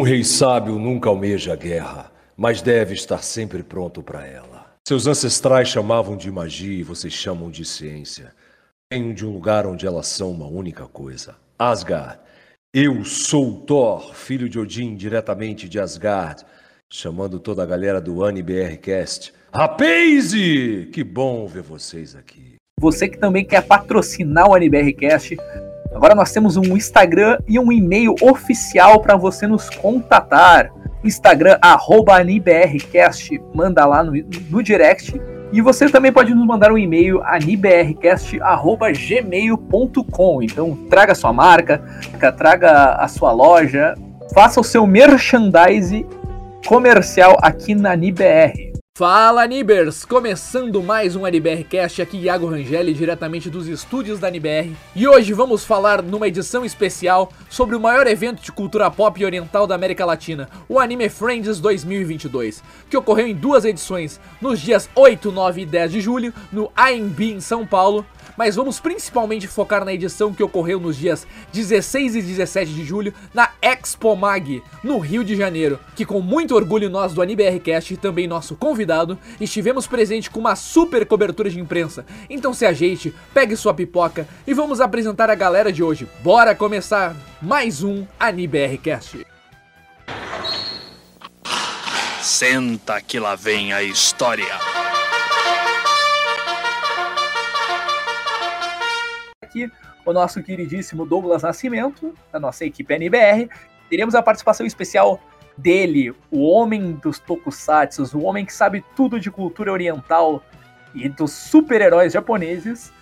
Um rei sábio nunca almeja a guerra, mas deve estar sempre pronto para ela. Seus ancestrais chamavam de magia e vocês chamam de ciência. Venho de um lugar onde elas são uma única coisa: Asgard. Eu sou Thor, filho de Odin, diretamente de Asgard, chamando toda a galera do AniBRcast. Rapaze! Que bom ver vocês aqui. Você que também quer patrocinar o AniBRcast, agora nós temos um Instagram e um e-mail oficial para você nos contatar. Instagram, arroba AniBRcast, manda lá no, no direct e você também pode nos mandar um e-mail anibrcast@gmail.com. Então traga sua marca, traga a sua loja, faça o seu merchandise comercial aqui na NIBR. Fala Nibers! Começando mais um NBRcast aqui Iago Rangel diretamente dos estúdios da NBR. E hoje vamos falar numa edição especial sobre o maior evento de cultura pop oriental da América Latina, o Anime Friends 2022, que ocorreu em duas edições, nos dias 8, 9 e 10 de julho, no AMB em São Paulo, mas vamos principalmente focar na edição que ocorreu nos dias 16 e 17 de julho na Expo Mag, no Rio de Janeiro, que com muito orgulho nós do AniBRcast e também nosso convidado estivemos presente com uma super cobertura de imprensa. Então se ajeite, pegue sua pipoca e vamos apresentar a galera de hoje. Bora começar mais um AniBRcast. Senta que lá vem a história. Aqui o nosso queridíssimo Douglas Nascimento, da nossa equipe NBR. Teremos a participação especial dele, o homem dos tokusatsu, o homem que sabe tudo de cultura oriental e dos super-heróis japoneses.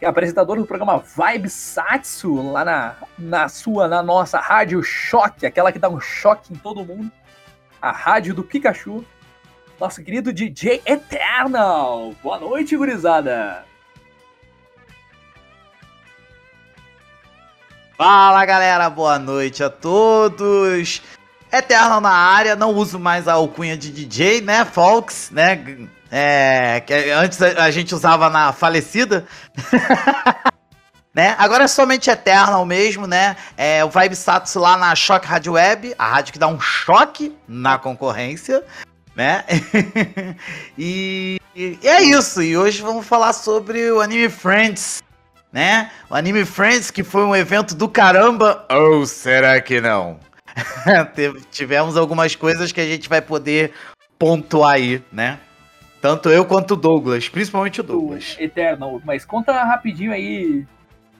É apresentador do programa Vibe Satsu, lá na, na sua, na nossa rádio Choque, aquela que dá um choque em todo mundo. A rádio do Pikachu. Nosso querido DJ Eternal. Boa noite, gurizada. Fala galera, boa noite a todos. Eterno na área, não uso mais a alcunha de DJ, né, Fox, né? É, que antes a gente usava na falecida. né? Agora é somente Eternal mesmo, né? É o Vibe Status lá na Shock Rádio Web, a rádio que dá um choque na concorrência, né? e, e é isso. E hoje vamos falar sobre o anime Friends né? O Anime Friends, que foi um evento do caramba. Ou será que não? Tivemos algumas coisas que a gente vai poder pontuar aí, né? Tanto eu quanto o Douglas, principalmente o Douglas. O Eternal, mas conta rapidinho aí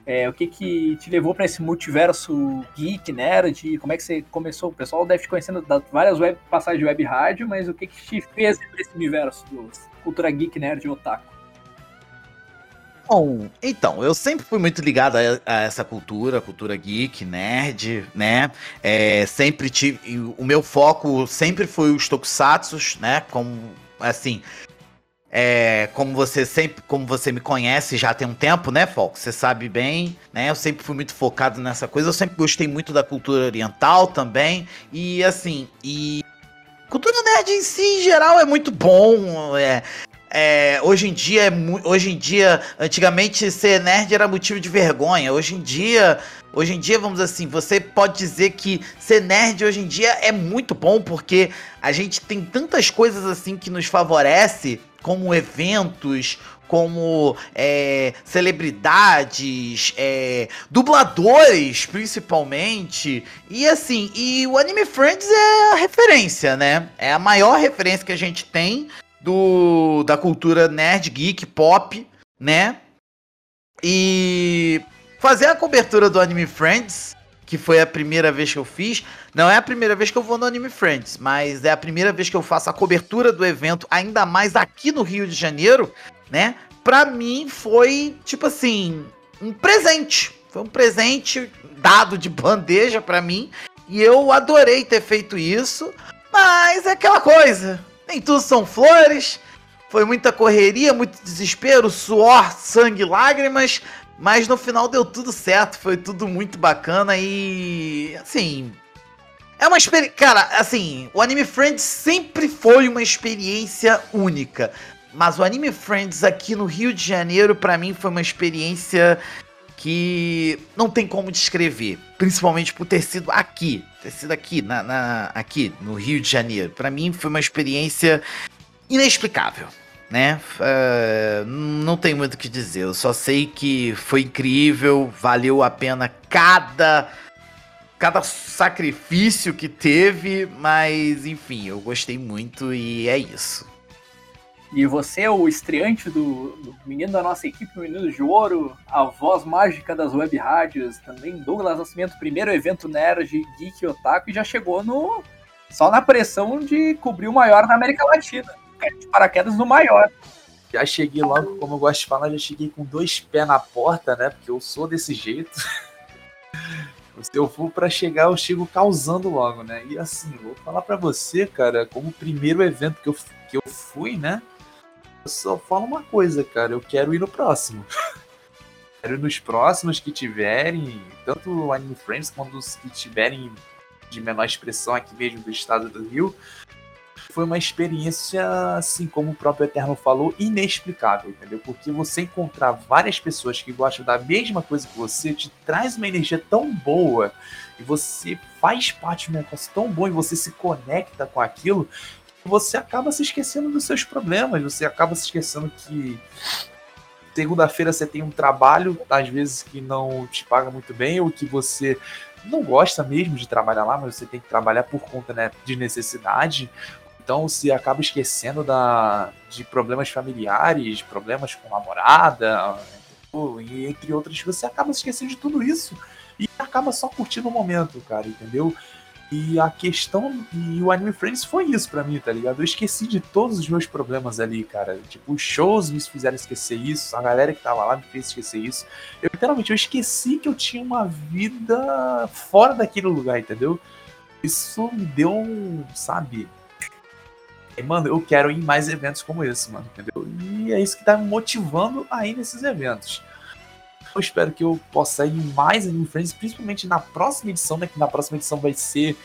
é, o que que te levou para esse multiverso geek, nerd, como é que você começou? O pessoal deve te conhecendo das várias web, passagens de web rádio, mas o que que te fez para esse universo do cultura geek, nerd e otaku? Bom, então, eu sempre fui muito ligado a, a essa cultura, cultura geek, nerd, né? É, sempre tive. O meu foco sempre foi os tokusatsu, né? Como, assim. É, como você sempre, como você me conhece já tem um tempo, né, Fox? Você sabe bem, né? Eu sempre fui muito focado nessa coisa. Eu sempre gostei muito da cultura oriental também. E assim, e cultura nerd em si, em geral, é muito bom. É, é, hoje em dia, é hoje em dia, antigamente ser nerd era motivo de vergonha. Hoje em dia, hoje em dia, vamos assim, você pode dizer que ser nerd hoje em dia é muito bom porque a gente tem tantas coisas assim que nos favorece, como eventos, como é, celebridades, é, dubladores, principalmente. E assim, e o Anime Friends é a referência, né? É a maior referência que a gente tem do da cultura nerd, geek, pop, né? E fazer a cobertura do Anime Friends, que foi a primeira vez que eu fiz. Não é a primeira vez que eu vou no Anime Friends, mas é a primeira vez que eu faço a cobertura do evento, ainda mais aqui no Rio de Janeiro, né? Pra mim foi, tipo assim, um presente. Foi um presente dado de bandeja para mim. E eu adorei ter feito isso. Mas é aquela coisa. Nem tudo são flores. Foi muita correria, muito desespero, suor, sangue, lágrimas. Mas no final deu tudo certo. Foi tudo muito bacana e. Assim. É uma experiência. Cara, assim, o Anime Friends sempre foi uma experiência única. Mas o Anime Friends aqui no Rio de Janeiro, para mim, foi uma experiência que não tem como descrever, principalmente por ter sido aqui, ter sido aqui, na, na aqui no Rio de Janeiro. Para mim foi uma experiência inexplicável, né? Uh, não tem muito o que dizer. Eu só sei que foi incrível, valeu a pena cada cada sacrifício que teve, mas enfim, eu gostei muito e é isso. E você, o estreante do, do, menino da nossa equipe, o menino de ouro, a voz mágica das web rádios, também Douglas Nascimento, primeiro evento nerd, geek otaku, e já chegou no só na pressão de cobrir o maior da América Latina. Paraquedas no maior. Já cheguei logo, como eu gosto de falar, já cheguei com dois pés na porta, né? Porque eu sou desse jeito. Se eu for para chegar, eu chego causando logo, né? E assim, vou falar para você, cara, como primeiro evento que eu, que eu fui, né? Eu só falo uma coisa, cara. Eu quero ir no próximo. quero ir nos próximos que tiverem, tanto o Anime Friends quanto os que tiverem de menor expressão aqui mesmo do estado do Rio. Foi uma experiência, assim como o próprio Eterno falou, inexplicável, entendeu? Porque você encontrar várias pessoas que gostam da mesma coisa que você te traz uma energia tão boa e você faz parte de um negócio tão bom e você se conecta com aquilo você acaba se esquecendo dos seus problemas, você acaba se esquecendo que segunda-feira você tem um trabalho, às vezes que não te paga muito bem, ou que você não gosta mesmo de trabalhar lá, mas você tem que trabalhar por conta né, de necessidade. Então você acaba esquecendo da, de problemas familiares, problemas com namorada, entre outras você acaba esquecendo de tudo isso e acaba só curtindo o momento, cara, entendeu? E a questão. E o Anime Friends foi isso para mim, tá ligado? Eu esqueci de todos os meus problemas ali, cara. Tipo, os shows me fizeram esquecer isso, a galera que tava lá me fez esquecer isso. Eu literalmente eu esqueci que eu tinha uma vida fora daquele lugar, entendeu? Isso me deu um, sabe? Mano, eu quero ir em mais eventos como esse, mano, entendeu? E é isso que tá me motivando a ir nesses eventos. Eu espero que eu possa ir mais Anime Friends, principalmente na próxima edição, né? Que na próxima edição vai ser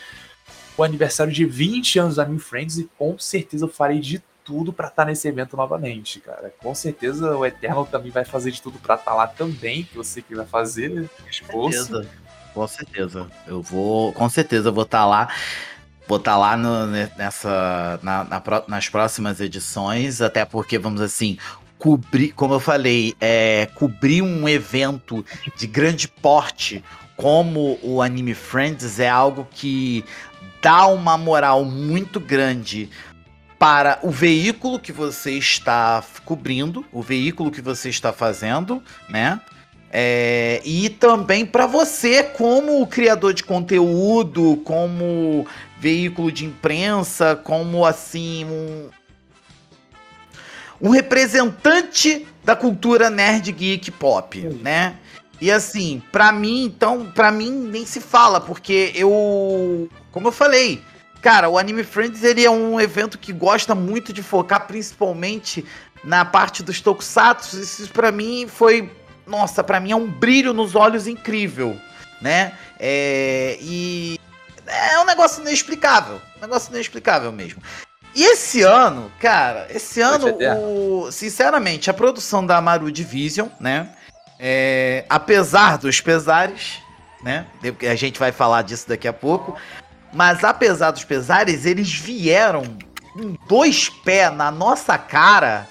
o aniversário de 20 anos do Anime Friends e com certeza eu farei de tudo para estar tá nesse evento novamente, cara. Com certeza o Eternal também vai fazer de tudo para estar tá lá também, que sei que vai fazer, né? Esforço. Com certeza. Eu vou, com certeza eu vou estar tá lá. Vou estar lá no, nessa, na, na, nas próximas edições, até porque, vamos assim, cobrir, como eu falei, é, cobrir um evento de grande porte como o Anime Friends é algo que dá uma moral muito grande para o veículo que você está cobrindo, o veículo que você está fazendo, né? É, e também para você, como criador de conteúdo, como veículo de imprensa, como assim um, um representante da cultura nerd geek pop, né? E assim, para mim, então, para mim nem se fala, porque eu, como eu falei, cara, o Anime Friends ele é um evento que gosta muito de focar principalmente na parte dos tokusatsu. Isso para mim foi, nossa, para mim é um brilho nos olhos incrível, né? É, e é um negócio inexplicável, um negócio inexplicável mesmo. E esse ano, cara, esse ano, o, sinceramente, a produção da Amaru Division, né? É, apesar dos pesares, né? A gente vai falar disso daqui a pouco. Mas apesar dos pesares, eles vieram com dois pés na nossa cara,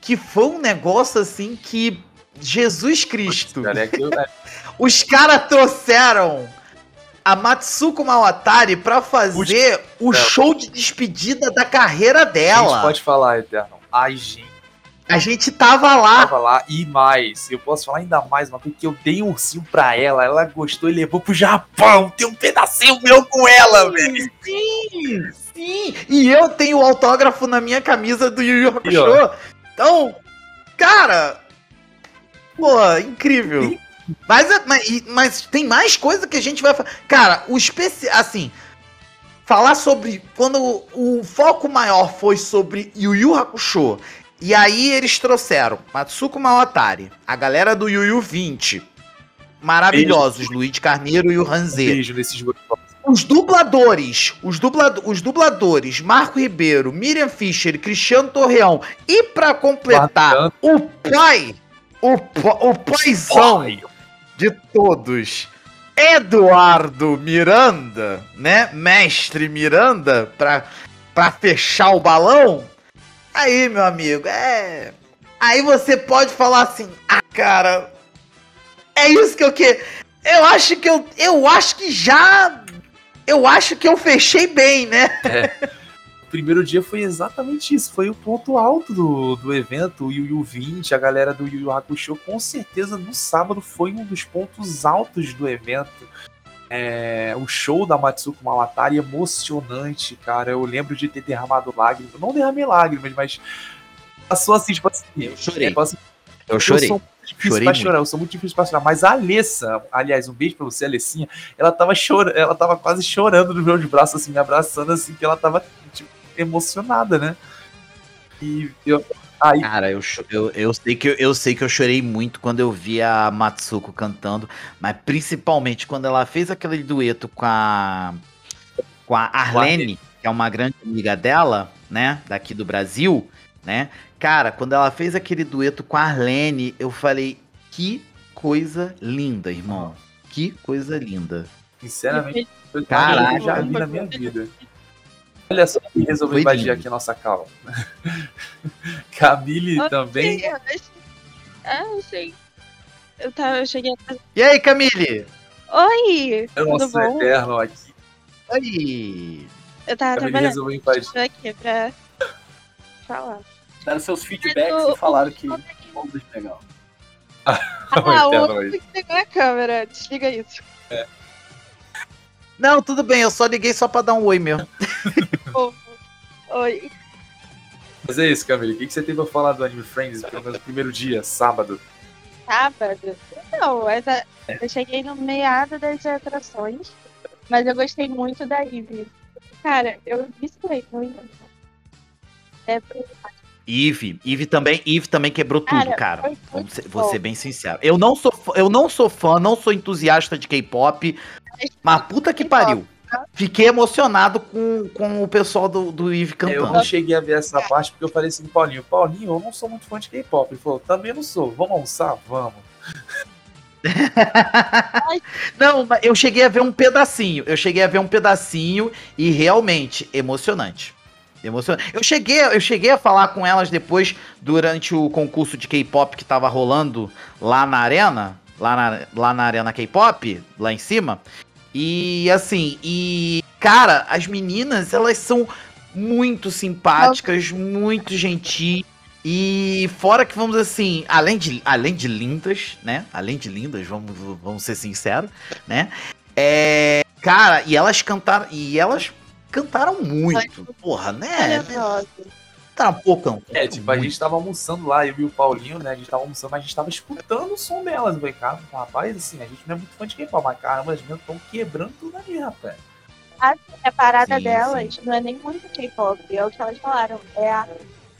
que foi um negócio assim que. Jesus Cristo! É Os caras trouxeram a Matsuko Mawatari pra fazer o show de despedida da carreira dela. A gente pode falar, Eterno. Ai, gente. A gente tava lá. Tava lá e mais. Eu posso falar ainda mais uma coisa que eu dei um ursinho pra ela. Ela gostou e levou pro Japão. Tem um pedacinho meu com ela, velho. Sim, sim. E eu tenho o autógrafo na minha camisa do Yu Yu Hakusho. Então, cara. Pô, incrível. Mas, mas, mas, tem mais coisa que a gente vai falar. Cara, o especial. Assim. Falar sobre. Quando o, o, foco maior foi sobre Yu Yu Hakusho. E aí eles trouxeram Matsuko Mawatari, a galera do Yu Yu 20. Maravilhosos, Beijo. Luiz Carneiro e o Hanzê. Beijo nesses os dubladores, os, dubla, os dubladores, Marco Ribeiro, Miriam Fischer, Cristiano Torreão. E para completar, o pai, o, o paizão, de todos, Eduardo Miranda, né? Mestre Miranda, pra, pra fechar o balão. Aí, meu amigo, é. Aí você pode falar assim, ah, cara, é isso que eu quero. Eu acho que eu. Eu acho que já. Eu acho que eu fechei bem, né? O primeiro dia foi exatamente isso. Foi o ponto alto do, do evento. O Yu Yu 20, a galera do Yu Yu Hakusho, com certeza no sábado foi um dos pontos altos do evento. É, o show da Matsuko Malatari emocionante, cara. Eu lembro de ter derramado lágrimas. Não derramei lágrimas, mas passou assim, tipo assim. Eu chorei. passou- Eu chorei. Eu sou muito difícil Chorei pra muito. chorar, eu sou muito difícil pra chorar. Mas a Alessa, aliás, um beijo pra você, Alessinha, ela tava chorando, ela tava quase chorando nos meus braços, assim, me abraçando, assim, que ela tava, emocionada, né? E eu. Aí, Cara, eu, eu, eu, sei que eu, eu sei que eu chorei muito quando eu vi a Matsuko cantando, mas principalmente quando ela fez aquele dueto com a com a Arlene, que é uma grande amiga dela, né, daqui do Brasil, né? Cara, quando ela fez aquele dueto com a Arlene, eu falei, que coisa linda, irmão. Que coisa linda. sinceramente, foi o Caralho. que eu já vi na minha vida. Olha só quem resolveu invadir lindo. aqui a nossa cal. Camille Ok, também. eu achei- Ah, não sei. Eu, tava, eu cheguei a... E aí, Camille? Oi, É nosso bom? eterno aqui. Oi. Eu tava Camille trabalhando resolveu invadir. aqui pra falar. Deram seus feedbacks e falaram que o- vamos legal. Ah, O o outro que pegou a câmera. Desliga isso. Não, tudo bem, eu só liguei só pra dar um oi mesmo. Oi. Mas é isso, Camille. O que que você tem pra falar do Anime Friends, pelo menos no primeiro dia, sábado? Sábado? Não, essa... eu cheguei no meado das atrações, mas eu gostei muito da Ivy. Cara, eu gostei muito. É, Eve, Eve também, Eve também quebrou tudo, Cara, cara. Vamos ser, vou ser bem sincero. Eu não sou, eu não sou fã, não sou entusiasta de K-pop, mas puta que pariu. Fiquei emocionado com, com o pessoal do, do Eve Eu cantando. não cheguei a ver essa parte porque eu falei assim, Paulinho, Paulinho, eu não sou muito fã de K-pop. Ele falou, também não sou. Vamos almoçar? Vamos. Não, mas eu cheguei a ver um pedacinho. Eu cheguei a ver um pedacinho e realmente emocionante. Emocionante. Eu cheguei, eu cheguei a falar com elas depois durante o concurso de K-pop que tava rolando lá na arena, lá na, lá na arena K-pop, lá em cima. E assim, e cara, as meninas, elas são muito simpáticas, muito gentis. E fora que vamos assim, além de, além de lindas, né? Além de lindas, vamos, vamos ser sinceros, né? É, cara, e elas cantaram, e elas cantaram muito. Porra, né? maravilhosa. Tá um pouco. É, tipo, a gente tava almoçando lá, eu e o Paulinho, né? A gente tava almoçando, mas a gente tava escutando o som delas. Eu falei, cara, rapaz, assim, a gente não é muito fã de K-pop, mas caramba, as meninas estão quebrando tudo ali, rapaz. A parada Sim, delas não é nem muito K-pop, é o que elas falaram. É a.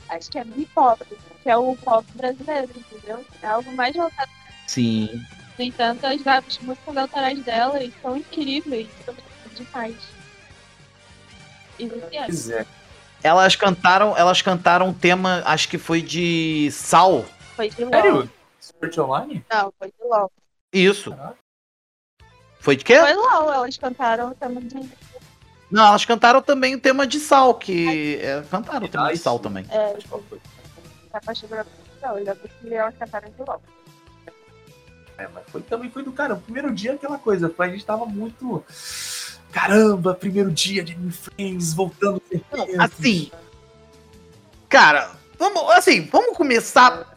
Acho que é B-pop, que é o pop brasileiro, entendeu? É algo mais voltado. Sim. No entanto, as, as músicas autorais delas são incríveis, são demais. E? Pois é. Elas cantaram, elas cantaram um tema, acho que foi de Sal. Foi de LOL. Sério? Sword Online? Não, foi de LOL. Isso. Caraca. Foi de quê? Foi LOL, elas cantaram também. de- Não, elas cantaram também o tema de Sal, que é, cantaram o tema de. Sal também. É, Mas qual foi? tá com a Shibura Não, eu já vi que elas cantaram de LOL. É, mas foi, também foi do cara. O primeiro dia aquela coisa, a gente tava muito. Caramba, primeiro dia de Anime Friends, voltando Não, assim. Cara, vamos, assim, vamos começar.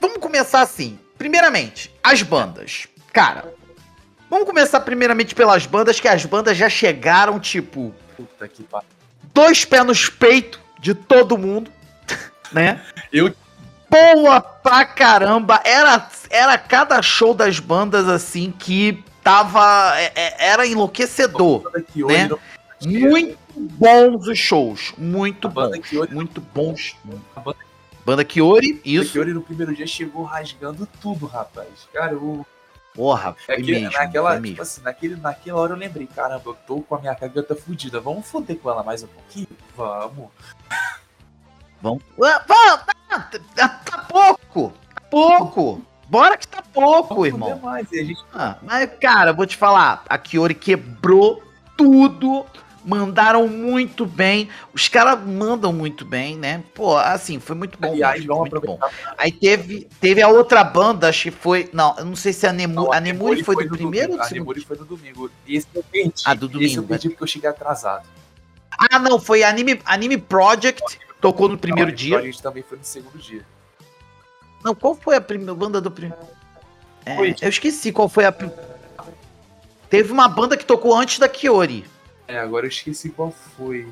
Vamos começar assim. Primeiramente, as bandas. Cara, vamos começar primeiramente pelas bandas, que as bandas já chegaram, tipo, Puta que pariu. dois pés nos peitos de todo mundo, né? Eu- Boa pra caramba. Era, era cada show das bandas assim que tava. é- é- era enlouquecedor. Né? Muito bons os shows. Muito A bons. Kiori, Muito bons. a banda Banda Kiori, Isso. isso. Kiori no primeiro dia chegou rasgando tudo, rapaz. Cara, eu. Porra, É foi que, mesmo. naquela, foi tipo mesmo. assim, naquele, naquela hora eu lembrei, caramba, eu tô com a minha garganta fudida. Vamos foder com ela mais um pouquinho? Vamos. Vamos. Ah, vamos, tá pouco. Tá pouco. Bora que tá pouco, Vamos irmão. mais, gente Ah, mas, cara, vou te falar, a Kiori quebrou tudo. Mandaram muito bem. Os caras mandam muito bem, né? Pô, assim, foi muito bom. Aliás, vamos muito bom. Aí teve, teve a outra banda, acho que foi. Não, eu não sei se a Nemuri. Não, a Nemuri foi, do no primeiro domingo. ou do A? Nemuri foi no domingo. Esse eu perdi. Ah, do Esse domingo, eu perdi porque eu cheguei atrasado. Ah, não, foi Anime, Anime Project. Tocou no primeiro Então, dia. A gente também foi no segundo dia. Não, qual foi a primeira banda do primeiro? É, eu esqueci qual foi a. Teve uma banda que tocou antes da Kiori. É, agora eu esqueci qual foi.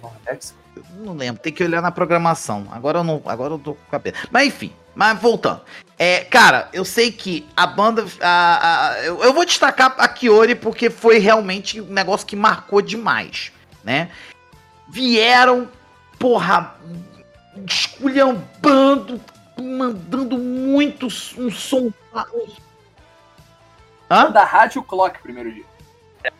Nordex? Eu não lembro, tem que olhar na programação. Agora eu não, agora eu tô com a cabeça. Mas enfim, mas voltando. É, cara, eu sei que a banda. a- a- eu, eu vou destacar a Kiori porque foi realmente um negócio que marcou demais, né? Vieram, porra, esculhambando, mandando muito um som. Hã? Da Rádio Clock, primeiro dia.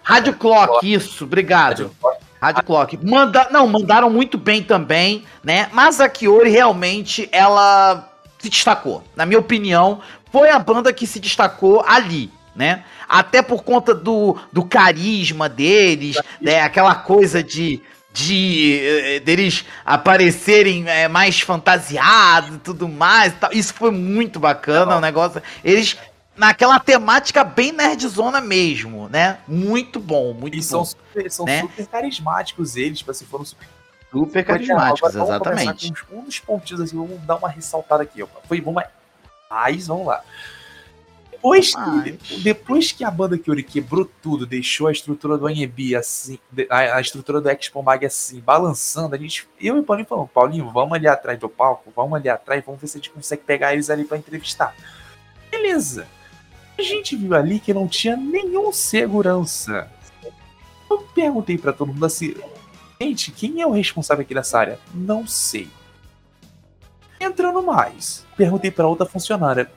Rádio Clock, isso, obrigado. Rádio Clock. Manda, não, mandaram muito bem também, né? Mas a Kiori realmente ela se destacou. Na minha opinião, foi a banda que se destacou ali, né? Até por conta do, do carisma deles, né? Aquela coisa de de eh, deles aparecerem eh, mais fantasiados e tudo mais. tal. Isso foi muito bacana, o negócio. Eles naquela temática bem nerdzona mesmo, né? Muito bom, muito E bom. são, super, são né? super carismáticos eles, tipo assim, foram super super carismáticos, Agora vamos exatamente. um dos pontinhos assim, vamos dar uma ressaltada aqui. Ó. Foi mas. Mas vamos lá. Depois que, depois que a banda Kyori quebrou tudo, deixou a estrutura do NB assim, a, a estrutura do Expo Mag assim, balançando, a gente. Eu e o Paulinho falamos, Paulinho, vamos ali atrás do palco, vamos ali atrás, vamos ver se a gente consegue pegar eles ali pra entrevistar. Beleza. A gente viu ali que não tinha nenhum segurança. Eu perguntei pra todo mundo assim, Gente, quem é o responsável aqui dessa área? Não sei. Entrando mais, perguntei para outra funcionária.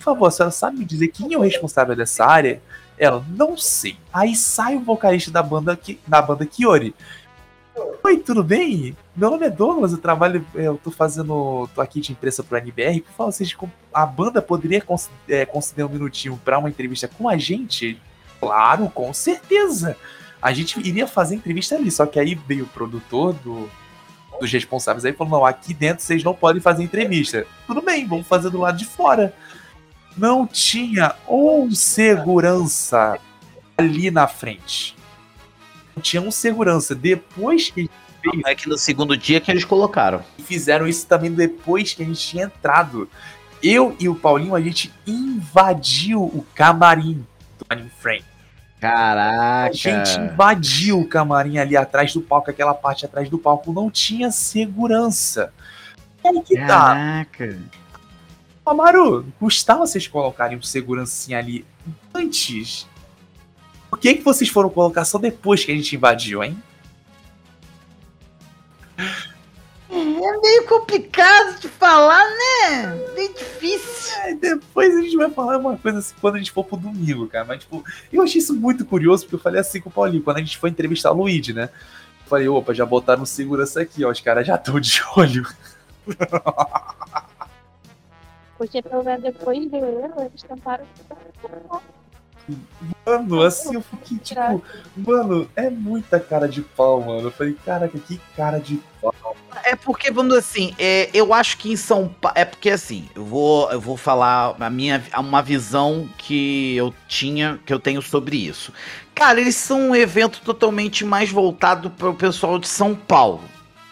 Por favor, a senhora sabe me dizer quem é o responsável dessa área? Ela, não sei. Aí sai o vocalista da banda, da banda Kiori. Oi, tudo bem? Meu nome é Douglas, eu trabalho, eu tô fazendo, tô aqui de imprensa pro NBR. Por favor, vocês, a banda poderia é, conceder um minutinho para uma entrevista com a gente? Claro, com certeza a gente iria fazer entrevista ali, só que aí veio o produtor do, dos responsáveis aí e falou: não, aqui dentro vocês não podem fazer entrevista. Tudo bem, vamos fazer do lado de fora. Não tinha um segurança ali na frente. Não tinha um segurança. Depois que É que no segundo dia que eles colocaram. fizeram isso também depois que a gente tinha entrado. Eu e o Paulinho, a gente invadiu o camarim do Anime Frame. Caraca. A gente invadiu o camarim ali atrás do palco, aquela parte atrás do palco, não tinha segurança. Aí que tá. Amaru, custava vocês colocarem um segurancinha ali antes. Por que, que vocês foram colocar só depois que a gente invadiu, hein? É meio complicado de falar, né? Meio difícil. É, depois a gente vai falar uma coisa assim quando a gente for pro domingo, cara. Mas, tipo, eu achei isso muito curioso, porque eu falei assim com o Paulinho, quando a gente foi entrevistar o Luigi, né? Eu falei, opa, já botaram segurança aqui, ó. Os caras já estão de olho. Porque pelo menos depois do erro, eles tentaram. Mano, assim eu fiquei tipo, mano, é muita cara de pau, mano. Eu falei, caraca, que cara de pau. É porque, vamos dizer assim, é, eu acho que em São Paulo. É porque assim, eu vou, eu vou falar a minha, uma visão que eu tinha, que eu tenho sobre isso. Cara, eles são um evento totalmente mais voltado para o pessoal de São Paulo.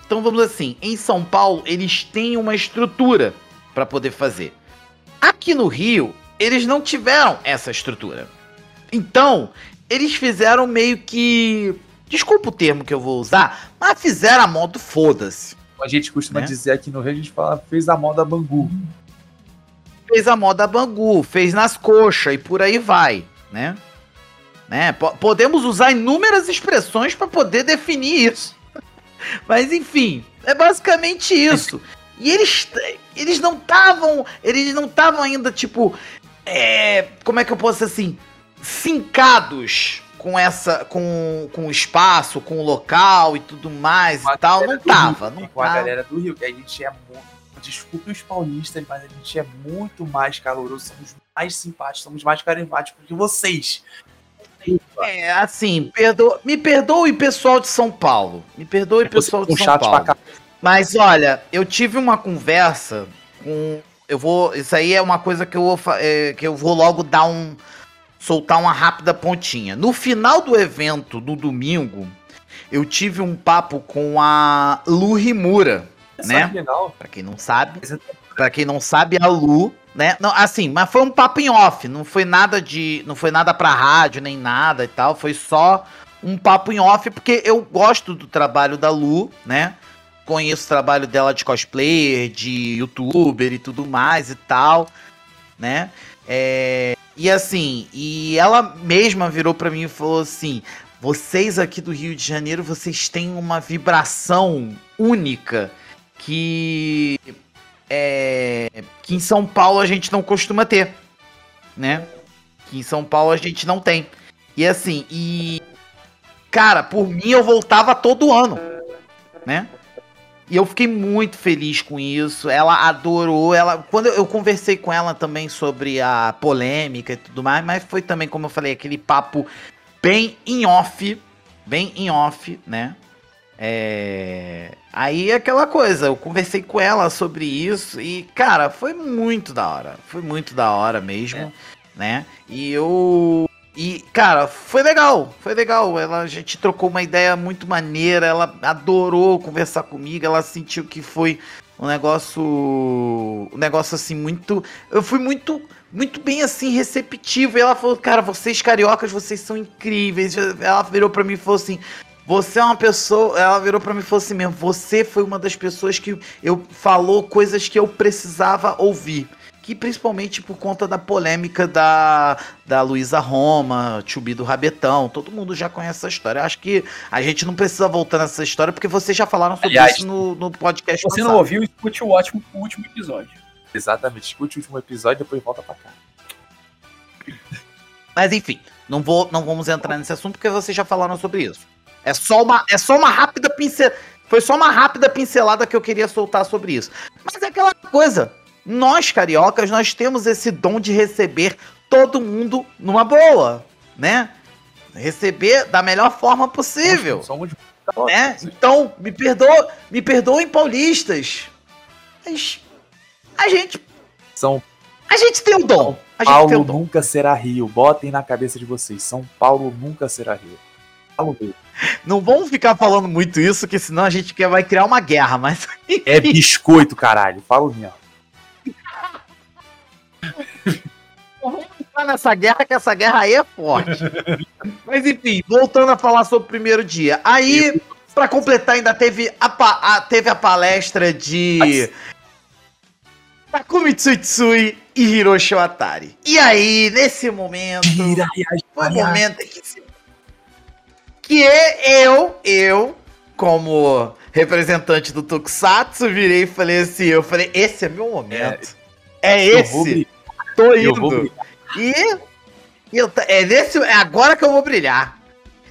Então vamos dizer assim, em São Paulo eles têm uma estrutura para poder fazer. Aqui no Rio, eles não tiveram essa estrutura. Então, eles fizeram meio que. Desculpa o termo que eu vou usar, mas fizeram a modo foda-se. A gente costuma Né? dizer aqui no Rio, a gente fala, fez a moda Bangu. Fez a moda Bangu, fez nas coxas e por aí vai, né? né? Po- podemos usar inúmeras expressões para poder definir isso. Mas enfim, é basicamente isso. E eles, eles não estavam, eles não estavam ainda tipo, é, como é que eu posso dizer assim, fincados com essa, com, com o espaço, com o local e tudo mais Com a e tal. Não tava, Rio, não Com a tava. galera do Rio, que a gente é muito. desculpe os paulistas, mas a gente é muito mais caloroso, somos mais simpáticos, somos mais carismáticos que vocês. É, assim, perdo... me perdoe, pessoal de São Paulo. Me perdoe, pessoal de Um São Paulo. pra cá. Mas olha, eu tive uma conversa com. Eu vou. Isso aí é uma coisa que eu vou, é, que eu vou logo dar um. soltar uma rápida pontinha. No final do evento, no domingo, eu tive um papo com a Lu Rimura, né? Sabe legal? Pra quem não sabe. Pra quem não sabe, a Lu, né? Não, assim, mas foi um papo em off, não foi nada de. Não foi nada pra rádio, nem nada e tal. Foi só um papo em off, porque eu gosto do trabalho da Lu, né? Conheço o trabalho dela de cosplayer, de youtuber e tudo mais e tal, né? É, e assim, e ela mesma virou pra mim e falou assim: vocês aqui do Rio de Janeiro, vocês têm uma vibração única que é, que em São Paulo a gente não costuma ter, né? Que em São Paulo a gente não tem. E assim, e cara, por mim eu voltava todo ano, né? E eu fiquei muito feliz com isso. Ela adorou. Ela, quando eu, eu conversei com ela também sobre a polêmica e tudo mais, mas foi também, como eu falei, aquele papo bem em off, bem em off, né? É... Aí é aquela coisa, eu conversei com ela sobre isso e, cara, foi muito da hora. Foi muito da hora mesmo, né? E eu. E, cara, foi legal, foi legal. Ela, a gente trocou uma ideia muito maneira, ela adorou conversar comigo, ela sentiu que foi um negócio. Um negócio assim, muito. Eu fui muito. Muito bem assim, receptivo. E ela falou, cara, vocês cariocas, vocês são incríveis. Ela virou pra mim e falou assim: você é uma pessoa. Ela virou pra mim e falou assim mesmo: Você foi uma das pessoas que eu falou coisas que eu precisava ouvir. Que principalmente por conta da polêmica da, da Luísa Roma, Chubi do Rabetão. Todo mundo já conhece essa história. Eu acho que a gente não precisa voltar nessa história, porque vocês já falaram sobre Aliás, isso no, no podcast. Se você passado. não ouviu, escute o, ótimo, o último episódio. Exatamente. Escute o último episódio e depois volta pra cá. Mas enfim, não, vou, não vamos entrar nesse assunto porque vocês já falaram sobre isso. É só uma, é só uma rápida pincel... Foi só uma rápida pincelada que eu queria soltar sobre isso. Mas é aquela coisa. Nós, cariocas, nós temos esse dom de receber todo mundo numa boa, né? Receber da melhor forma possível. Somos né? Então, me perdoa, me perdoem paulistas. Mas a gente, São a gente tem o dom. A gente tem Paulo o dom. nunca será Rio. Botem na cabeça de vocês. São Paulo nunca será Rio. Paulo. Não vamos ficar falando muito isso, que senão a gente quer- vai criar uma guerra, mas É biscoito, caralho. Falo mesmo. Vamos entrar nessa guerra, que essa guerra aí é forte. mas enfim, voltando a falar sobre o primeiro dia. Aí, pra completar, ainda teve a, pa- a- teve a palestra de Takumi Tsutsui e Hiroshi Watari. E aí, nesse momento, foi o momento que. Que é eu, eu, como representante do Tokusatsu, virei e falei assim, eu falei, esse é meu momento. É, Eu esse. Tô Eu vou indo. E, e eu, é, nesse, é agora que eu vou brilhar.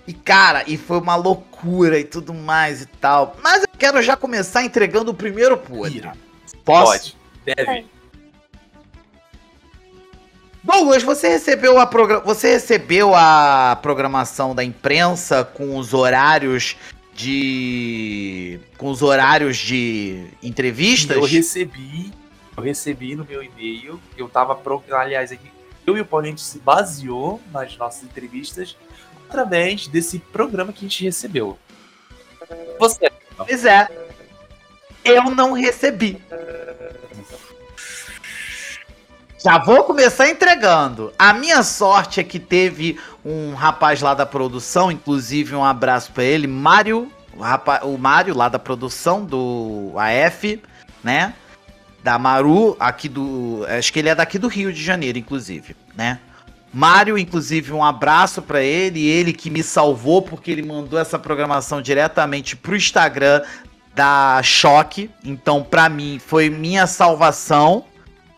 E cara, e foi uma loucura e tudo mais e tal. Mas eu quero já começar entregando o primeiro podre. Posso? Pode. Deve. Douglas, você recebeu a progra- você recebeu a programação da imprensa com os horários de com os horários de entrevistas? Eu recebi. Eu recebi no meu e-mail. Eu tava. Pro... Aliás, eu e o Paulinho se baseou nas nossas entrevistas através desse programa que a gente recebeu. Você. Pois é. Eu não recebi. Já vou começar entregando. A minha sorte é que teve um rapaz lá da produção, inclusive um abraço pra ele, Mário, o, o Mário lá da produção do AF, né? Da Maru, aqui do. Acho que ele é daqui do Rio de Janeiro, inclusive, né? Mário, inclusive, um abraço pra ele, ele que me salvou porque ele mandou essa programação diretamente pro Instagram da Choque. Então, pra mim, foi minha salvação,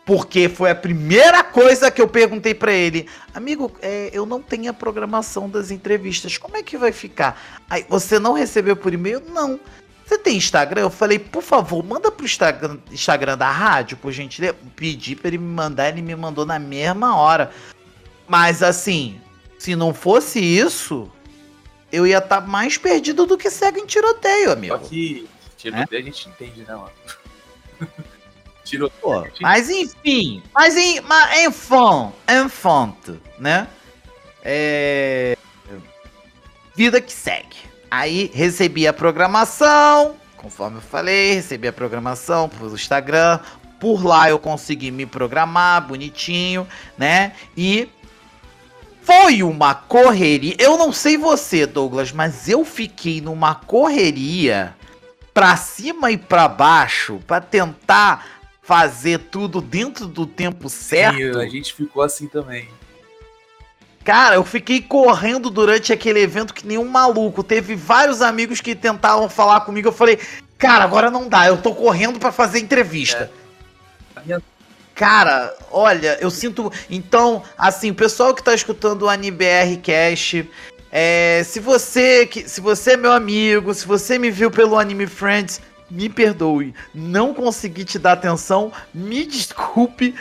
porque foi a primeira coisa que eu perguntei pra ele. Amigo, é, eu não tenho a programação das entrevistas, como é que vai ficar? Aí, você não recebeu por e-mail? Não. Você tem Instagram? Eu falei, por favor, manda pro Instagram, Instagram da rádio, por gentileza. Pedi pra ele me mandar, ele me mandou na mesma hora. Mas assim, se não fosse isso, eu ia estar tá mais perdido do que cego em tiroteio, amigo. Só que tiroteio é? a gente entende, né, mano? tiroteio. Gente... Mas enfim, mas, em, mas enfant, enfant, né? É... Vida que segue. Aí recebi a programação, conforme eu falei, recebi a programação pelo Instagram. Por lá eu consegui me programar bonitinho, né? E foi uma correria. Eu não sei você, Douglas, mas eu fiquei numa correria pra cima e pra baixo para tentar fazer tudo dentro do tempo certo. Sim, a gente ficou assim também. Cara, eu fiquei correndo durante aquele evento que nem um maluco. Teve vários amigos que tentavam falar comigo. Eu falei, cara, agora não dá. Eu tô correndo para fazer entrevista. É. Cara, olha, eu sinto. Então, assim, o pessoal que tá escutando o AniBR Cast. É, se você se você é meu amigo, se você me viu pelo Anime Friends, me perdoe. Não consegui te dar atenção, me desculpe,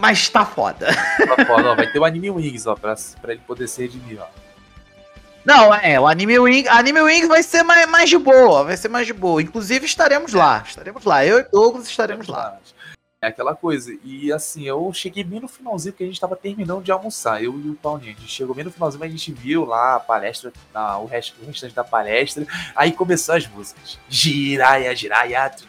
mas tá foda. Tá foda, ó. Vai ter o Anime Wings, ó, pra, pra ele poder se redimir, ó. Não, é, o Anime Wings, Anime Wings vai ser mais, mais de boa, vai ser mais de boa. Inclusive estaremos lá, estaremos lá. Eu e Douglas estaremos lá. É aquela coisa. E assim, eu cheguei bem no finalzinho, porque a gente tava terminando de almoçar, eu e o Paulinho. A gente chegou bem no finalzinho, mas a gente viu lá a palestra, o, resto, o restante da palestra. Aí começou as músicas. Giraia, giraia, tu,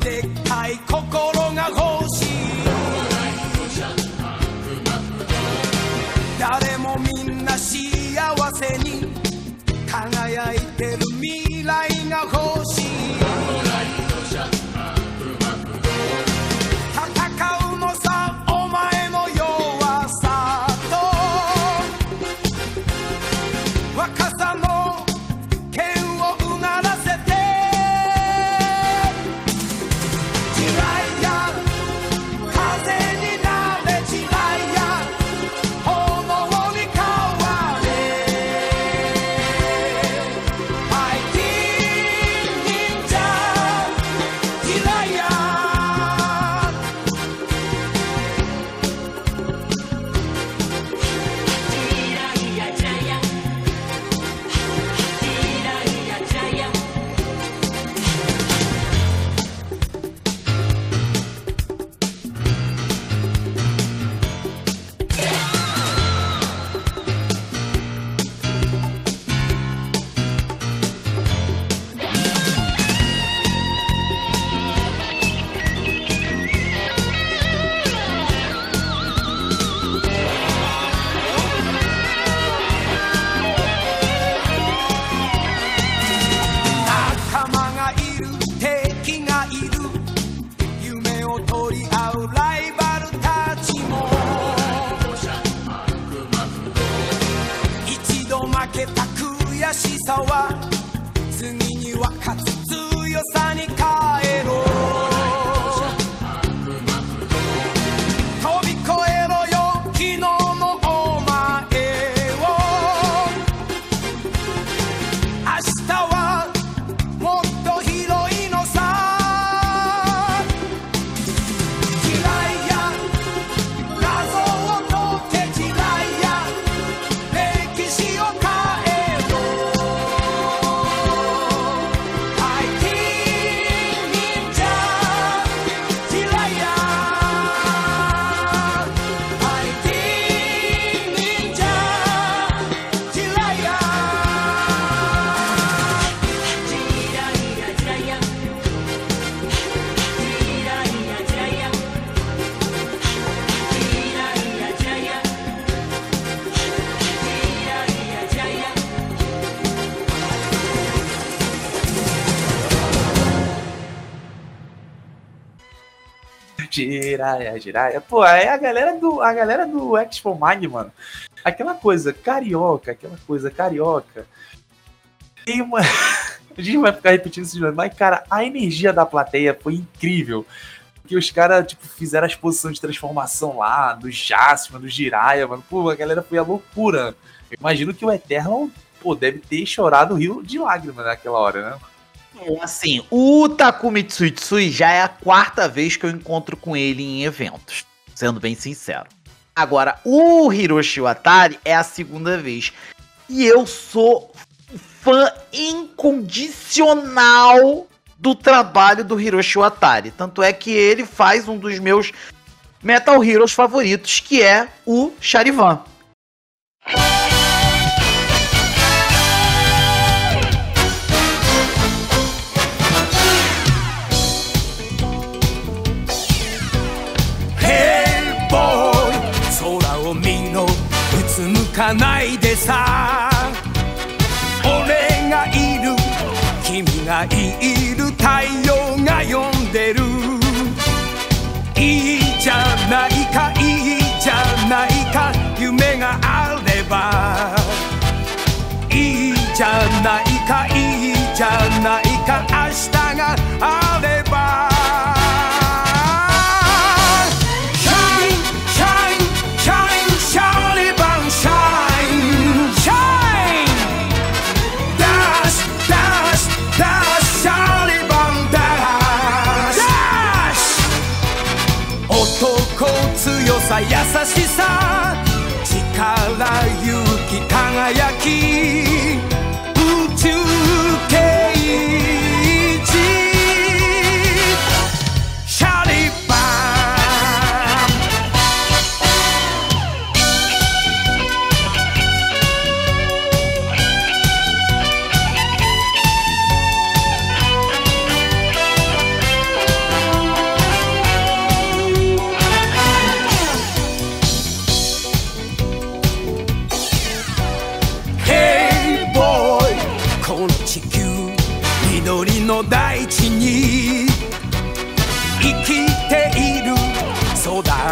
でっかい心 Jiraya, Jiraya. Pô, aí a galera do, a galera do Expo Mag, mano. Aquela coisa carioca, aquela coisa carioca. Tem uma. A gente vai ficar repetindo de novo, mas, cara, a energia da plateia foi incrível. Porque os caras, tipo, fizeram a exposição de transformação lá, do Jasper, do Jiraya, mano. Pô, a galera foi a loucura. Eu imagino que o Eternal, pô, deve ter chorado o rio de lágrimas naquela hora, né? Assim, o Takumi Tsutsui já é a quarta vez que eu encontro com ele em eventos, sendo bem sincero. Agora, o Hiroshi Watari é a segunda vez. E eu sou fã incondicional do trabalho do Hiroshi Watari. Tanto é que ele faz um dos meus Metal Heroes favoritos, que é o Charivan. ないでさ。俺がいる。君がいる太陽が呼んでる。いいじゃないかいいじゃないか。夢があれば。いいじゃないかいいじゃないか。明日があれば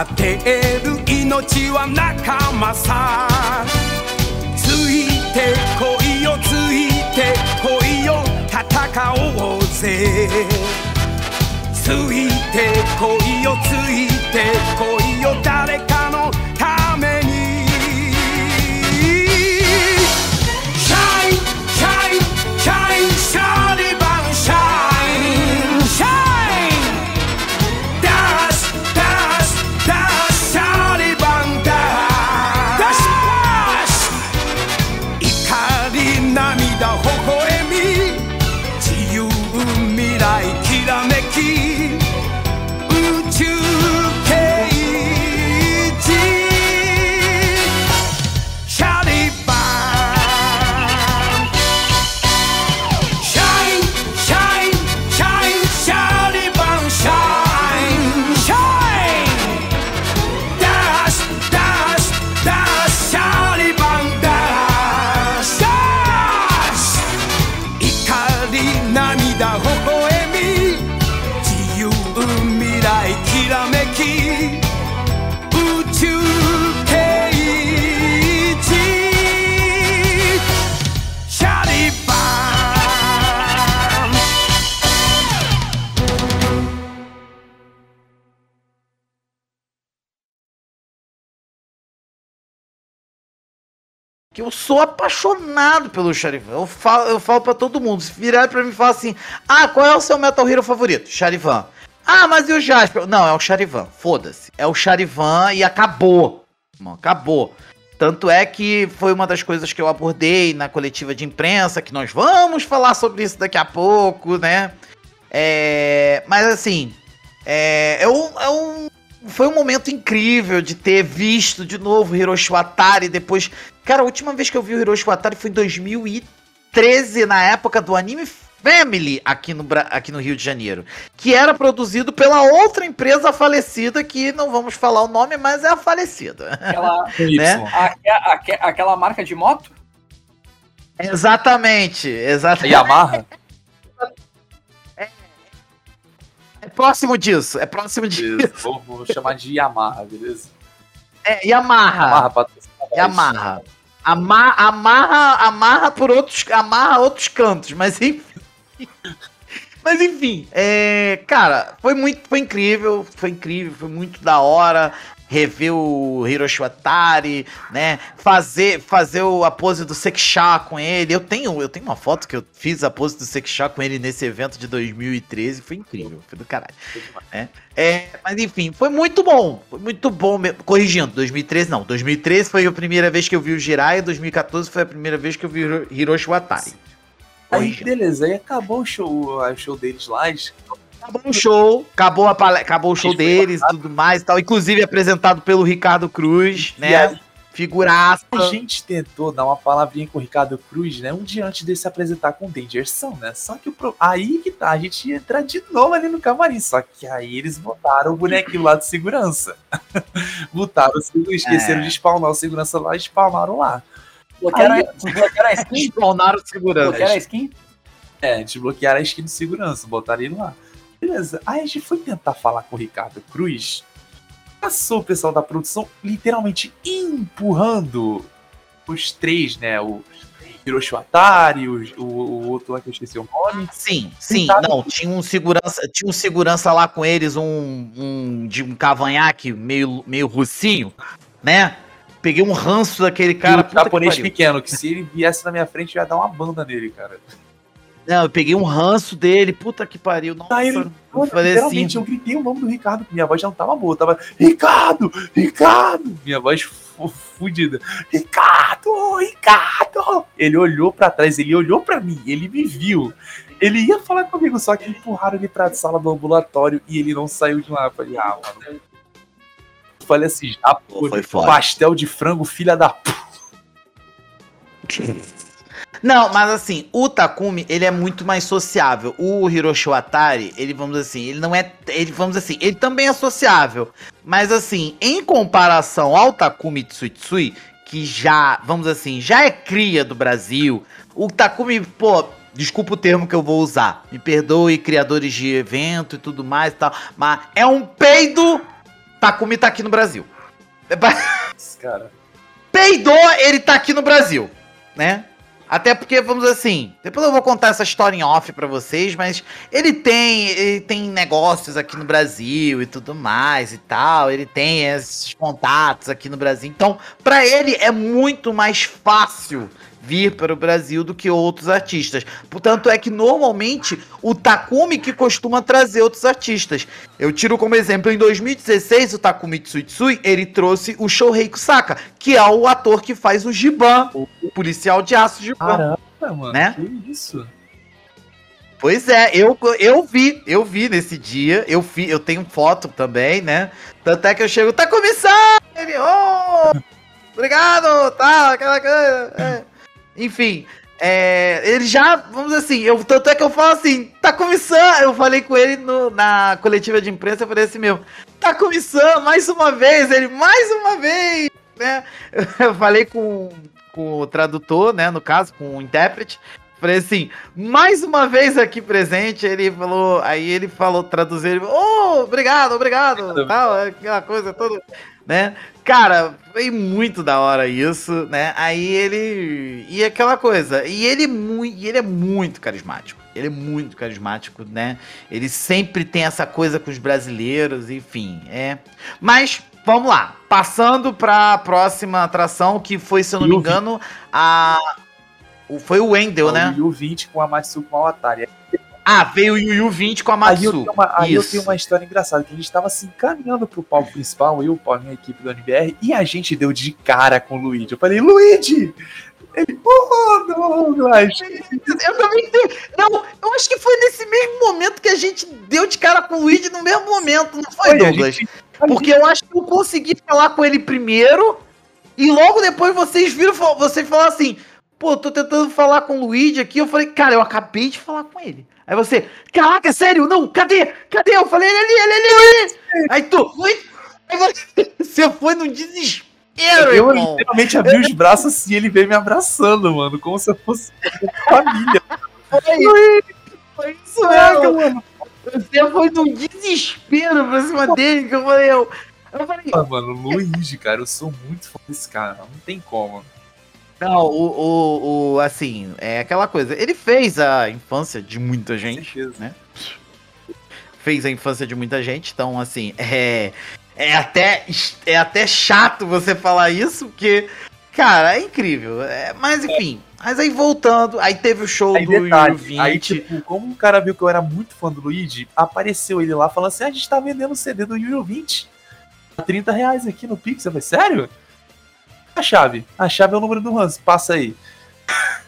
育てる命は仲間さ。ついてこいよついてこいよ戦おうぜ。ついてこいよついてこいよ誰かの sou apaixonado pelo Charivan. Eu falo, eu falo para todo mundo. Se virar pra mim e falar assim: Ah, qual é o seu Metal Hero favorito? Charivan. Ah, mas e o Jasper? Não, é o Charivan. Foda-se. É o Charivan e acabou. Mano, acabou. Tanto é que foi uma das coisas que eu abordei na coletiva de imprensa, que nós vamos falar sobre isso daqui a pouco, né? É, mas assim, é, é um, é um- foi um momento incrível de ter visto de novo Hiroshi Watari depois. Cara, a última vez que eu vi o Hiroshi Watari foi em 2013, na época do Anime Family aqui no, aqui no Rio de Janeiro. Que era produzido pela outra empresa falecida, que não vamos falar o nome, mas é a falecida. Aquela, Né? aque- aque- aquela marca de moto? Exatamente, exatamente. Yamaha? próximo disso. É próximo disso. Vou, vou chamar de Yamaha, beleza? É, Yamaha. Yamaha. Yamaha. Ama- Amarra, amarra por outros, amarra outros cantos, mas enfim. Mas enfim, é, cara, foi muito, foi incrível, foi incrível, foi muito da hora rever o Hiroshi Watari, né? Fazer, fazer o, a pose do Sekisha com ele. Eu tenho, eu tenho uma foto que eu fiz a pose do Sekisha com ele nesse evento de 2013, foi incrível, foi do caralho. né? É, mas enfim, foi muito bom. Foi muito bom. mesmo. Corrigindo, 2013 não. 2013 foi a primeira vez que eu vi o Jiraiya, 2014 foi a primeira vez que eu vi o Hiroshi Watari. Aí, beleza, aí acabou o show, o show deles lá. eles- Acabou o show, acabou, a pale- acabou o show deles e tudo mais e tal. Inclusive apresentado pelo Ricardo Cruz, E né? aí, Figuraça. a gente tentou dar uma palavrinha com o Ricardo Cruz, né? Um dia antes de se apresentar com o Dangerson, né? Só que o pro- aí que tá, a gente ia entrar de novo ali no camarim. Só que aí eles botaram o bonequinho lá de segurança. botaram, o esqueceram É. de spawnar o segurança lá e spawnaram lá. Bloquearam, Aí- a- skin? Spawnaram segurança. Bloquearam a skin? É, desbloquearam a skin de segurança, botaram ele lá. Beleza. Aí a gente foi tentar falar com o Ricardo Cruz. Passou o pessoal da produção literalmente empurrando os três, né? O Hiroshi Atari, o, o, o outro lá que eu esqueci o nome. Sim, sim, Tentado- não, tinha um segurança, tinha um segurança lá com eles, um, um de um cavanhaque meio, meio russinho, né? Peguei um ranço daquele cara. Um que japonês pariu. pequeno, que se ele viesse na minha frente, eu ia dar uma banda nele, cara. Não, eu peguei um ranço dele, puta que pariu. Nossa, Aí ele- eu falei assim. eu gritei o nome do Ricardo, minha voz já não tava boa, tava Ricardo, Ricardo, minha voz fu- fudida. Ricardo, Ricardo. Ele olhou pra trás, ele olhou pra mim, ele me viu. Ele ia falar comigo, só que empurraram ele pra sala do ambulatório e ele não saiu de lá. Eu falei, ah, mano. Eu falei assim, já Pô, foi foda. pastel de frango, filha da p. Não, mas assim, o Takumi, ele é muito mais sociável. O Hiroshi Watari, ele, vamos assim, ele não é. Ele, vamos assim, ele também é sociável. Mas assim, em comparação ao Takumi Tsuitsui, que já, vamos assim, já é cria do Brasil, o Takumi, pô. Desculpa o termo que eu vou usar. Me perdoe, criadores de evento e tudo mais e tal. Mas é um peido. Takumi tá aqui no Brasil. Cara, peidou, ele tá aqui no Brasil, né? Até porque, vamos assim, depois eu vou contar essa história em off pra vocês, mas ele tem, ele tem negócios aqui no Brasil e tudo mais e tal, ele tem esses contatos aqui no Brasil. Então, pra ele é muito mais fácil vir para o Brasil do que outros artistas. Portanto, é que normalmente o Takumi que costuma trazer outros artistas. Eu tiro como exemplo, em 2016, o Takumi Tsuitsui, ele trouxe o Shohei Kusaka, que é o ator que faz o Giban, o policial de aço Giban. caramba, mano. Né? Que isso? Pois é, eu, eu vi, eu vi nesse dia, eu, fi, eu tenho foto também, né? Tanto é que eu chego, tá começando! Ele, oh, obrigado, tá, aquela coisa. é. Enfim, é, ele já, vamos dizer assim, eu, tanto é que eu falo assim, tá começando, eu falei com ele no- na coletiva de imprensa, eu falei assim mesmo, tá começando mais uma vez, ele, mais uma vez, né? Eu falei com, com o tradutor, né, no caso, com o intérprete, Falei assim, mais uma vez aqui presente, ele falou, aí ele falou, traduziu, ele falou, oh, obrigado, obrigado, tal, aquela coisa toda, né? Cara, foi muito da hora isso, né? Aí ele, e aquela coisa, e ele, mui, e ele é muito carismático, ele é muito carismático, né? Ele sempre tem essa coisa com os brasileiros, enfim, é. Mas, vamos lá, passando pra próxima atração, que foi, se eu não me engano, a... o- Foi o Wendel, né? O Yu 20 com a Matsuko Awatari. Ah, veio o Yu Yu 20 com a Aí, eu Matsu. tenho, uma, aí eu tenho uma história engraçada, que a gente tava assim, caminhando pro palco principal, eu, a minha equipe do NBR, e a gente deu de cara com o Luigi. Eu falei, Luigi! Ele, oh, Douglas! Eu também dei- Não, eu acho que foi nesse mesmo momento que a gente deu de cara com o Luigi no mesmo momento, não foi, Foi, Douglas? gente- Porque eu acho que eu consegui falar com ele primeiro e logo depois vocês viram, fal- vocês falaram assim, pô, tô tentando falar com o Luigi aqui. Eu falei, cara, eu acabei de falar com ele. Aí você, caraca, sério? Não, cadê? Cadê? Eu falei, ele ali, ele ali, ele ali. Aí tu, oi? Aí você- foi no desespero, Eu literalmente abri os braços assim, ele veio me abraçando, mano, como se eu fosse família. Foi, foi isso Caraca, mesmo. mano. Você foi num desespero pra cima dele que eu falei, eu. Eu falei, Ah, mano, Luigi, cara, eu sou muito fã desse cara, não tem como. Não, o, o, o, assim, é aquela coisa. Ele fez a infância de muita gente, né? Fez a infância de muita gente, então, assim, é. É até, é até chato você falar isso, porque, cara, é incrível. É, mas enfim, mas aí voltando, aí teve o show Aí, do detalhe, Yu 20. aí, tipo, como o cara viu que eu era muito fã do Luigi, apareceu ele lá falando assim: "Ah, a gente tá vendendo o CD do Yu 20 a 30 reais aqui no Pix. Eu falei, sério? A chave. A chave é o número do Hans, passa aí.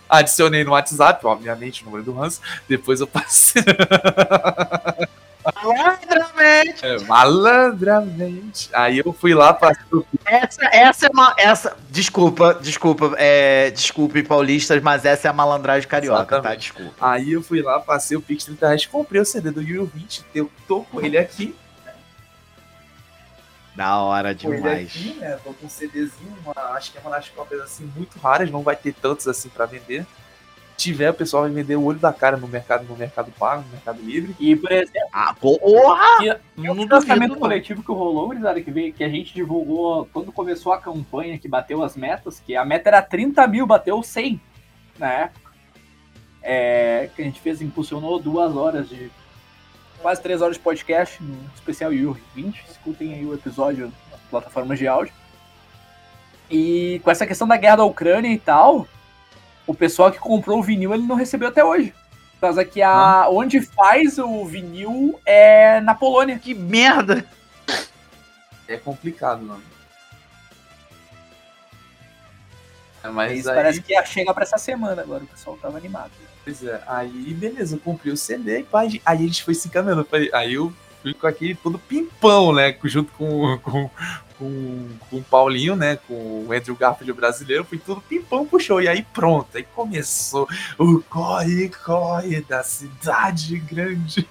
Adicionei no WhatsApp, obviamente, o número do Hans. Depois eu passei. Malandramente. É, malandramente. Aí eu fui lá, passei o Essa, essa é uma. Essa, desculpa, desculpa, é, desculpe, paulistas, mas essa é a malandragem carioca, tá? Exatamente. Desculpa. Aí eu fui lá, passei o Pix 30 reais, comprei o CD do Yu 20, eu tô com ele aqui. Da hora demais. aqui, né? Tô com um CDzinho, uma- acho que é uma das cópias assim muito raras, não vai ter tantos assim pra vender. Se tiver, o pessoal vai vender o olho da cara no mercado, no mercado pago, no mercado livre. E, por exemplo, Ah, porra! E- Não o duvido, financiamento não. coletivo que rolou, gurizada, que, veio, que a gente divulgou quando começou a campanha, que bateu as metas, que a meta era 30 mil, bateu 100 na época. É, que a gente fez, impulsionou duas horas de. Quase três horas de podcast, no especial Yuri 20. Escutem aí o episódio nas plataformas de áudio. E com essa questão da guerra da Ucrânia e tal, o pessoal que comprou o vinil ele não recebeu até hoje. Por causa que a, onde faz o vinil é na Polônia. Que merda! É complicado, mano. Mas Isso aí, parece que ia chegar pra essa semana agora, o pessoal tava animado. pois é, aí beleza, eu comprei o CD e pá, aí a gente foi se encaminhando. Aí eu fui com aquele todo pimpão, né? Junto com, com, com, com o Paulinho, né? Com o Andrew Garfield brasileiro, fui tudo pimpão pro show. E aí pronto, aí começou o corre-corre da cidade grande.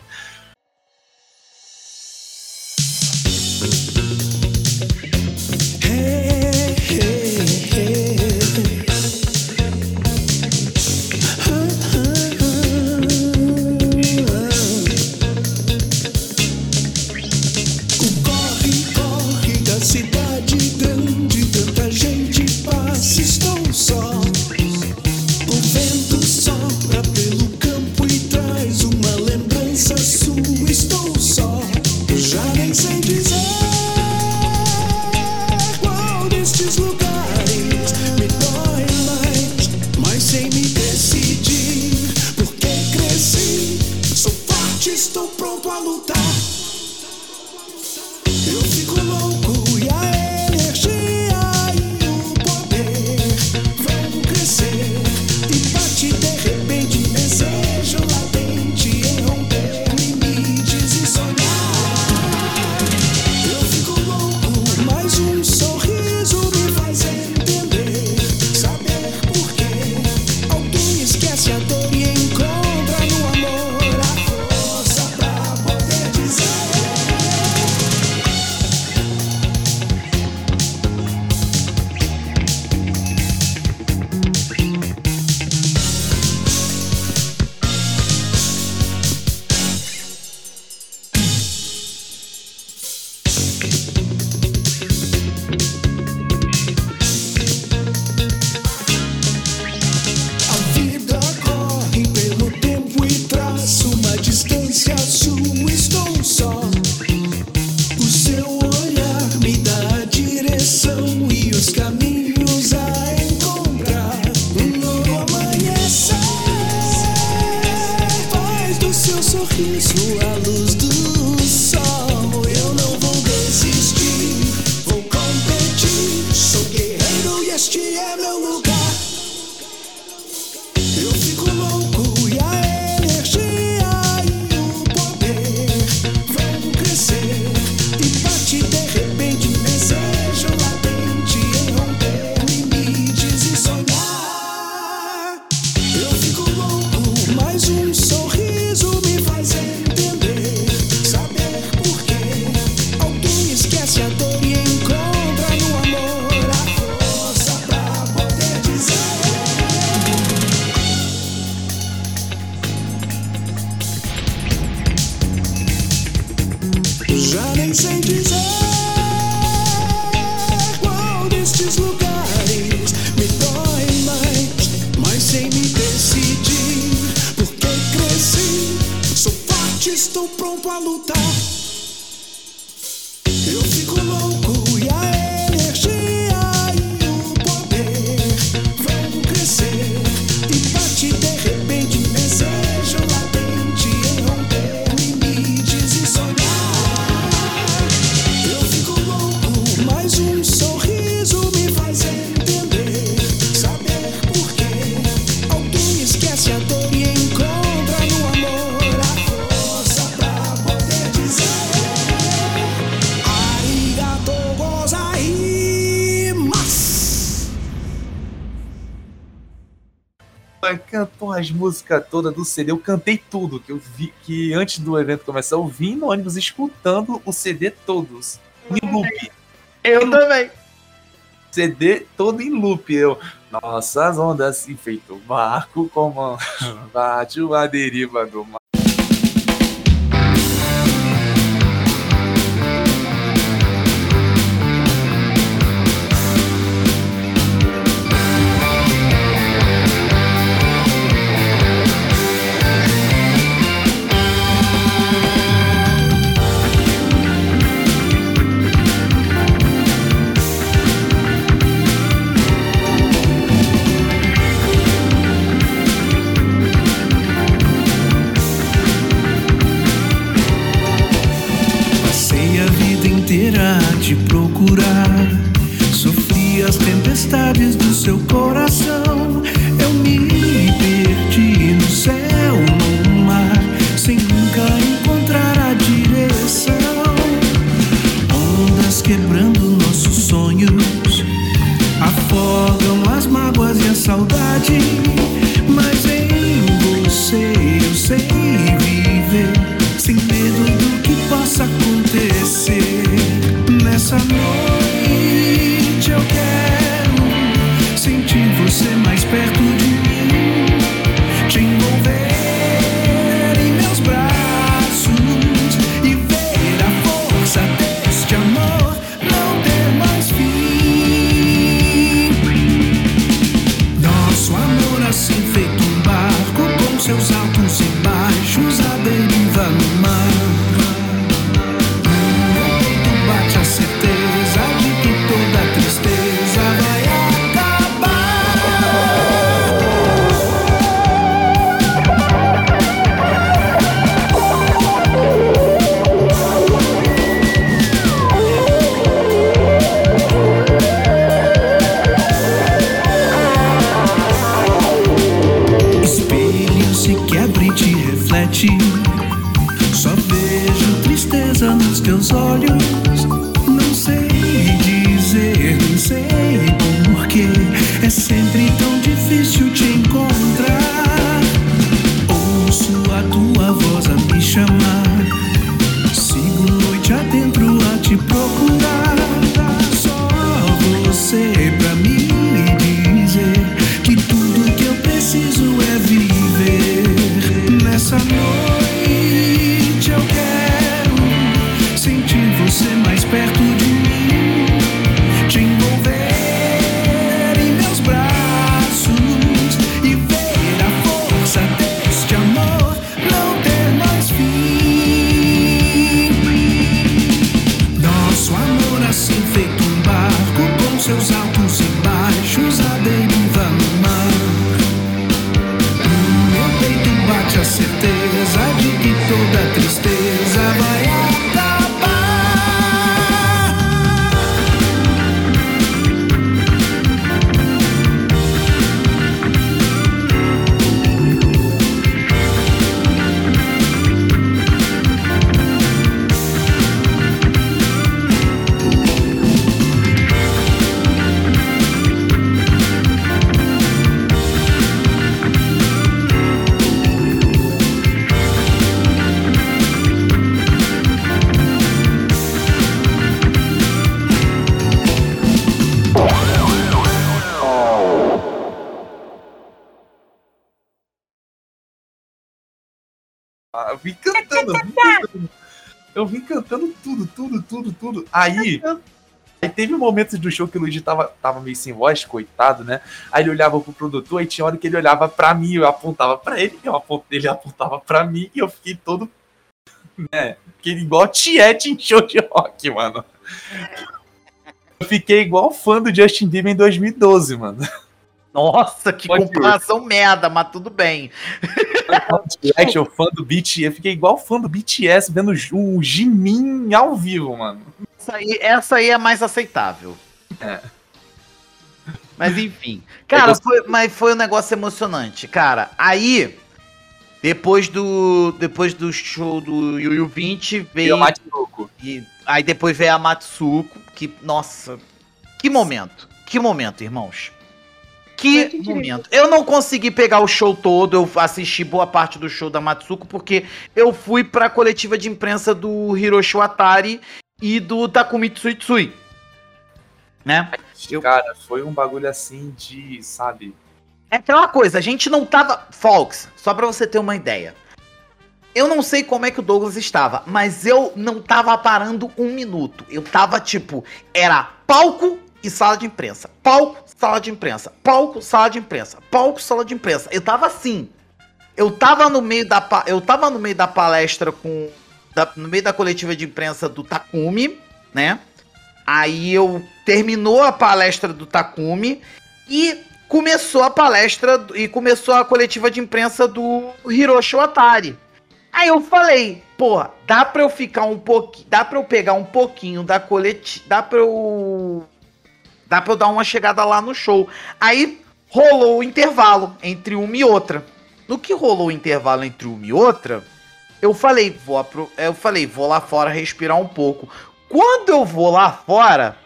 música toda do CD, eu cantei tudo, que eu vi que antes do evento começar, eu vim no ônibus escutando o CD todos. Em loop. Eu em também. Loop. CD todo em loop. Eu, nossas ondas se feito barco como bate uma deriva do mar. Aí, aí teve momentos do show que o Luigi tava, tava meio sem voz, coitado, né? Aí ele olhava pro produtor, e tinha hora que ele olhava pra mim, eu apontava pra ele, eu apontava, ele apontava pra mim, e eu fiquei todo. né? Fiquei igual Tiet em show de rock, mano. Eu fiquei igual fã do Justin Bieber em 2012, mano. Nossa, que Pode comparação ir. merda, mas tudo bem. Eu fã do BTS, eu fiquei igual fã do BTS vendo o Jimin ao vivo, mano. Essa aí, essa aí é mais aceitável. É. Mas enfim. Cara, foi, mas foi um negócio emocionante. Cara, aí, depois do depois do show do Yu Yu 20, E veio... o Matsuko. E aí depois veio a Matsuko, que, nossa, que momento. Que momento, irmãos. Que momento. Eu não consegui pegar o show todo, eu assisti boa parte do show da Matsuko, porque eu fui pra coletiva de imprensa do Hiroshi Watari e do Takumi Tsuitsui. Né? Eu- Cara, foi um bagulho assim de, sabe? É aquela coisa, a gente não tava. Folks, só pra você ter uma ideia. Eu não sei como é que o Douglas estava, mas eu não tava parando um minuto. Eu tava tipo, era palco e sala de imprensa. Palco, sala de imprensa. Palco, sala de imprensa. Palco, sala de imprensa. Eu tava assim. Eu tava no meio da, eu tava no meio da palestra com. Da- no meio da coletiva de imprensa do Takumi, né? Aí eu terminou a palestra do Takumi e começou a palestra e começou a coletiva de imprensa do Hiroshi Watari. Aí eu falei, pô, dá pra eu ficar um pouquinho, dá pra eu pegar um pouquinho da coletiva, dá pra eu dá pra eu dar uma chegada lá no show. Aí rolou o intervalo entre uma e outra. No que rolou o intervalo entre uma e outra, eu falei, vou apro- eu falei, vou lá fora respirar um pouco. Quando eu vou lá fora,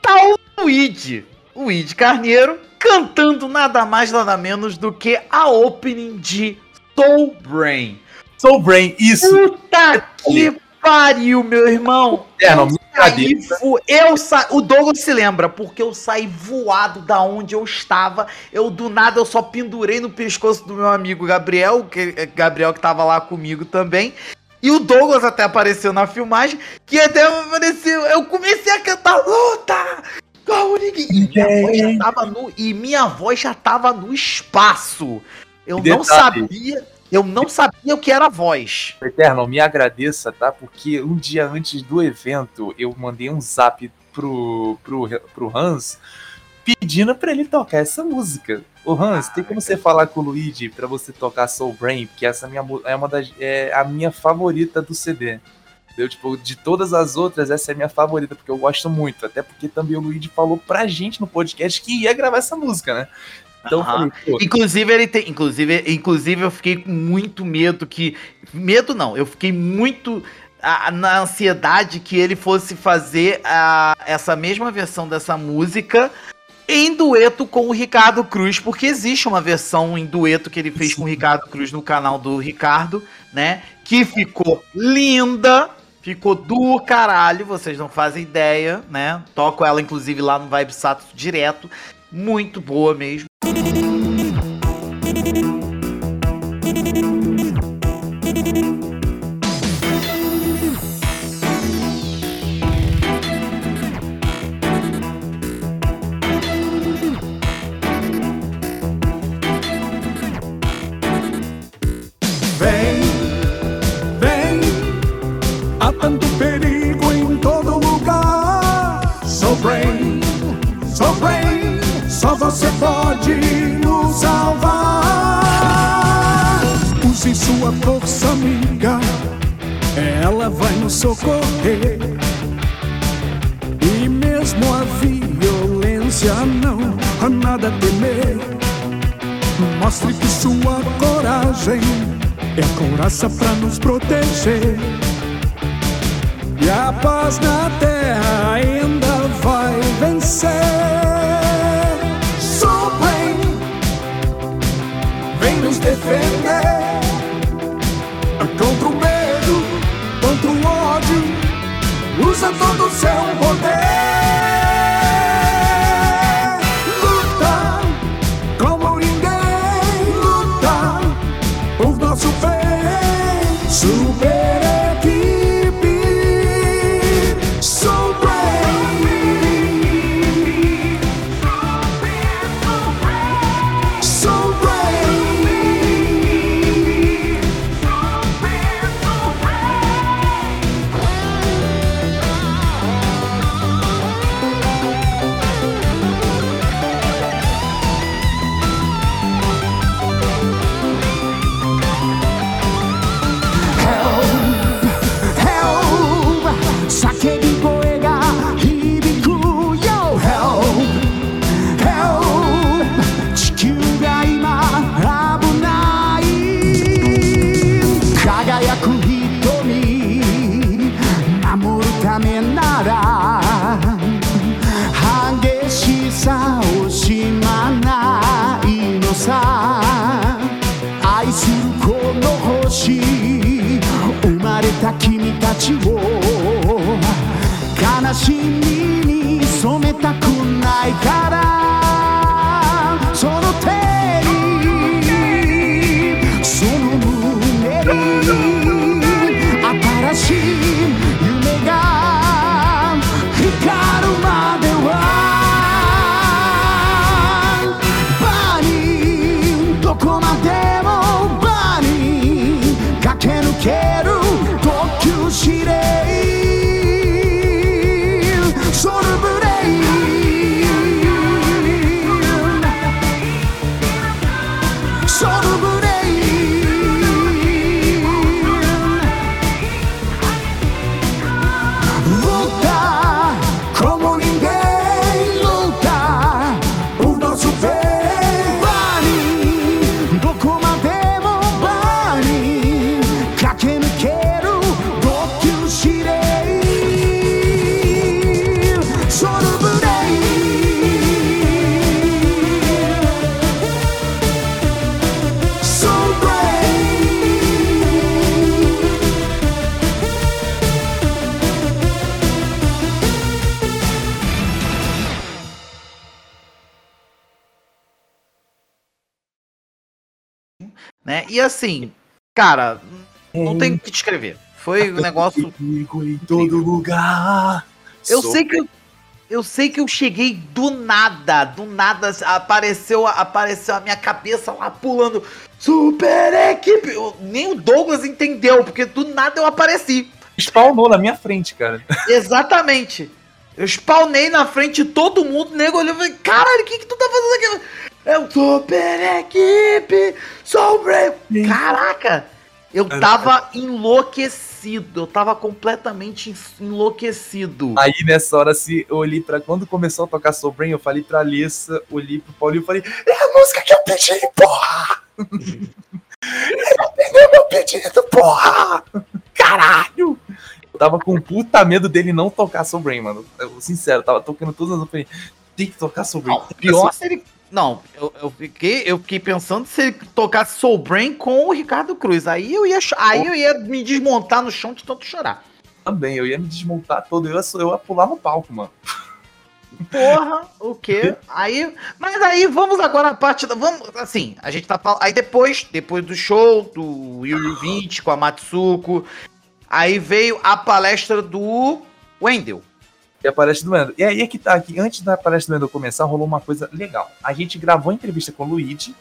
tá o Luigi, o Luigi Carneiro, cantando nada mais nada menos do que a opening de Soul Brain. Soul Brain, isso. Puta que pariu, meu irmão. É, não, saí, vo- eu sa... O Douglas se lembra, porque eu saí voado da onde eu estava. Eu, do nada, eu só pendurei no pescoço do meu amigo Gabriel, que, Gabriel que tava lá comigo também. E o Douglas até apareceu na filmagem, que até apareceu. Eu comecei a cantar luta! E minha voz já tava no, e minha voz já tava no espaço. Eu não sabia. Eu não sabia o que era voz. Eterno, me agradeça, tá? Porque um dia antes do evento, eu mandei um zap pro, pro, pro Hans pedindo pra ele tocar essa música. Ô Hans, tem como você falar com o Luigi pra você tocar Soul Brain? Porque essa minha, é uma das, é a minha favorita do CD. Entendeu? Tipo, de todas as outras, essa é a minha favorita, porque eu gosto muito. Até porque também o Luigi falou pra gente no podcast que ia gravar essa música, né? Então falei, Inclusive, ele tem. Inclusive, inclusive, eu fiquei com muito medo que. Medo não, eu fiquei muito ah, na ansiedade que ele fosse fazer a, essa mesma versão dessa música em dueto com o Ricardo Cruz, porque existe uma versão em dueto que ele fez com o Ricardo Cruz no canal do Ricardo, né? Que ficou linda. Ficou do caralho, vocês não fazem ideia, né? Toco ela, inclusive, lá no Vibe Sato direto. Muito boa mesmo. Você pode nos salvar. Use sua força amiga, ela vai nos socorrer. E mesmo a violência não há nada a temer. Mostre que sua coragem é coraça pra nos proteger. E a paz na terra ainda vai vencer. Defender. Contra o medo, contra o ódio, usa todo o seu poder. ちを悲しみに染めたくないから。Assim, cara, não tem o que descrever. Foi um negócio. Em todo lugar. Eu Sou sei que eu, eu sei que eu cheguei do nada, do nada apareceu, apareceu a minha cabeça lá pulando. Super equipe! Eu- nem o Douglas entendeu, porque do nada eu apareci. spawnou na minha frente, cara. Exatamente. Eu spawnei na frente de todo mundo, o nego olhou e falei, caralho, o que, que tu tá fazendo aqui? É o Super Equipe! Sobre! Caraca! Eu tava enlouquecido, eu tava completamente en- enlouquecido. Aí nessa hora, assim, eu olhei pra. Quando começou a tocar Soul Brain, eu falei pra Alissa, olhei pro Paulinho e falei: É a música que eu pedi, porra! Ele atendeu meu pedido, porra! Caralho! Eu tava com puta medo dele não tocar Soul Brain, mano. Eu, sincero, tava tocando todas as. Eu Tem que tocar Soul Brain. Pior se ele. Não, eu, eu, fiquei, eu fiquei pensando se ele tocasse Soul Brain com o Ricardo Cruz. Aí eu ia, aí eu ia me desmontar no chão de tanto chorar. Também, eu ia me desmontar todo, eu ia, eu ia pular no palco, mano. Porra, o quê? Aí, mas aí vamos agora à parte da. Vamos, assim, a gente tá falando. Aí depois, depois do show do Yu 20 com a Matsuko, aí veio a palestra do Wendel. E a palestra do Wendel. E aí é que tá aqui, antes da palestra do Wendel começar, rolou uma coisa legal. A gente gravou a entrevista com o Luigi,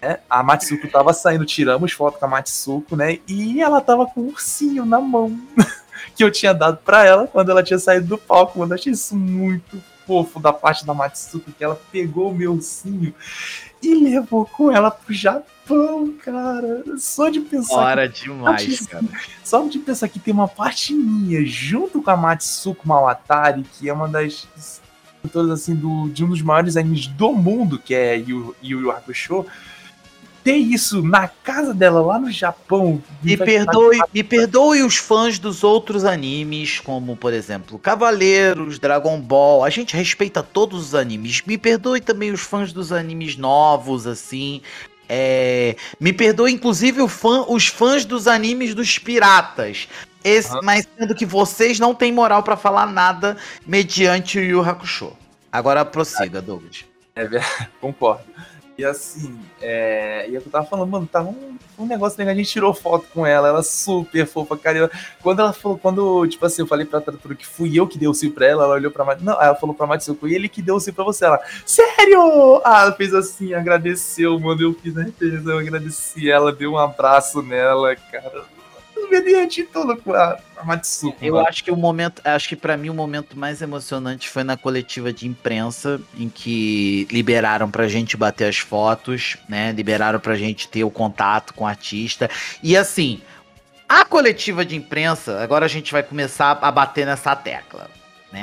né? A Matsuko tava saindo, tiramos foto com a Matsuko, né? E ela tava com um ursinho na mão. que eu tinha dado pra ela quando ela tinha saído do palco. Mano, eu achei isso muito fofo da parte da Matsuko, que ela pegou o meu ursinho e levou com ela pro Japão, cara. Só de pensar Hora que demais, cara. só de pensar que tem uma parte minha junto com a Matsuko Mawatari, que é uma das autoras assim do, de um dos maiores animes do mundo, que é Yu Yu Yu Hakusho, ter isso na casa dela lá no Japão. Me perdoe, me perdoe os fãs dos outros animes, como por exemplo Cavaleiros, Dragon Ball. A gente respeita todos os animes. Me perdoe também os fãs dos animes novos, assim. É, me perdoe, inclusive, o fã- os fãs dos animes dos piratas. Esse-. Mas sendo que vocês não têm moral pra falar nada mediante o Yu Yu Hakusho. Agora prossiga, Douglas. É verdade, concordo. E assim, é, e é eu tava falando, mano, tava um, um negócio legal, a gente tirou foto com ela, ela super fofa, cara. eu- quando ela falou, quando, tipo assim, eu falei pra tradutora que fui eu que dei o sil pra ela, ela olhou pra não, ela falou pra Matsuko, e ele que deu o sil pra você, ela, sério? Ah, ela fez assim, agradeceu, mano, eu fiz na repetição, eu agradeci ela, dei um abraço nela, cara. Todo com a, a Matsuko. Eu mano. acho que o momento, acho que para mim o momento mais emocionante foi na coletiva de imprensa, em que liberaram pra gente bater as fotos, né? Liberaram pra gente ter o contato com o artista. E assim, a coletiva de imprensa, agora a gente vai começar a bater nessa tecla, né?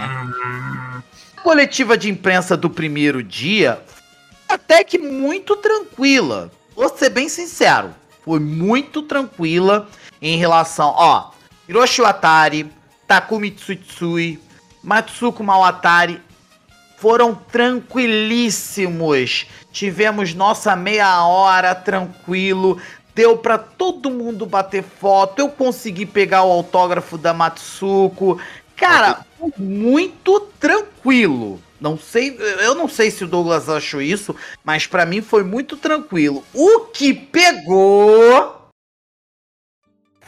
A coletiva de imprensa do primeiro dia até que muito tranquila. Vou ser bem sincero, foi muito tranquila em relação, ó, Hiroshi Watari, Takumi Tsutsui, Matsuko Mawatari foram tranquilíssimos. Tivemos nossa meia hora tranquilo, deu pra todo mundo bater foto. Eu consegui pegar o autógrafo da Matsuko. Cara, muito tranquilo. Não sei, eu não sei se o Douglas achou isso, mas pra mim foi muito tranquilo. O que pegou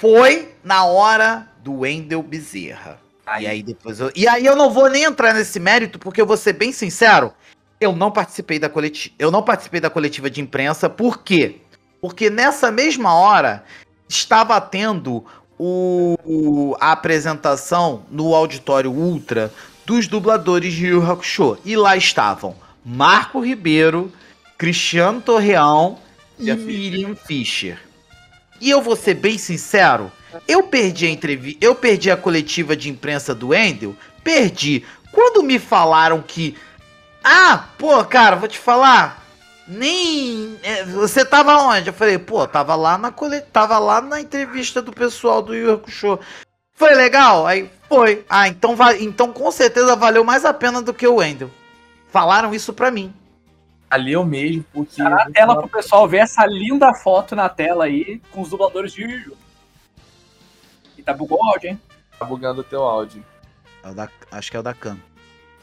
foi na hora do Wendel Bezerra. E aí depois eu, e aí eu não vou nem entrar nesse mérito porque eu vou ser bem sincero, eu não participei da coletiva, eu não participei da coletiva de imprensa, por quê? Porque nessa mesma hora estava tendo o, o- a apresentação no auditório Ultra dos dubladores de Yu Hakusho. E lá estavam Marco Ribeiro, Cristiano Torreão e Miriam Fischer. E eu vou ser bem sincero, eu perdi a entrevista, eu perdi a coletiva de imprensa do Endel, perdi. Quando me falaram que ah, pô, cara, vou te falar, nem é, você tava onde? Eu falei, pô, tava lá na cole... tava lá na entrevista do pessoal do Yu Yu Hakusho. Foi legal? Aí foi. Ah, então va... então com certeza valeu mais a pena do que o Wendel. Falaram isso pra mim. Valeu mesmo, porque. Tá na tela pro pessoal ver essa linda foto na tela aí com os dubladores de Yu. E tá bugou o áudio, hein? Tá bugando o teu áudio. acho que é o da Khan.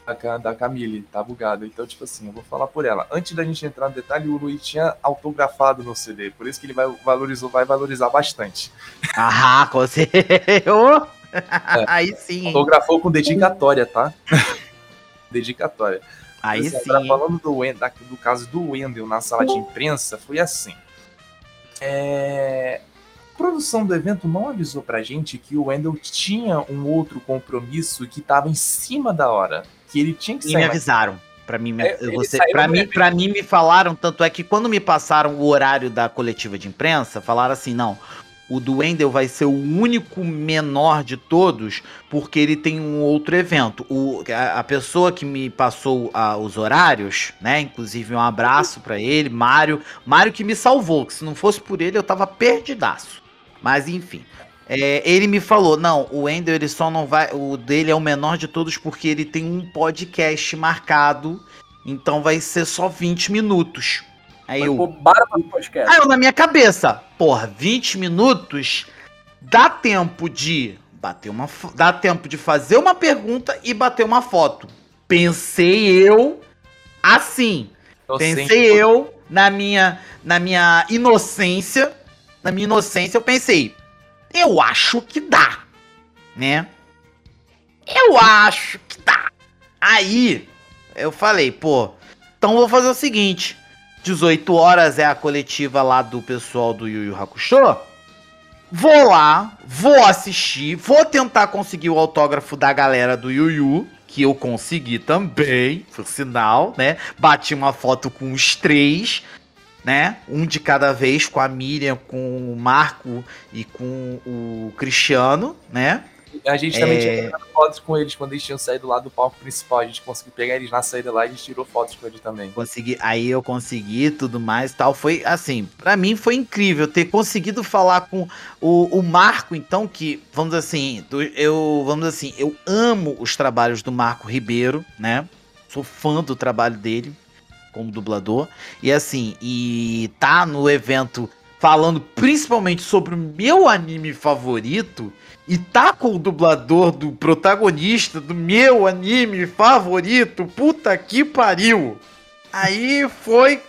Da, da Camille, tá bugado. Então, tipo assim, eu vou falar por ela. Antes da gente entrar no detalhe, o Luiz tinha autografado no CD, por isso que ele vai, valorizou, vai valorizar bastante. Ah, com certeza. Aí sim. Autografou com dedicatória, tá? dedicatória. Aí Assim, sim. agora falando do, da- do caso do Wendel na sala de imprensa, foi assim. É, A produção do evento não avisou pra gente que o Wendel tinha um outro compromisso que tava em cima da hora. Que ele tinha que E me sair. mais- avisaram. Pra mim, me- É, você, pra, mim, evento. pra mim, me falaram, tanto é que quando me passaram o horário da coletiva de imprensa, falaram assim, não, o do Wendel vai ser o único menor de todos, porque ele tem um outro evento. O, a, a pessoa que me passou ah, os horários, né, inclusive um abraço pra ele, Mário, Mário que me salvou, que se não fosse por ele eu tava perdidaço. Mas enfim, é, ele me falou, não, o Wendel ele só não vai, o dele é o menor de todos porque ele tem um podcast marcado, então vai ser só 20 minutos. Aí eu, aí eu na minha cabeça, porra, 20 minutos dá tempo de bater uma, dá tempo de fazer uma pergunta e bater uma foto. Pensei eu assim, Pensei eu, na minha, na minha inocência, na minha inocência, eu pensei, eu acho que dá, né? Eu acho que dá. Aí, eu falei, pô, então vou fazer o seguinte, 18 horas é a coletiva lá do pessoal do Yu Yu Hakusho, vou lá, vou assistir, vou tentar conseguir o autógrafo da galera do Yu Yu, que eu consegui também, por sinal, né? Bati uma foto com os três, né? Um de cada vez, com a Miriam, com o Marco e com o Cristiano, né? A gente também É. tinha tirado fotos com eles quando eles tinham saído lá do palco principal. A gente conseguiu pegar eles na saída lá e a gente tirou fotos com eles também. Consegui, aí eu consegui tudo mais tal. Foi assim, pra mim foi incrível ter conseguido falar com o, o Marco, então, que, vamos assim, eu, vamos assim, eu amo os trabalhos do Marco Ribeiro, né? Sou fã do trabalho dele como dublador. E assim, e tá no evento falando principalmente sobre o meu anime favorito. E tá com o dublador do protagonista do meu anime favorito. Puta que pariu. Aí foi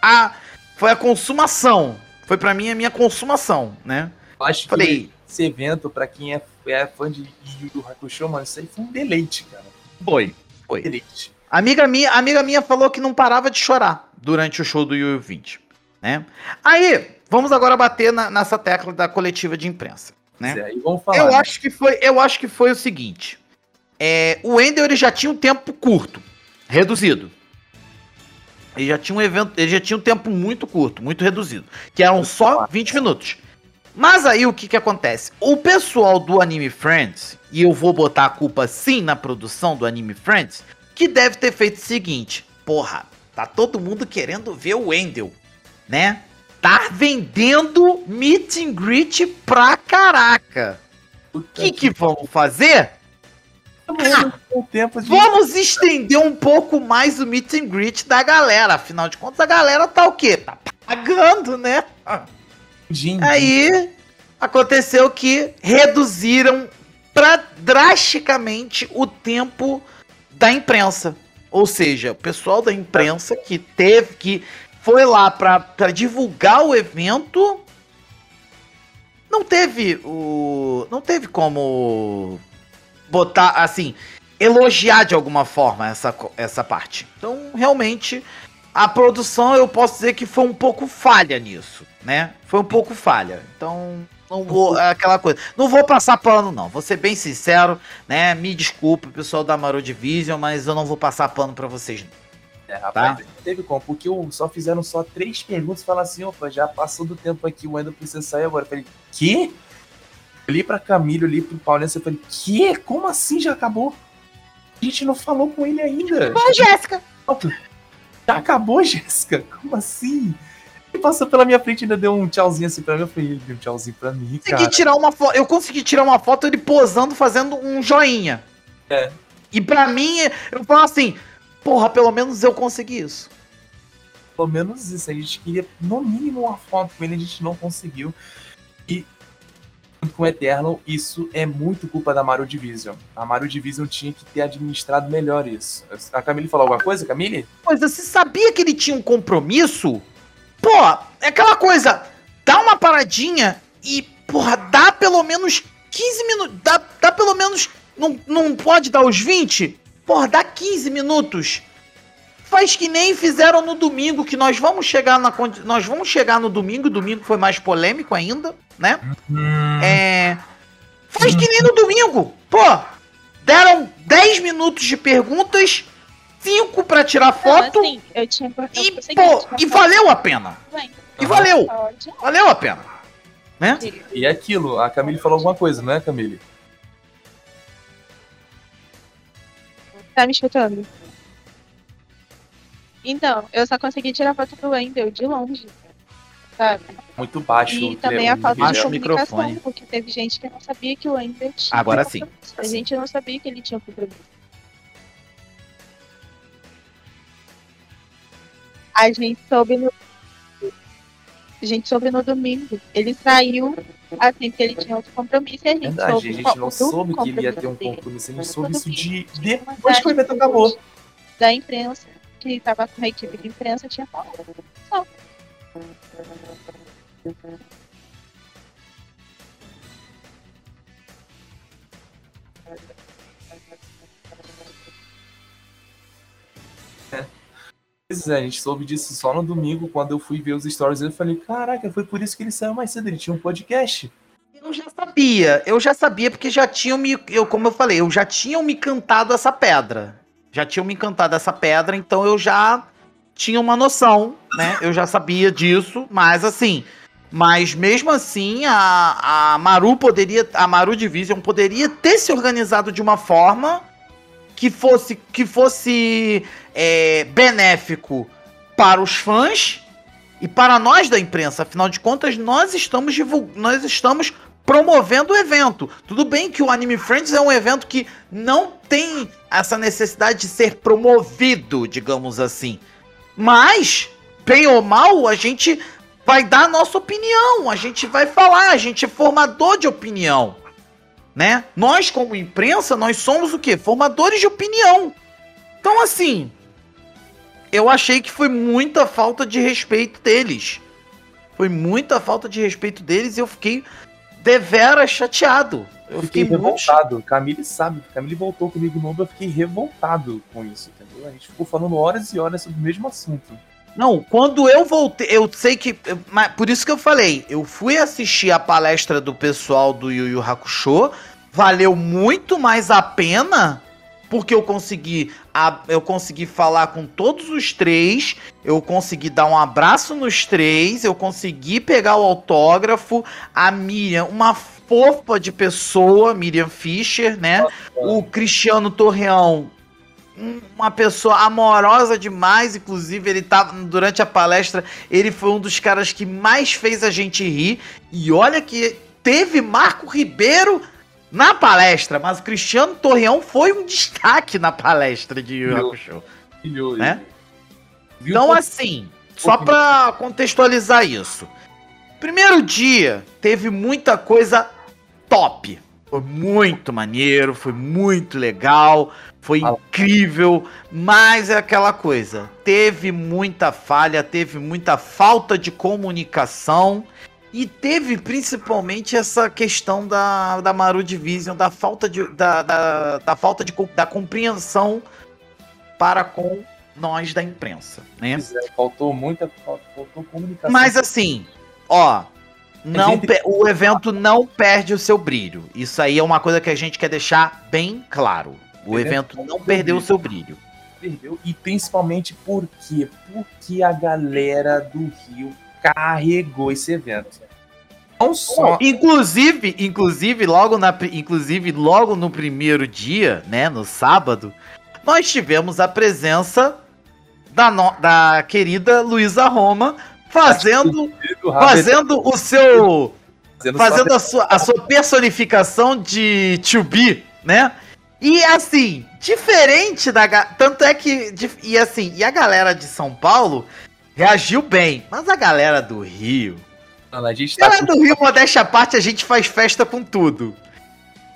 a foi a consumação. Foi pra mim a minha consumação, né? Eu acho que Falei, esse evento, pra quem é, é fã de Yu Yu Hakusho, mano, isso aí foi um deleite, cara. foi, foi. Deleite. Amiga minha, amiga minha falou que não parava de chorar durante o show do Yu Yu 20, né? Aí, vamos agora bater na- nessa tecla da coletiva de imprensa, né? Falar. Eu né? acho que foi, eu acho que foi o seguinte. É, o Wendel ele já tinha um tempo curto, reduzido. Ele já tinha um evento, ele já tinha um tempo muito curto, muito reduzido, que eram só 20 minutos. Mas aí o que que acontece? O pessoal do Anime Friends, e eu vou botar a culpa sim na produção do Anime Friends, que deve ter feito o seguinte: porra, tá todo mundo querendo ver o Wendel, né? Tá vendendo meet and greet pra caraca. O que que vamos fazer? Tempo de... Vamos estender um pouco mais o meet and greet da galera. Afinal de contas, a galera tá o quê? Tá pagando, né? Aí aconteceu que reduziram pra, drasticamente o tempo da imprensa. Ou seja, o pessoal da imprensa que teve que foi lá pra pra divulgar o evento não teve o não teve como botar assim elogiar de alguma forma essa, essa parte. Então, realmente, a produção eu posso dizer que foi um pouco falha nisso, né? Foi um pouco falha. Então, não vou. é aquela coisa. Não vou passar pano, não. Vou ser bem sincero, né? Me desculpe, pessoal da Marô Division, mas eu não vou passar pano pra vocês. não. É, rapaz, não teve como, porque o- só fizeram só três perguntas e falaram assim, opa, já passou do tempo aqui, o Wendel precisa sair agora. Eu falei, quê? Olhei pra Camilo, olhei pro Paulinho, eu falei, quê? Como assim já acabou? A gente não falou com ele ainda. Ô, Jéssica! Já acabou, Jéssica? Como assim? Ele passou pela minha frente e ainda deu um tchauzinho assim pra mim. Eu falei, ele deu um tchauzinho pra mim, Consegui cara. tirar uma foto. Eu consegui tirar uma foto ele posando, fazendo um joinha. É. E pra mim, eu falo assim, porra, pelo menos eu consegui isso. Pelo menos isso. A gente queria, no mínimo, uma foto com ele, a gente não conseguiu. E com o Eternal, isso é muito culpa da Mario Division. A Mario Division tinha que ter administrado melhor isso. A Camille falou alguma coisa, Camille? coisa, você sabia que ele tinha um compromisso? Pô, é aquela coisa, dá uma paradinha e, porra, dá pelo menos 15 minutos, dá, dá pelo menos, não, não pode dar os 20? Porra, dá 15 minutos. Faz que nem fizeram no domingo, que nós vamos chegar na nós vamos chegar no domingo, domingo foi mais polêmico ainda, né? É. Faz que nem no domingo. Pô, deram 10 minutos de perguntas, 5 pra tirar foto. Não, assim, eu tinha eu E, pô, e valeu a pena. E valeu. Valeu a pena. Né? E é aquilo, a Camille falou alguma coisa, não é, Camille? Tá me escutando? Então, eu só consegui tirar foto do Wendel de longe. Sabe? Muito baixo. E também a falta de comunicação, microfone. porque teve gente que não sabia que o Wendel tinha. Agora sim. A gente não sabia que ele tinha compromisso. A gente soube no. A gente soube no domingo. Ele saiu assim que ele tinha outro compromisso e a gente Verdade, soube. a gente não soube que ele ia ter um compromisso. A gente soube isso de depois que o evento acabou. Da imprensa, que tava com a equipe de imprensa, tinha falado. Só. Pois é, a gente soube disso só no domingo, quando eu fui ver os stories eu falei, caraca, foi por isso que ele saiu mais cedo, ele tinha um podcast. Eu já sabia, eu já sabia porque já tinham me, eu como eu falei, eu já tinham me cantado essa pedra. Já tinham me cantado essa pedra, então eu já tinha uma noção, né? Eu já sabia disso, mas assim, mas mesmo assim a, a Maru poderia, a Maru Division poderia ter se organizado de uma forma que fosse que fosse é, benéfico para os fãs e para nós da imprensa. Afinal de contas, nós estamos nós estamos promovendo o evento. Tudo bem que o Anime Friends é um evento que não tem essa necessidade de ser promovido, digamos assim. Mas, bem ou mal, a gente vai dar a nossa opinião, a gente vai falar, a gente é formador de opinião. Né? Nós, como imprensa, nós somos o quê? Formadores de opinião. Então, assim, eu achei que foi muita falta de respeito deles. Foi muita falta de respeito deles e eu fiquei deveras chateado. Eu fiquei fiquei, muito revoltado. Camille sabe, Camille voltou comigo novo, eu fiquei revoltado com isso, entendeu? A gente ficou falando horas e horas sobre o mesmo assunto. Não, quando eu voltei, eu sei que. mas por isso que eu falei, eu fui assistir a palestra do pessoal do Yu Yu Hakusho, valeu muito mais a pena, porque eu consegui. eu consegui falar com todos os três, eu consegui dar um abraço nos três, eu consegui pegar o autógrafo, a Miriam, uma fofa de pessoa, Miriam Fischer, né? O Cristiano Torreão, uma pessoa amorosa demais, inclusive ele tava durante a palestra, ele foi um dos caras que mais fez a gente rir. E olha que teve Marco Ribeiro na palestra, mas o Cristiano Torreão foi um destaque na palestra de Yu? Hakusho, né? Viu Então assim, só pra contextualizar isso. Primeiro dia, teve muita coisa top. Foi muito maneiro, foi muito legal, foi incrível, mas é aquela coisa. Teve muita falha, teve muita falta de comunicação e teve principalmente essa questão da, da Maru Division, da falta de, da, da, da falta de, da compreensão para com nós da imprensa, né? É, faltou muita. Faltou, comunicação. Mas assim, ó, não o evento não perde o seu brilho. Isso aí é uma coisa que a gente quer deixar bem claro. O evento evento não perdeu o seu brilho. perdeu. E principalmente por quê? Porque a galera do Rio carregou esse evento. Não só. Inclusive, inclusive logo na inclusive logo no primeiro dia, né, no sábado, nós tivemos a presença da, no- da querida Luísa Roma fazendo fazendo o seu fazendo fazendo a sua, a sua personificação de To Be, né? E assim, diferente da. Tanto é que. E assim, e a galera de São Paulo reagiu bem. Mas a galera do Rio. Mano, a gente tá galera do Rio, modéstia à parte, a gente faz festa com tudo.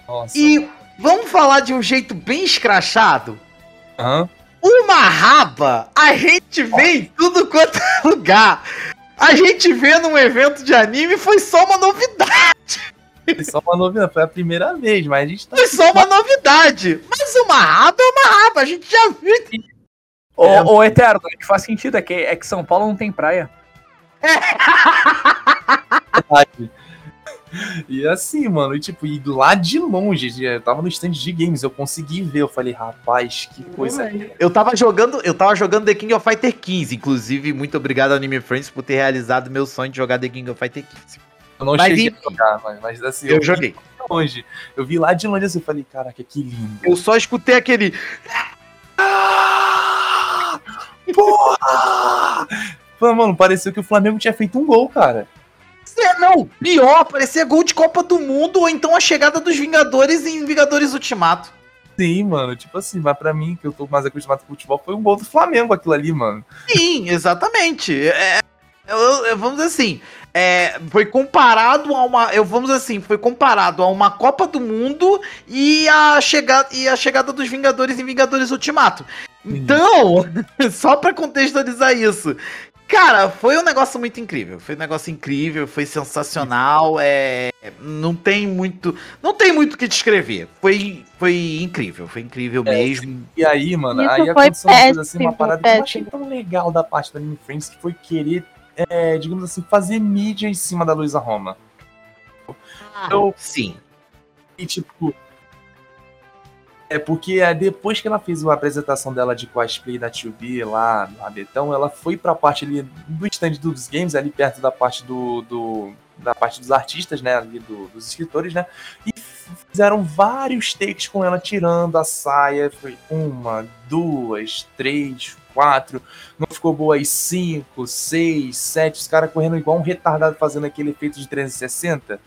Nossa. E vamos falar de um jeito bem escrachado? Aham. Uma raba, a gente vê em tudo quanto é lugar. A gente vê num evento de anime foi só uma novidade. Foi só uma novidade, foi a primeira vez, mas a gente tá. Foi só uma novidade. Mas uma raba é uma raba, a gente já viu. Ô, É. ô, Eterno, é que faz sentido, é que, é que São Paulo não tem praia. E assim, mano, e tipo, e lá de longe, eu tava no stand de games, eu consegui ver, eu falei, rapaz, que coisa. Eu tava jogando, eu tava jogando The King of Fighter 15, inclusive, muito obrigado Anime Friends por ter realizado meu sonho de jogar The King of Fighter 15. Eu não Mas cheguei enfim. a jogar, mas, mas assim, Eu vi joguei. de longe. Eu vi lá de longe assim, eu falei, caraca, que lindo. Eu só escutei aquele Ah! Porra! Mano, pareceu que o Flamengo tinha feito um gol, cara. É, não, pior, parecia gol de Copa do Mundo ou então a chegada dos Vingadores em Vingadores Ultimato. Sim, mano, tipo assim, mas pra mim, que eu tô mais acostumado com futebol, foi um gol do Flamengo aquilo ali, mano. Sim, exatamente. É, eu- eu- vamos dizer assim, é, foi comparado a uma, eu vamos assim, foi comparado a uma Copa do Mundo e a chegada e a chegada dos Vingadores em Vingadores Ultimato. Então, só pra contextualizar isso, cara, foi um negócio muito incrível. Foi um negócio incrível, foi sensacional. É, não tem muito, não tem muito o que descrever. Foi, foi incrível, foi incrível É, mesmo. E aí, mano, Isso aí foi aconteceu uma coisa assim, uma péssimo, parada que eu achei tão legal da parte do Anime Friends, que foi querer, é, digamos assim, fazer mídia em cima da Luísa Roma. Eu- Sim. E tipo. É porque é, depois que ela fez a apresentação dela de cosplay da 2B lá no Rabetão, ela foi pra parte ali do stand dos games, ali perto da parte do. do- da parte dos artistas, né? Ali do- dos escritores, né? E fizeram vários takes com ela tirando a saia. Foi uma, duas, três, quatro. Não ficou boa aí cinco, seis, sete. Os caras correndo igual um retardado fazendo aquele efeito de 360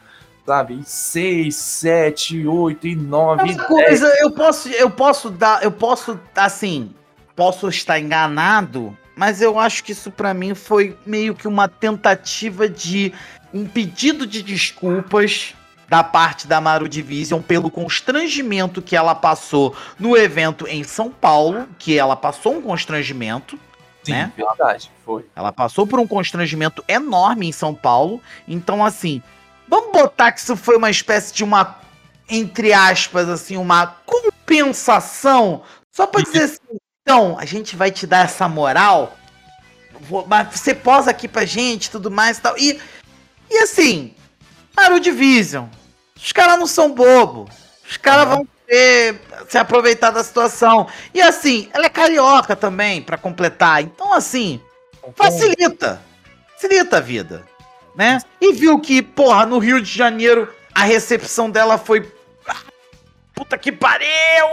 sabe? 6, 7, 8 e 9, Uma coisa, eu posso, eu posso dar, eu posso, assim, posso estar enganado, mas eu acho que isso pra mim foi meio que uma tentativa de um pedido de desculpas da parte da Maru Division pelo constrangimento que ela passou no evento em São Paulo, que ela passou um constrangimento, Sim, né? verdade, foi. ela passou por um constrangimento enorme em São Paulo. Então, assim, vamos botar que isso foi uma espécie de uma, entre aspas, assim, uma compensação. Só pra dizer assim, então, a gente vai te dar essa moral. Mas você posa aqui pra gente tudo mais e tal. E, e assim, Maru Division. Os caras não são bobo. Os caras vão ter, se aproveitar da situação. E assim, ela é carioca também, pra completar. Então, assim, Facilita. Facilita a vida. Né? E viu que, porra, no Rio de Janeiro a recepção dela foi. Ah, Puta que pariu!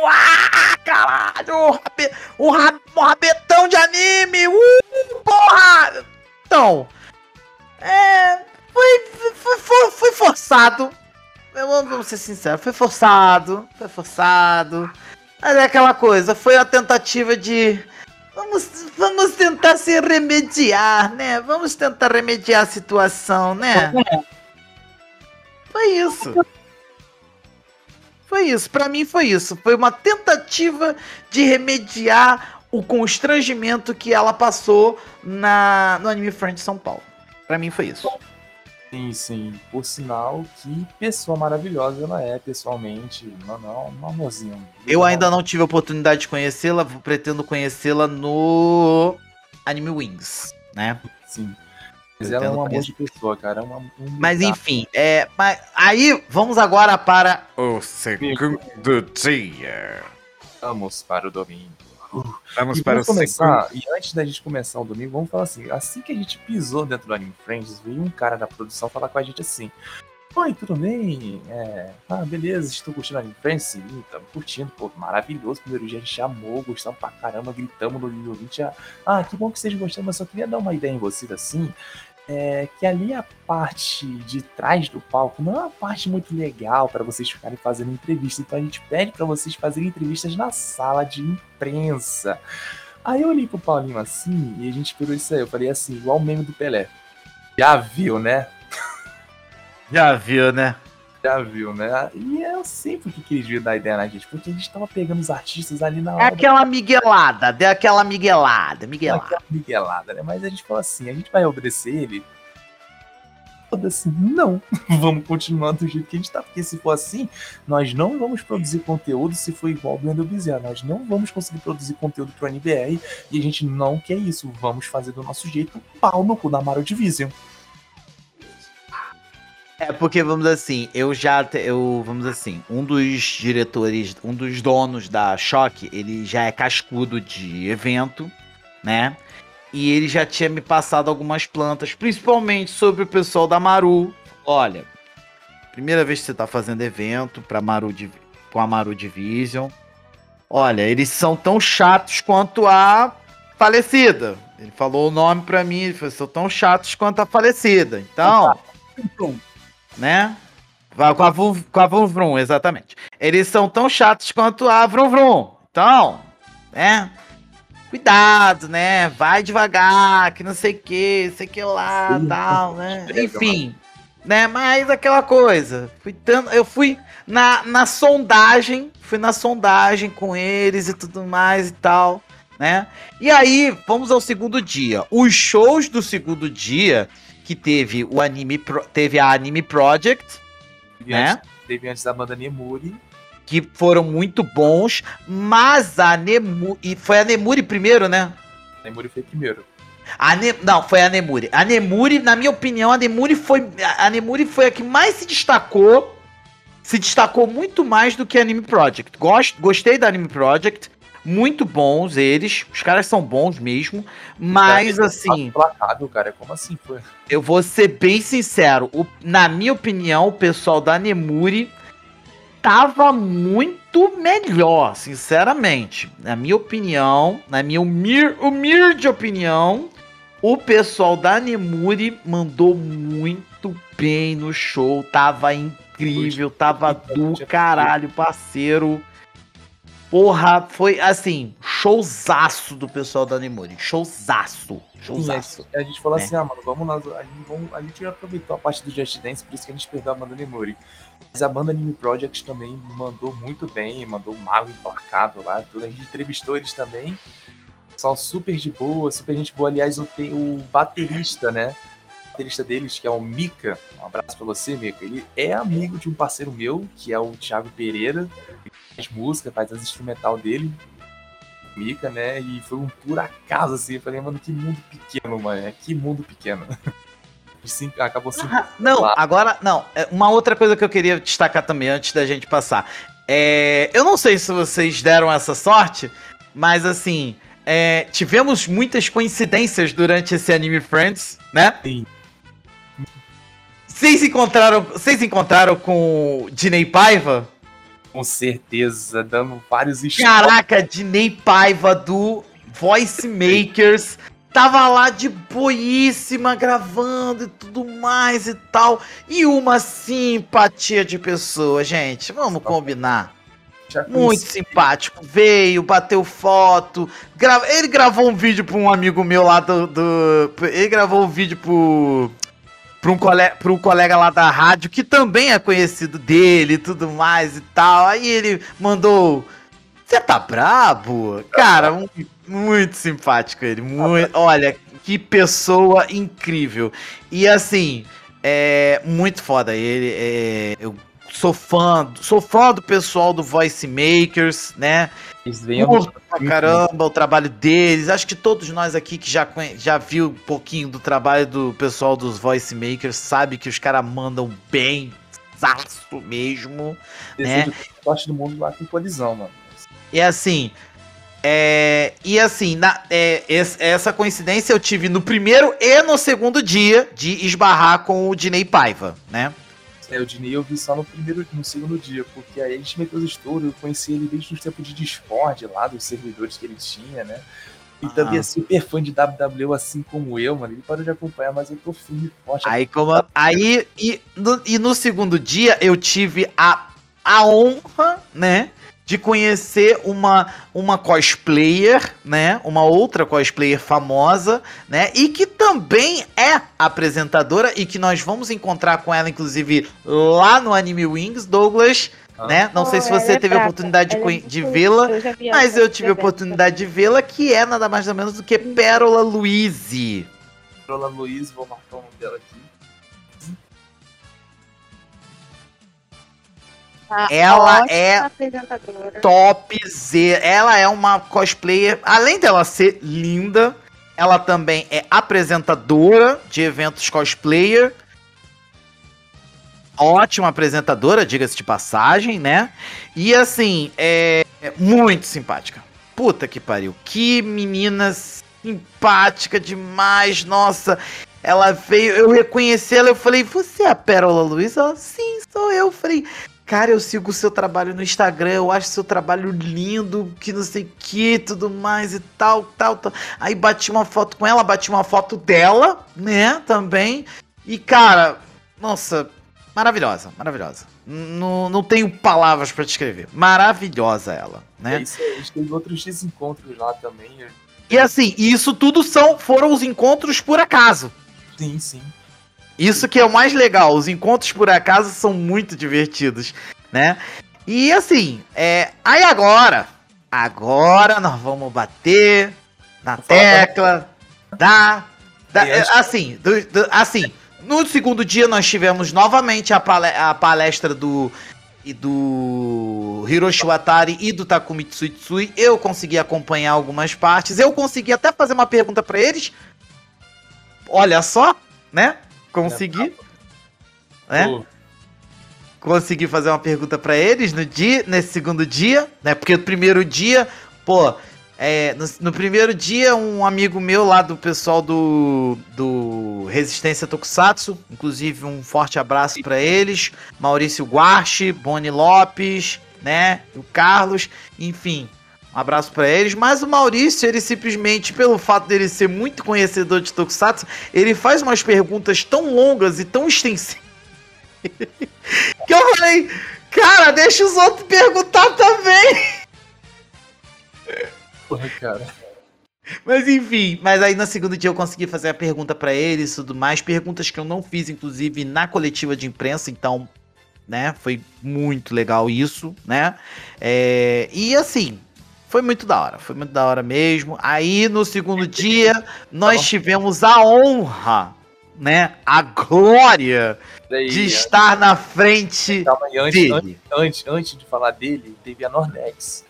Ah, caralho! O, rabe, o, ra- o rabetão de anime! Uh, porra! Então. É. Foi, foi, foi, foi forçado. Eu, vamos ser sincero, foi forçado. Foi forçado. Mas é aquela coisa, foi a tentativa de Vamos, vamos tentar se remediar, né? Vamos tentar remediar a situação, né? Foi isso. Foi isso, pra mim foi isso. Foi uma tentativa de remediar o constrangimento que ela passou na, no Anime Friends São Paulo. Pra mim foi isso. Sim, sim. Por sinal, que pessoa maravilhosa ela é pessoalmente. Não, não, um amorzinho. Eu ainda não tive a oportunidade de conhecê-la, pretendo conhecê-la no Anime Wings, né? Sim. Mas ela é um amor de pessoa, cara. É uma, um Mas enfim, é, mas aí vamos agora para o segundo dia. Vamos para o domingo. Vamos E para o vamos começar, e antes da gente começar o domingo, vamos falar assim, assim que a gente pisou dentro do Anime Friends, veio um cara da produção falar com a gente assim, Oi, tudo bem? É, ah, beleza, estou curtindo Anime Friends? Sim, estamos curtindo, pô, maravilhoso, primeiro dia a gente amou, gostamos pra caramba, gritamos no nível 20, ah, ah, que bom que vocês gostaram, mas só queria dar uma ideia em vocês assim, é, que ali a parte de trás do palco não é uma parte muito legal para vocês ficarem fazendo entrevista. Então a gente pede para vocês fazerem entrevistas na sala de imprensa. Aí eu olhei pro Paulinho assim e a gente esperou isso aí. Eu falei assim, igual o meme do Pelé. Já viu, né? Já viu, né? Já viu, né? E eu sempre que quis vir dar ideia na gente, porque a gente tava pegando os artistas ali na É hora. aquela miguelada, deu aquela miguelada, miguelada. Aquela miguelada, né? Mas a gente falou assim, a gente vai obedecer ele? Foda-se, não. vamos continuar do jeito que a gente tá. Porque se for assim, nós não vamos produzir conteúdo se for igual o Blender Bezerra. Nós não vamos conseguir produzir conteúdo pro NBR e a gente não quer isso. Vamos fazer do nosso jeito, pau no cu da Mario Division. É porque, vamos assim, eu já, eu, vamos assim, um dos diretores, um dos donos da Choque, ele já é cascudo de evento, né? E ele já tinha me passado algumas plantas, principalmente sobre o pessoal da Maru. Olha, primeira vez que você tá fazendo evento pra Maru, com a Maru Division. Olha, eles são tão chatos quanto a falecida. Ele falou o nome pra mim, ele falou, são tão chatos quanto a falecida. Então, né? Vai com a, Vrum, com a Vrum Vrum, exatamente. Eles são tão chatos quanto a Vrum Vrum. Então, né? Cuidado, né? Vai devagar, que não sei o que, sei que lá, Sim. tal, né? Enfim, né? Mas aquela coisa. Fui tanto, eu fui na, na sondagem, fui na sondagem com eles e tudo mais e tal, né? E aí, vamos ao segundo dia. Os shows do segundo dia que teve o anime, Pro- teve a Anime Project, Teve, Né? antes, teve antes da banda Nemuri. que foram muito bons, mas a Nemuri, e foi a Nemuri primeiro, né? Nemuri foi primeiro. A Ne- não, foi a Nemuri. A Nemuri, na minha opinião, a Nemuri foi a Nemuri foi a que mais se destacou. Se destacou muito mais do que a Anime Project. Gosto, gostei da Anime Project. Muito bons eles. Os caras são bons mesmo. Mas assim, Implacável, cara. Como assim foi? eu vou ser bem sincero. o- na minha opinião, o pessoal da Nemuri tava muito melhor, sinceramente. Na minha opinião, na minha humir, humilde opinião, o pessoal da Nemuri mandou muito bem no show. Tava incrível, tava do caralho, parceiro. Porra, foi assim, showzaço do pessoal da Nemuri. Showzaço. Showzaço. Sim, a gente falou né? assim, ah, mano, vamos lá, a gente, vamos, a gente aproveitou a parte do Just Dance, por isso que a gente perdeu a banda Nemuri. Mas a banda Anime Project também mandou muito bem, mandou um mago implacável lá, tudo. A gente entrevistou eles também. São super de boa, super gente boa. Aliás, o, o baterista, né? Baterista deles, que é o Mika, um abraço pra você, Mika. Ele é amigo de um parceiro meu, que é o Thiago Pereira. Ele faz música, faz as instrumental dele. Mika, né? E foi um por acaso, assim. Eu falei, mano, que mundo pequeno, mano. Que mundo pequeno. Sim, acabou sim. Ah, Não, Claro. agora, não. É, Uma outra coisa que eu queria destacar também antes da gente passar. É, eu não sei se vocês deram essa sorte, mas assim, é, tivemos muitas coincidências durante esse Anime Friends, né? Sim. Vocês encontraram, vocês encontraram com Dinei Paiva? Com certeza, dando vários. Caraca, Dinei Paiva do Voice Makers. Tava lá de boíssima, gravando e tudo mais e tal. E uma simpatia de pessoa, gente. Vamos combinar. Já Muito simpático. Veio, bateu foto. Grava... Ele gravou um vídeo pra um amigo meu lá do. do- Ele gravou um vídeo pro. Pra um, cole... pra um colega lá da rádio que também é conhecido dele e tudo mais e tal. Aí ele mandou. Você tá brabo? Cara, mu- muito simpático ele. Muito... Olha, que pessoa incrível. E assim, é muito foda ele. é, Eu sou fã, sou fã do pessoal do Voice Makers, né? Eles Curto pra caramba o trabalho deles. Acho que todos nós aqui que já, já viu um pouquinho do trabalho do pessoal dos Voice Makers sabe que os caras mandam bem, zaço mesmo. Desejo sorte do mundo lá com colisão, mano. E assim. é, e assim, na- é, es- essa coincidência eu tive no primeiro e no segundo dia de esbarrar com o Dinei Paiva, né? É, o Dinei eu vi só no primeiro, no segundo dia, porque aí a gente meteu os estouros, eu conheci ele desde os tempos de Discord lá, dos servidores que ele tinha, né? E Ah. também é super fã de WWE, assim como eu, mano. Ele parou de acompanhar, mas eu tô firme e forte. Aí, como, aí e, no, e no segundo dia eu tive a, a honra, né? De conhecer uma, uma cosplayer, né? Uma outra cosplayer famosa, né? E que também é apresentadora e que nós vamos encontrar com ela, inclusive, lá no Anime Wings, Douglas, Ah. né? Não sei se ela você é teve a oportunidade de, é de vê-la, mas eu tive a oportunidade de vê-la, que é nada mais nada menos do que Pérola Luiz. Lola Luiz, vou marcar o nome dela aqui. Ela é top Z. Ela é uma cosplayer, além dela ser linda, ela também é apresentadora de eventos cosplayer. Ótima apresentadora, diga-se de passagem, né? E assim, é muito simpática. Puta que pariu. Que menina simpática demais. Nossa, ela veio, eu reconheci ela, eu falei, você é a Pérola Luiz? Ela, sim, sou eu. Eu falei, Cara, eu sigo o seu trabalho no Instagram, eu acho seu trabalho lindo, que não sei o que, tudo mais e tal, tal, tal. Aí bati uma foto com ela, bati uma foto dela, né, também. E, cara, nossa, maravilhosa, maravilhosa. Não, não tenho palavras pra descrever. Maravilhosa ela, É né? isso aí, a gente teve outros desencontros lá também. eu- E assim, isso tudo são, foram os encontros por acaso. Sim, sim. Isso que é o mais legal, os encontros por acaso são muito divertidos, né? E assim, é, aí agora, agora nós vamos bater na tecla da, da- assim, do- do- assim, no segundo dia nós tivemos novamente a, pale- a palestra do e do Hiroshi Watari e do Takumi Tsuitsui. Eu consegui acompanhar algumas partes. Eu consegui até fazer uma pergunta pra eles. Olha só, né? Consegui. Né? Pô, consegui fazer uma pergunta pra eles no dia, nesse segundo dia, né? Porque no primeiro dia, pô, é, no, no primeiro dia um amigo meu lá do pessoal do, do Resistência Tokusatsu, inclusive um forte abraço pra eles, Maurício Guarchi, Boni Lopes, né? O Carlos, enfim. Um abraço pra eles, mas o Maurício, ele simplesmente, pelo fato dele ser muito conhecedor de Tokusatsu, ele faz umas perguntas tão longas e tão extensivas que eu falei, cara, deixa os outros perguntar também. porra, cara. Mas enfim, mas aí no segundo dia eu consegui fazer a pergunta pra eles e tudo mais. Perguntas que eu não fiz, inclusive, na coletiva de imprensa, então, né, foi muito legal isso, né? É, e assim, foi muito da hora, foi muito da hora mesmo. Aí no segundo dia, nós tivemos a honra, né, a glória Daí, de estar na frente calma antes, antes, dele. antes, antes de falar dele, teve a Nordex.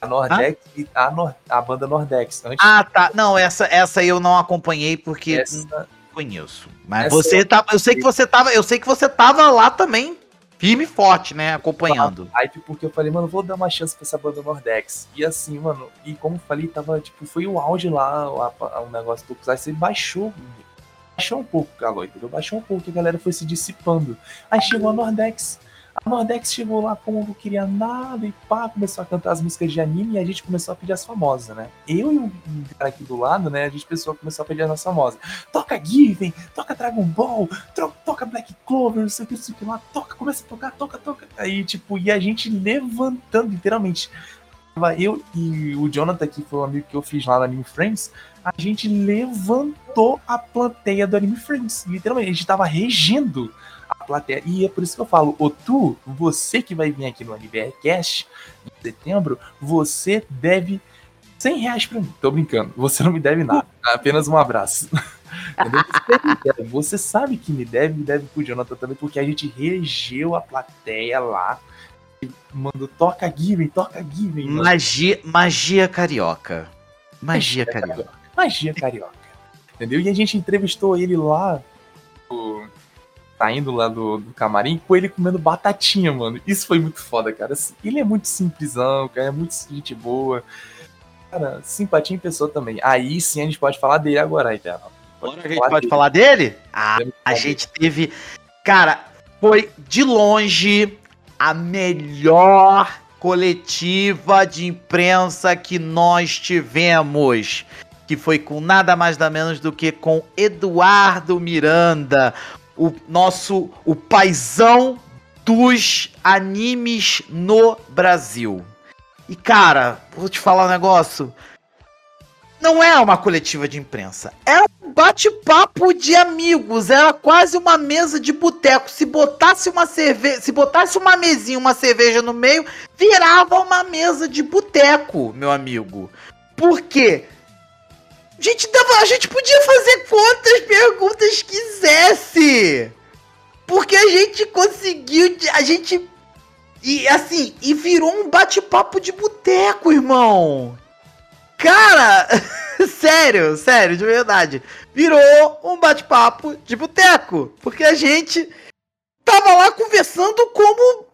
A Nordex e a, Nor- a banda Nordex. Antes Ah, tá. Não, essa, essa eu não acompanhei porque essa, não conheço. Mas essa você eu- tá, eu sei que você tava, eu sei que você tava lá também, firme e forte, né, acompanhando. hype porque eu falei, mano, vou dar uma chance pra essa banda Nordex. E assim, mano, e como eu falei, tava, tipo, foi o auge lá, o, negócio do Tokusatsu, ele baixou. Baixou um pouco o calor, entendeu? Baixou um pouco, a galera foi se dissipando. Aí chegou a Nordex. A Nordex chegou lá como não queria nada e pá, começou a cantar as músicas de anime e a gente começou a pedir as famosas, né? Eu e o cara aqui do lado, né? A gente começou, a pedir as famosas. Toca Given, toca Dragon Ball, toca Black Clover, não sei o que, não sei o que lá, toca, começa a tocar, toca, toca. Aí, tipo, e a gente levantando, literalmente. Eu e o Jonathan, que foi o amigo que eu fiz lá no Anime Friends, a gente levantou a plateia do Anime Friends. Literalmente, a gente tava regendo plateia. E é por isso que eu falo, ô tu, você que vai vir aqui no NBR Cash em setembro, você deve 100 reais pra mim. Tô brincando, você não me deve nada, apenas um abraço. Entendeu? Você, sabe que me deve, me deve pro Jonathan também, porque a gente regeu a plateia lá. Mandou toca Given, toca Given. Magia, magia carioca. Magia carioca. Magia carioca. Entendeu? E a gente entrevistou ele lá, o- saindo lá do, do camarim, com ele comendo batatinha, mano. Isso foi muito foda, cara. Assim, Ele é muito simplesão, cara, é muito gente boa. Cara, simpatia em pessoa também. Aí sim a gente pode falar dele agora, Tela. Agora a gente pode falar dele? Ah, a gente teve. Cara, foi de longe a melhor coletiva de imprensa que nós tivemos. Que foi com nada mais nada menos do que com Eduardo Miranda, o nosso o paizão dos animes no Brasil. E cara, vou te falar um negócio. Não é uma coletiva de imprensa, é um bate-papo de amigos, era quase uma mesa de boteco. Se botasse uma cerveja, se botasse uma mesinha, uma cerveja no meio, virava uma mesa de boteco, meu amigo. Por quê? Gente, dava, a gente podia fazer quantas perguntas quisesse. Porque a gente conseguiu, a gente e assim, e virou um bate-papo de boteco, irmão. Cara, sério, sério, de verdade. Virou um bate-papo de boteco. Porque a gente tava lá conversando como.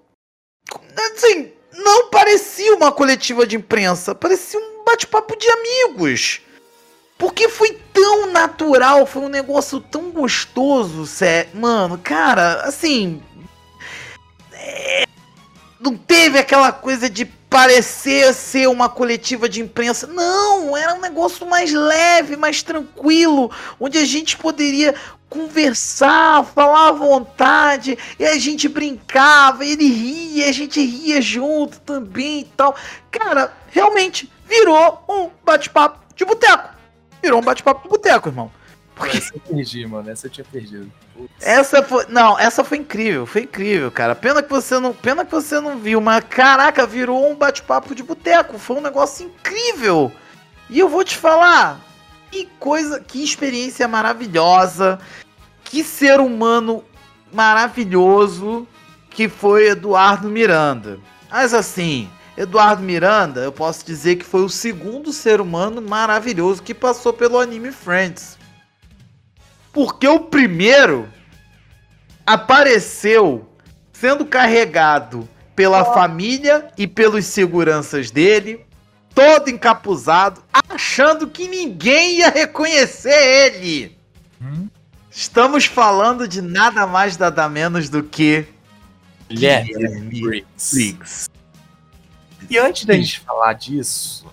Assim, não parecia uma coletiva de imprensa, parecia um bate-papo de amigos. Porque foi tão natural, foi um negócio tão gostoso, sério. Mano, cara, assim. é, não teve aquela coisa de parecer ser uma coletiva de imprensa. Não, era um negócio mais leve, mais tranquilo, onde a gente poderia conversar, falar à vontade, e a gente brincava, ele ria, a gente ria junto também e tal. Cara, realmente virou um bate-papo de boteco. Virou um bate-papo de boteco, irmão. Essa eu perdi, mano. Essa eu tinha perdido. Putz. Essa foi. Não, essa foi incrível, foi incrível, cara. Pena que você não. Pena que você não viu, mas caraca, virou um bate-papo de boteco. Foi um negócio incrível. E eu vou te falar. Que coisa, que experiência maravilhosa. Que ser humano maravilhoso que foi Eduardo Miranda. Mas assim, Eduardo Miranda, eu posso dizer que foi o segundo ser humano maravilhoso que passou pelo anime Friends. Porque o primeiro apareceu sendo carregado pela família e pelos seguranças dele, todo encapuzado, achando que ninguém ia reconhecer ele. Hum? Estamos falando de nada mais nada menos do que Guilherme Briggs. E antes da gente falar disso,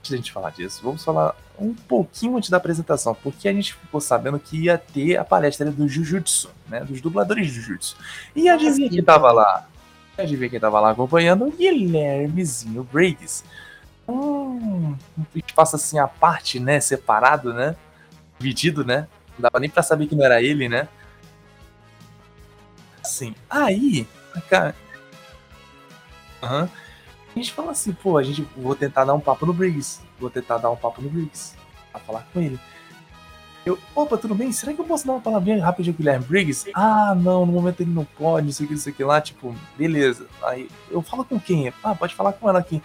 antes da gente falar disso, vamos falar um pouquinho antes da apresentação, porque a gente ficou sabendo que ia ter a palestra do Jujutsu, né, dos dubladores de Jujutsu. E adivinha quem tava lá? Adivinha quem tava lá acompanhando? Guilhermezinho Briggs. Um, um espaço assim à parte, né, separado, né, dividido, né, não dava nem pra saber que não era ele, né. Assim, aí, cara... Aham. A gente fala assim, pô, a gente vou tentar dar um papo no Briggs. Vou tentar dar um papo no Briggs. Pra falar com ele. Eu, opa, tudo bem? Será que eu posso dar uma palavrinha rapidinho com o Guilherme Briggs? Ah, não, no momento ele não pode, não sei o que, não sei o que lá, tipo, beleza. Aí eu falo com quem? Ah, pode falar com ela aqui.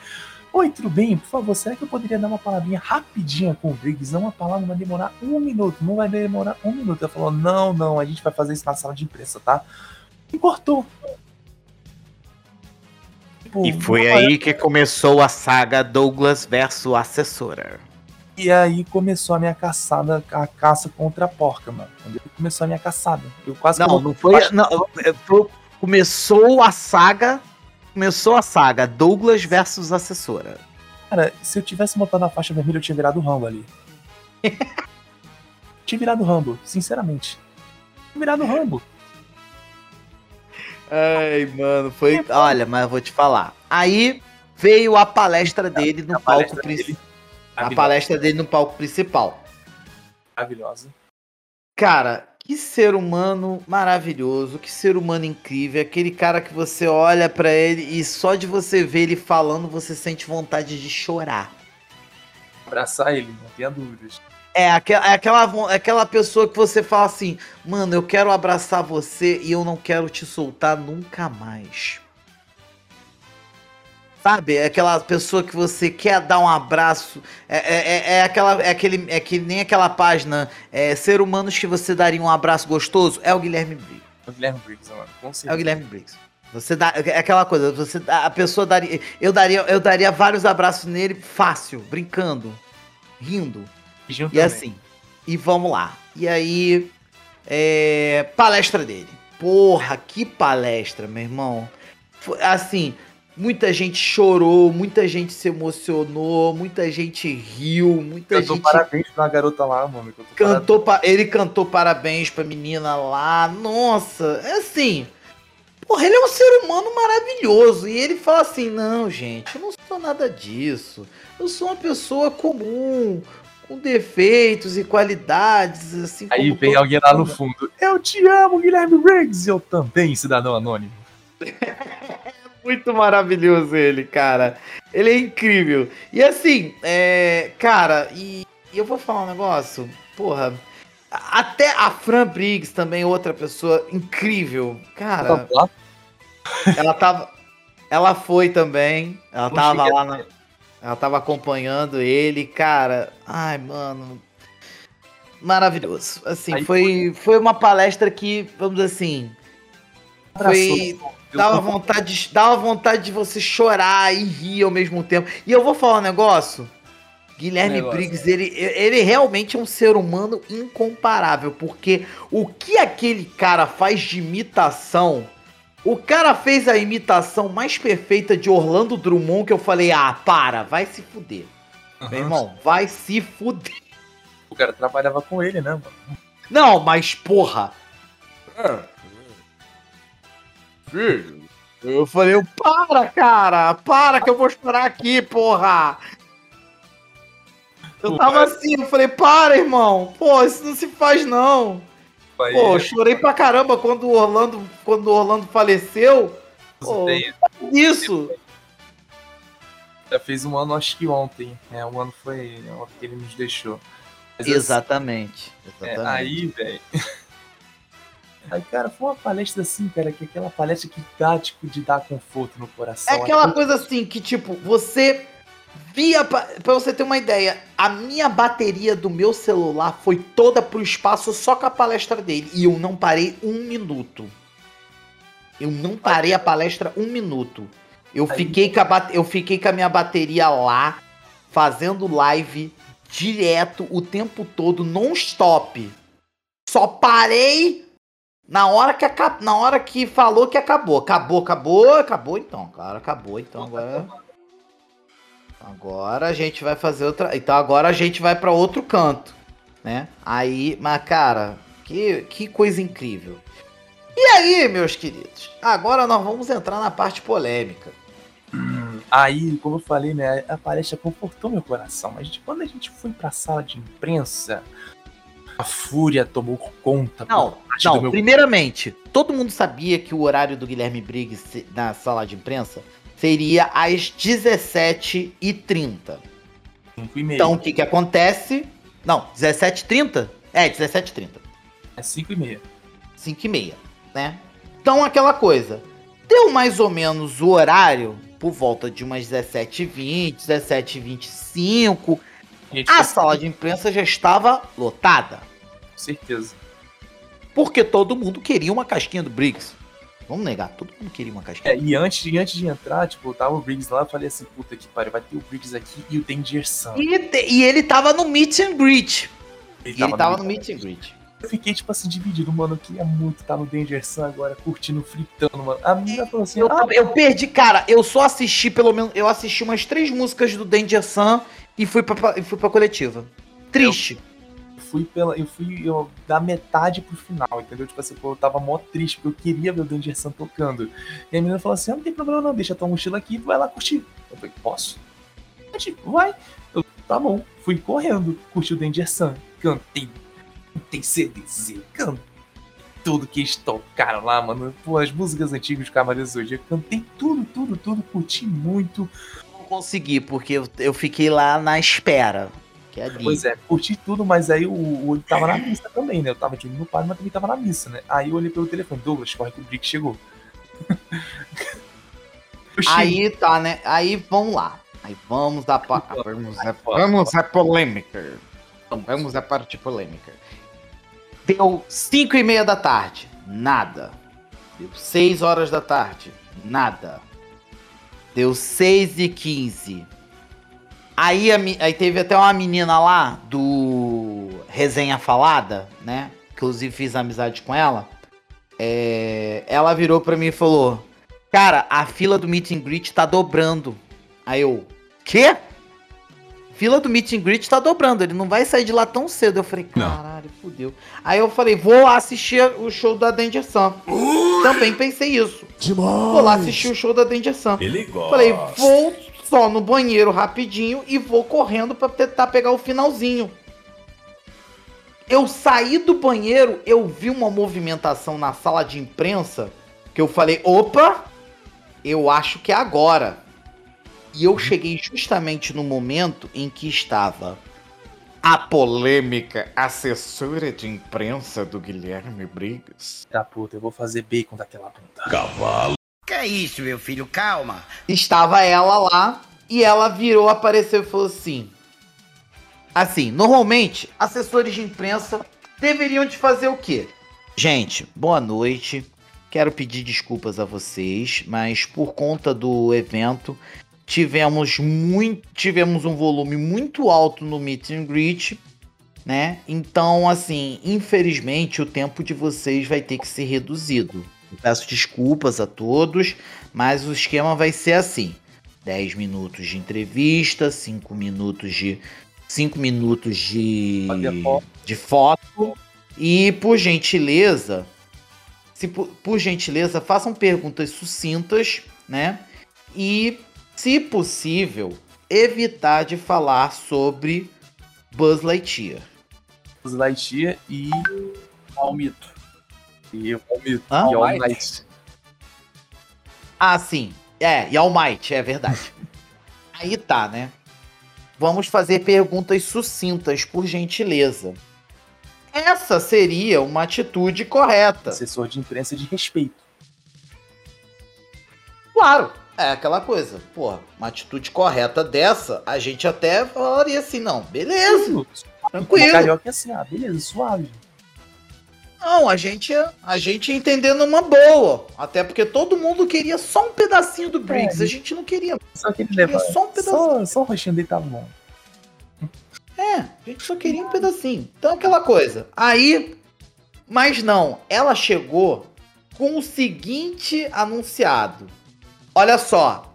Oi, tudo bem? Por favor, será que eu poderia dar uma palavrinha rapidinha com o Briggs? Não, uma palavra vai demorar um minuto, não vai demorar um minuto. Ela falou, não, não, a gente vai fazer isso na sala de imprensa, tá? E cortou. Tipo, E foi aí que começou a saga Douglas versus assessora. E aí começou a minha caçada, a caça contra a porca, mano. Começou a minha caçada. Eu quase Não, não foi. Não, foi- começou a saga. Começou a saga Douglas versus assessora. Cara, se eu tivesse botado a faixa vermelha, eu tinha virado o Rambo ali. tinha virado o Rambo, sinceramente. Tinha virado o Rambo. Ai, mano, foi. Olha, mas eu vou te falar. Aí veio a palestra dele no A palco principal. A maravilhosa, palestra dele no palco principal. Maravilhosa. Cara, que ser humano maravilhoso, que ser humano incrível, aquele cara que você olha pra ele e só de você ver ele falando você sente vontade de chorar. Abraçar ele, não tenha dúvidas. É aquela, é aquela, é aquela pessoa que você fala assim, mano, eu quero abraçar você e eu não quero te soltar nunca mais. Sabe? É aquela pessoa que você quer dar um abraço. É, é, é- é aquela. É, aquele, é que nem aquela página. É, ser humanos que você daria um abraço gostoso. É o Guilherme Briggs. O Guilherme Briggs, mano, com É o. Guilherme Briggs. Você dá. É aquela coisa, você dá- a pessoa daria. Eu daria, eu daria vários abraços nele fácil, brincando, rindo. E também. assim, e vamos lá. E aí, é, palestra dele. Porra, que palestra, meu irmão. Foi, assim, muita gente chorou, muita gente se emocionou, muita gente riu, muita Cantou gente parabéns pra uma garota lá, mano. Cantou cantou, pa- ele cantou parabéns pra menina lá. Nossa, é assim. Porra, ele é um ser humano maravilhoso. E ele fala assim: não, gente, eu não sou nada disso. Eu sou uma pessoa comum, com defeitos e qualidades, assim Aí vem alguém lá no mundo." fundo. Eu te amo, Guilherme Briggs. Eu também, cidadão anônimo. Muito maravilhoso ele, cara. Ele é incrível. E assim, é, cara, e, e eu vou falar um negócio, porra. Até a Fran Briggs também, outra pessoa incrível. Cara, Tá ela tava. Ela foi também. Ela Não tava cheguei lá na. Ela tava acompanhando ele, cara. Ai, mano. Maravilhoso. Assim, foi, foi uma palestra que, vamos dizer assim, foi, dava vontade, de- dava vontade de você chorar e rir ao mesmo tempo. E eu vou falar um negócio. Guilherme Negócio. Briggs, ele, ele realmente é um ser humano incomparável, porque o que aquele cara faz de imitação, o cara fez a imitação mais perfeita de Orlando Drummond que eu falei, ah, para, vai se fuder. Meu irmão, vai se fuder. O cara trabalhava com ele, né, mano? Não, mas porra. Filho, eu falei, para, cara, para que eu vou chorar aqui, porra. Eu tava assim, eu falei, para, irmão. Pô, isso não se faz, não. Pô, eu chorei pra caramba quando o Orlando, quando o Orlando faleceu. pô, tem- Isso. já fez um ano, acho que ontem. É, um ano foi ontem que ele nos deixou. Mas, assim, Exatamente. É, Exatamente. aí, velho. Aí, cara, foi uma palestra assim, cara, que é aquela palestra que dá, tipo, de dar conforto no coração. É aquela coisa assim que, tipo, você via. Pra, pra você ter uma ideia, a minha bateria do meu celular foi toda pro espaço só com a palestra dele. E eu não parei um minuto. Eu não parei a palestra um minuto. Eu fiquei, com a, eu fiquei com a minha bateria lá, fazendo live direto o tempo todo, non-stop. Só parei na hora que na hora que falou que acabou. Acabou, acabou, acabou então, claro, acabou. Então agora agora a gente vai fazer outra, então agora a gente vai pra outro canto, né? Aí, mas cara, que que coisa incrível. E aí, meus queridos? Agora nós vamos entrar na parte polêmica. Aí, como eu falei, né, a palestra confortou meu coração. Mas quando a gente foi pra sala de imprensa, a fúria tomou conta. Não, não, meu primeiramente, todo mundo sabia que o horário do Guilherme Briggs na sala de imprensa seria às 17h30. cinco e meia. Então, o que que acontece? Não, 17h30? É, 17h30. É 5 e meia. 5 e meia, né? Então, aquela coisa. Deu mais ou menos o horário por volta de umas 17h20, 17h25. Gente, A com sala de imprensa já estava lotada. certeza. Porque todo mundo queria uma casquinha do Briggs. Vamos negar, todo mundo queria uma casquinha. É, e antes, e antes de entrar, tipo, tava o Briggs lá, eu falei assim, puta que pariu, vai ter o Briggs aqui e o Danger Sam. E, e ele tava no meet and greet. E ele tava no meio- meet and greet. Eu fiquei, tipo assim, dividido, mano. Eu queria muito estar no Danger Sun agora, curtindo, fritando, mano. A menina falou assim, Eu, ah, eu perdi, cara, eu só assisti pelo menos. Eu assisti umas três músicas do Danger Sun e fui pra, e fui pra coletiva. Triste. Fui pela. Eu fui eu, da metade pro final, entendeu? Tipo assim, pô, eu tava mó triste, porque eu queria ver o Danger Sun tocando. E a menina falou assim: ah, não tem problema não, deixa tua mochila aqui e vai lá curtir. Eu falei, posso? Eu, tipo, vai. Eu, tá bom. Fui correndo, curti o Danger Sun. Cantei. Cantei CDZ, cantei tudo que eles tocaram lá, mano. Pô, as músicas antigas do Cavaleiros do Zodíaco, cantei tudo, tudo, tudo, curti muito. Não consegui, porque eu fiquei lá na espera. Que é. Pois é, curti tudo, mas aí o, o olho tava na missa também, né? Eu tava aqui no padre, mas também tava na missa, né? Aí eu olhei pelo telefone, Douglas, corre que o Brick chegou. Aí tá, né? Aí vamos lá. Aí vamos à pa- vamos, à- vamos à polêmica. Vamos à parte polêmica. Deu 5 e meia da tarde, nada. Deu 6 horas da tarde, nada. Deu 6 e 15. Aí, a aí teve até uma menina lá do Resenha Falada, né? Inclusive fiz amizade com ela. É, ela virou pra mim e falou: Cara, a fila do meet and greet tá dobrando. Aí eu, quê? Fila do meet and greet tá dobrando, ele não vai sair de lá tão cedo. Eu falei, caralho, fudeu. Aí eu falei, vou assistir o show da Danger Sun. Também pensei isso. Vou lá assistir o show da Danger Sun. Ele gosta. Falei, vou só no banheiro rapidinho e vou correndo pra tentar pegar o finalzinho. Eu saí do banheiro, eu vi uma movimentação na sala de imprensa que eu falei, opa, eu acho que é agora. E eu cheguei justamente no momento em que estava a polêmica assessora de imprensa do Guilherme Briggs. Tá puta, eu vou fazer bacon daquela puta. Que é isso, meu filho? Calma. Estava ela lá e ela virou, apareceu e falou assim: Assim, normalmente, assessores de imprensa deveriam de fazer o quê? Gente, boa noite. Quero pedir desculpas a vocês, mas por conta do evento, tivemos muito, tivemos um volume muito alto no meet and greet, né? Então, assim, infelizmente, o tempo de vocês vai ter que ser reduzido. Peço desculpas a todos, mas o esquema vai ser assim: 10 minutos de entrevista, 5 minutos de 5 minutos de foto. de foto e por gentileza, se por, por gentileza, façam perguntas sucintas, né? E se possível, evitar de falar sobre Buzz Lightyear. Buzz Lightyear e. Ó, o mito. E o mito. Hã? E All Might. Might. Ah, sim. É, e All Might, é verdade. Aí tá, né? Vamos fazer perguntas sucintas, por gentileza. Essa seria uma atitude correta. Assessor de imprensa de respeito. Claro, é aquela coisa. Porra, uma atitude correta dessa, a gente até falaria assim, não, beleza, O tranquilo. carioca é assim, ah, beleza, suave. Não, a gente, ia- a gente entendendo uma boa. Até porque todo mundo queria só um pedacinho do Briggs. A gente não queria. Só que ele Queria leva. só um pedacinho. Só, só o rostinho dele tava bom. É, a gente só queria um pedacinho. Então aquela coisa. Aí, mas não, ela chegou com o seguinte anunciado. Olha só.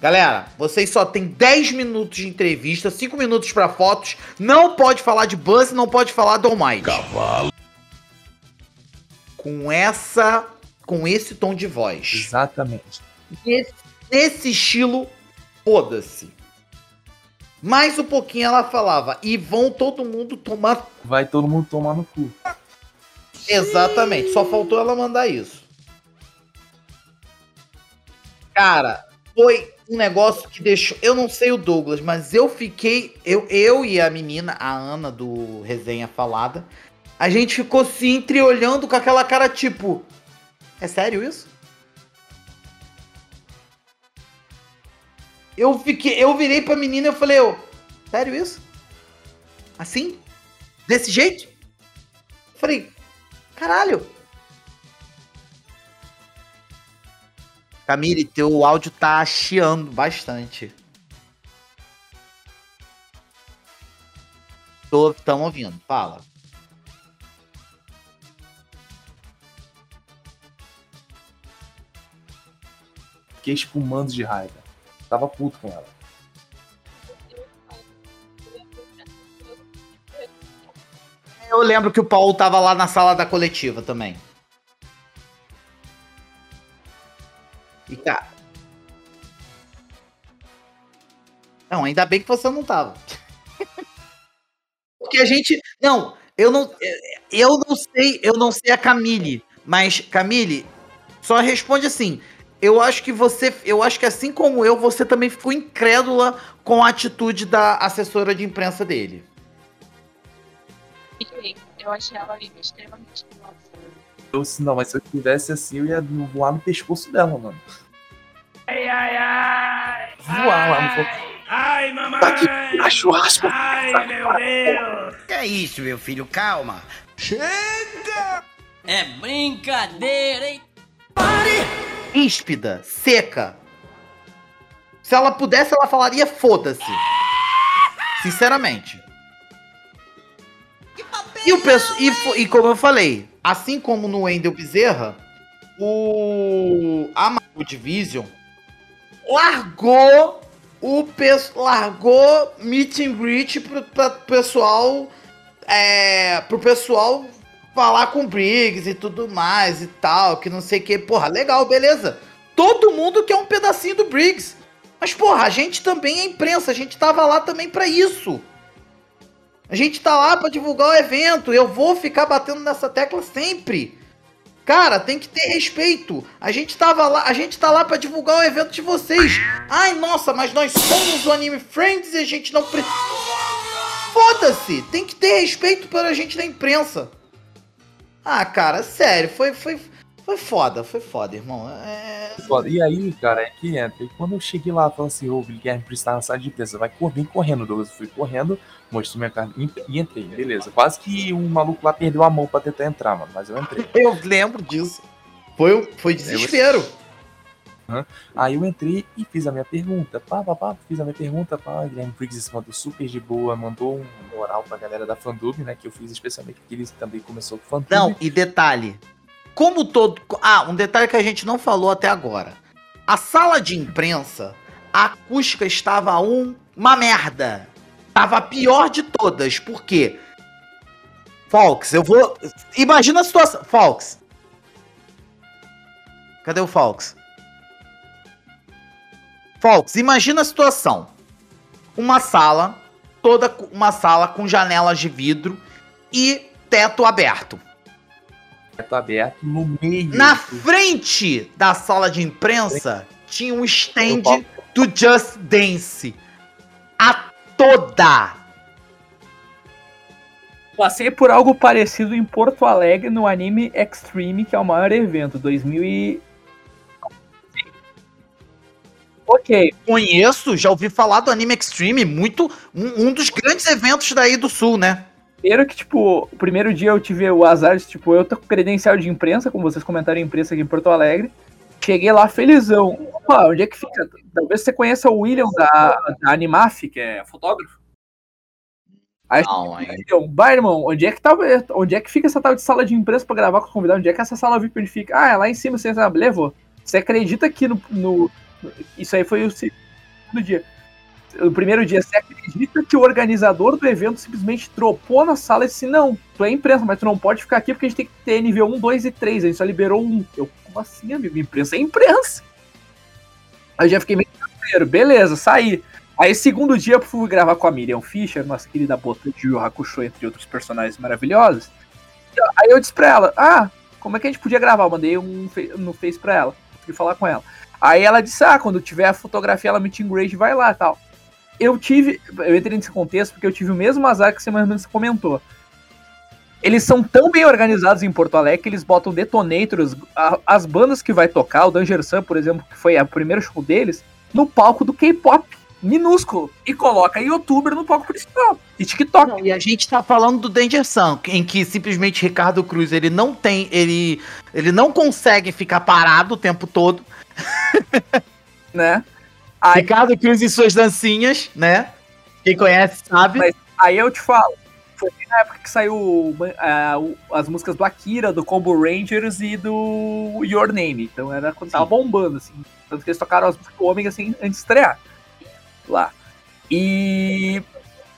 Galera, vocês só tem 10 minutos de entrevista, 5 minutos pra fotos. Não pode falar de Buzz, não pode falar do All Might. Com essa, com esse tom de voz. Exatamente. Nesse, nesse estilo, foda-se. Mais um pouquinho ela falava, e vão todo mundo tomar. Vai todo mundo tomar no cu. Exatamente, só faltou ela mandar isso. Cara, foi um negócio que deixou. Eu não sei o Douglas, mas eu fiquei. Eu, eu e a menina, a Ana do Resenha Falada, a gente ficou se entreolhando com aquela cara tipo. É sério isso? Eu fiquei, eu virei pra menina e falei, ô, sério isso? Assim? Desse jeito? Eu falei, caralho. Camille, teu áudio tá chiando bastante. Tô, tamo ouvindo, fala. Fiquei espumando de raiva. Tava puto com ela. Eu lembro que o Paulo tava lá na sala da coletiva também. E cara. Não, ainda bem que você não tava. Porque a gente. Não, eu não. Eu não sei, eu não sei a Camille. Mas, Camille, só responde assim. Eu acho que você. Eu acho que assim como eu, você também ficou incrédula com a atitude da assessora de imprensa dele. Fiquei. Eu achei ela extremamente nossa. Eu, se- não, mas se eu tivesse assim, eu ia voar no pescoço dela, mano. Ai, ai, ai! Voar lá no fogo. Ai, mamãe! Tá aqui, a churrasco. Ai, meu Deus! Que é isso, meu filho? Calma. É brincadeira, hein? Ríspida, seca. Se ela pudesse, ela falaria foda-se. Sinceramente. E, o pesso- e, e como eu falei, assim como no Wendel Bezerra, o a Marvel Division largou o pes- largou meet and greet pro, pra pessoal é, pro pessoal falar com o Briggs e tudo mais e tal, que não sei o que. Porra, legal, beleza. Todo mundo quer um pedacinho do Briggs. Mas, porra, a gente também é imprensa, a gente tava lá também pra isso. A gente tá lá pra divulgar o evento, eu vou ficar batendo nessa tecla sempre. Cara, tem que ter respeito. A gente tava lá, a gente tá lá pra divulgar o evento de vocês. Ai, nossa, mas nós somos o Anime Friends e a gente não precisa. Foda-se! Tem que ter respeito pela gente da imprensa. Ah, cara, sério, foi, foi, foi foda, foi foda, irmão. É... Foda. E aí, cara, é que entra. E quando eu cheguei lá, falando assim, ô, Guilherme precisa na sala de imprensa, vai cor- vem correndo, Douglas. Eu fui correndo, mostrei minha carta e e entrei, beleza. Quase que um maluco lá perdeu a mão pra tentar entrar, mano, mas eu entrei. Eu lembro disso. Foi, foi desespero. Aí eu entrei e fiz a minha pergunta. Pá, pá, pá, fiz a minha pergunta, pá, Guilherme Briggs mandou super de boa, mandou um oral pra galera da Fandub, né, que eu fiz especialmente porque ele também começou com Fandub. Não, e detalhe. Como todo. Ah, um detalhe que a gente não falou até agora. A sala de imprensa, a acústica estava um, uma merda. Tava a pior de todas. Por quê? Fox, eu vou. Imagina a situação. Fox. Cadê o Fox? Fox, imagina a situação. Uma sala, toda uma sala com janelas de vidro e teto aberto. Teto aberto no meio. Na frente da sala de imprensa tinha um stand do Just Dance. A toda. Passei por algo parecido em Porto Alegre no Anime Extreme, que é o maior evento, 2000 e... Ok, Conheço, já ouvi falar do Anime Extreme, muito um, um dos grandes eventos daí do sul, né? primeiro que, tipo, o primeiro dia eu tive o azar de, tipo, eu tô com credencial de imprensa, como vocês comentaram, imprensa aqui em Porto Alegre. Cheguei lá felizão. Opa, onde é que fica? Talvez você conheça o William da, da Animaf, que é fotógrafo. Aí Não, aí- William, vai, irmão, onde é que tá, onde é que fica essa tal de sala de imprensa pra gravar com o convidado? Onde é que essa sala VIP onde fica? Ah, é lá em cima, você sabe, levou. Você acredita que no, no- Isso aí foi o segundo dia. O primeiro dia, você acredita que o organizador do evento simplesmente dropou na sala e disse: Não, tu é imprensa, mas tu não pode ficar aqui porque a gente tem que ter nível 1, 2 e 3. A gente só liberou um. Eu, como assim, amigo? Imprensa é imprensa. Aí eu já fiquei meio primeiro, beleza, saí. Aí, segundo dia, eu fui gravar com a Miriam Fischer, nossa querida bota de Hakusho, entre outros personagens maravilhosos. Aí eu disse pra ela: Ah, como é que a gente podia gravar? Eu mandei um no Face pra ela, fui falar com ela. Aí ela disse: Ah, quando tiver a fotografia, ela and greet, vai lá tal eu tive. Eu entrei nesse contexto porque eu tive o mesmo azar que você mais ou menos comentou. Eles são tão bem organizados em Porto Alegre que eles botam detonators, a- as bandas que vai tocar, o Danger Sun, por exemplo, que foi o primeiro show deles, no palco do K-pop, minúsculo, e coloca youtuber no palco principal, e TikTok. Não, e a gente tá falando do Danger Sun, em que simplesmente Ricardo Cruz, ele não tem, ele, ele não consegue ficar parado o tempo todo. né? Aí, Ricardo Cruz e suas dancinhas, né? Quem conhece sabe. Mas- aí eu te falo, foi na época que saiu o- as músicas do Akira, do Combo Rangers e do Your Name. Então era quando tava bombando, assim. Tanto que eles tocaram as músicas do Ômega assim, antes de estrear. Lá. E.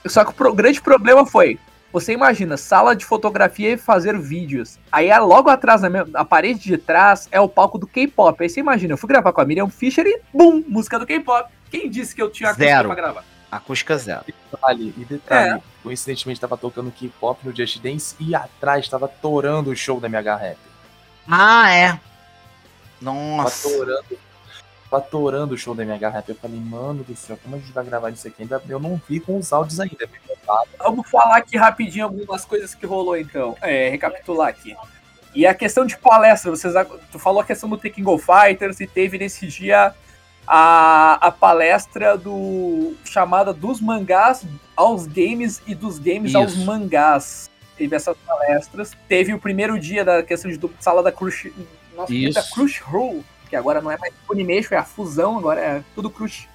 Só que o grande problema foi. Você imagina, sala de fotografia e fazer vídeos. Aí é logo atrás, na, minha, na parede de trás, é o palco do K-pop. Aí você imagina, eu fui gravar com a Miriam Fischer e BUM! Música do K-pop. Quem disse que eu tinha acústica Zero. pra gravar? Acústica zero. Detalhe, e detalhe, É. coincidentemente tava tocando K-pop no Just Dance e atrás tava torando o show da MH Rap. Ah, é. Nossa. tava torando o show da MH Rap. Eu falei, mano do céu, como a gente vai gravar isso aqui? Ainda eu não vi com os áudios ainda. Vamos falar aqui rapidinho algumas coisas que rolou então. É, recapitular aqui. E a questão de palestra, vocês, tu falou a questão do Tekken Go Fighters e teve nesse dia a, a palestra do chamada dos mangás aos games e dos games aos Isso. mangás. Teve essas palestras. Teve o primeiro dia da questão de sala da Crush, nossa Isso. querida Crush Roll, que agora não é mais Funimation, é a fusão, agora é tudo Crush.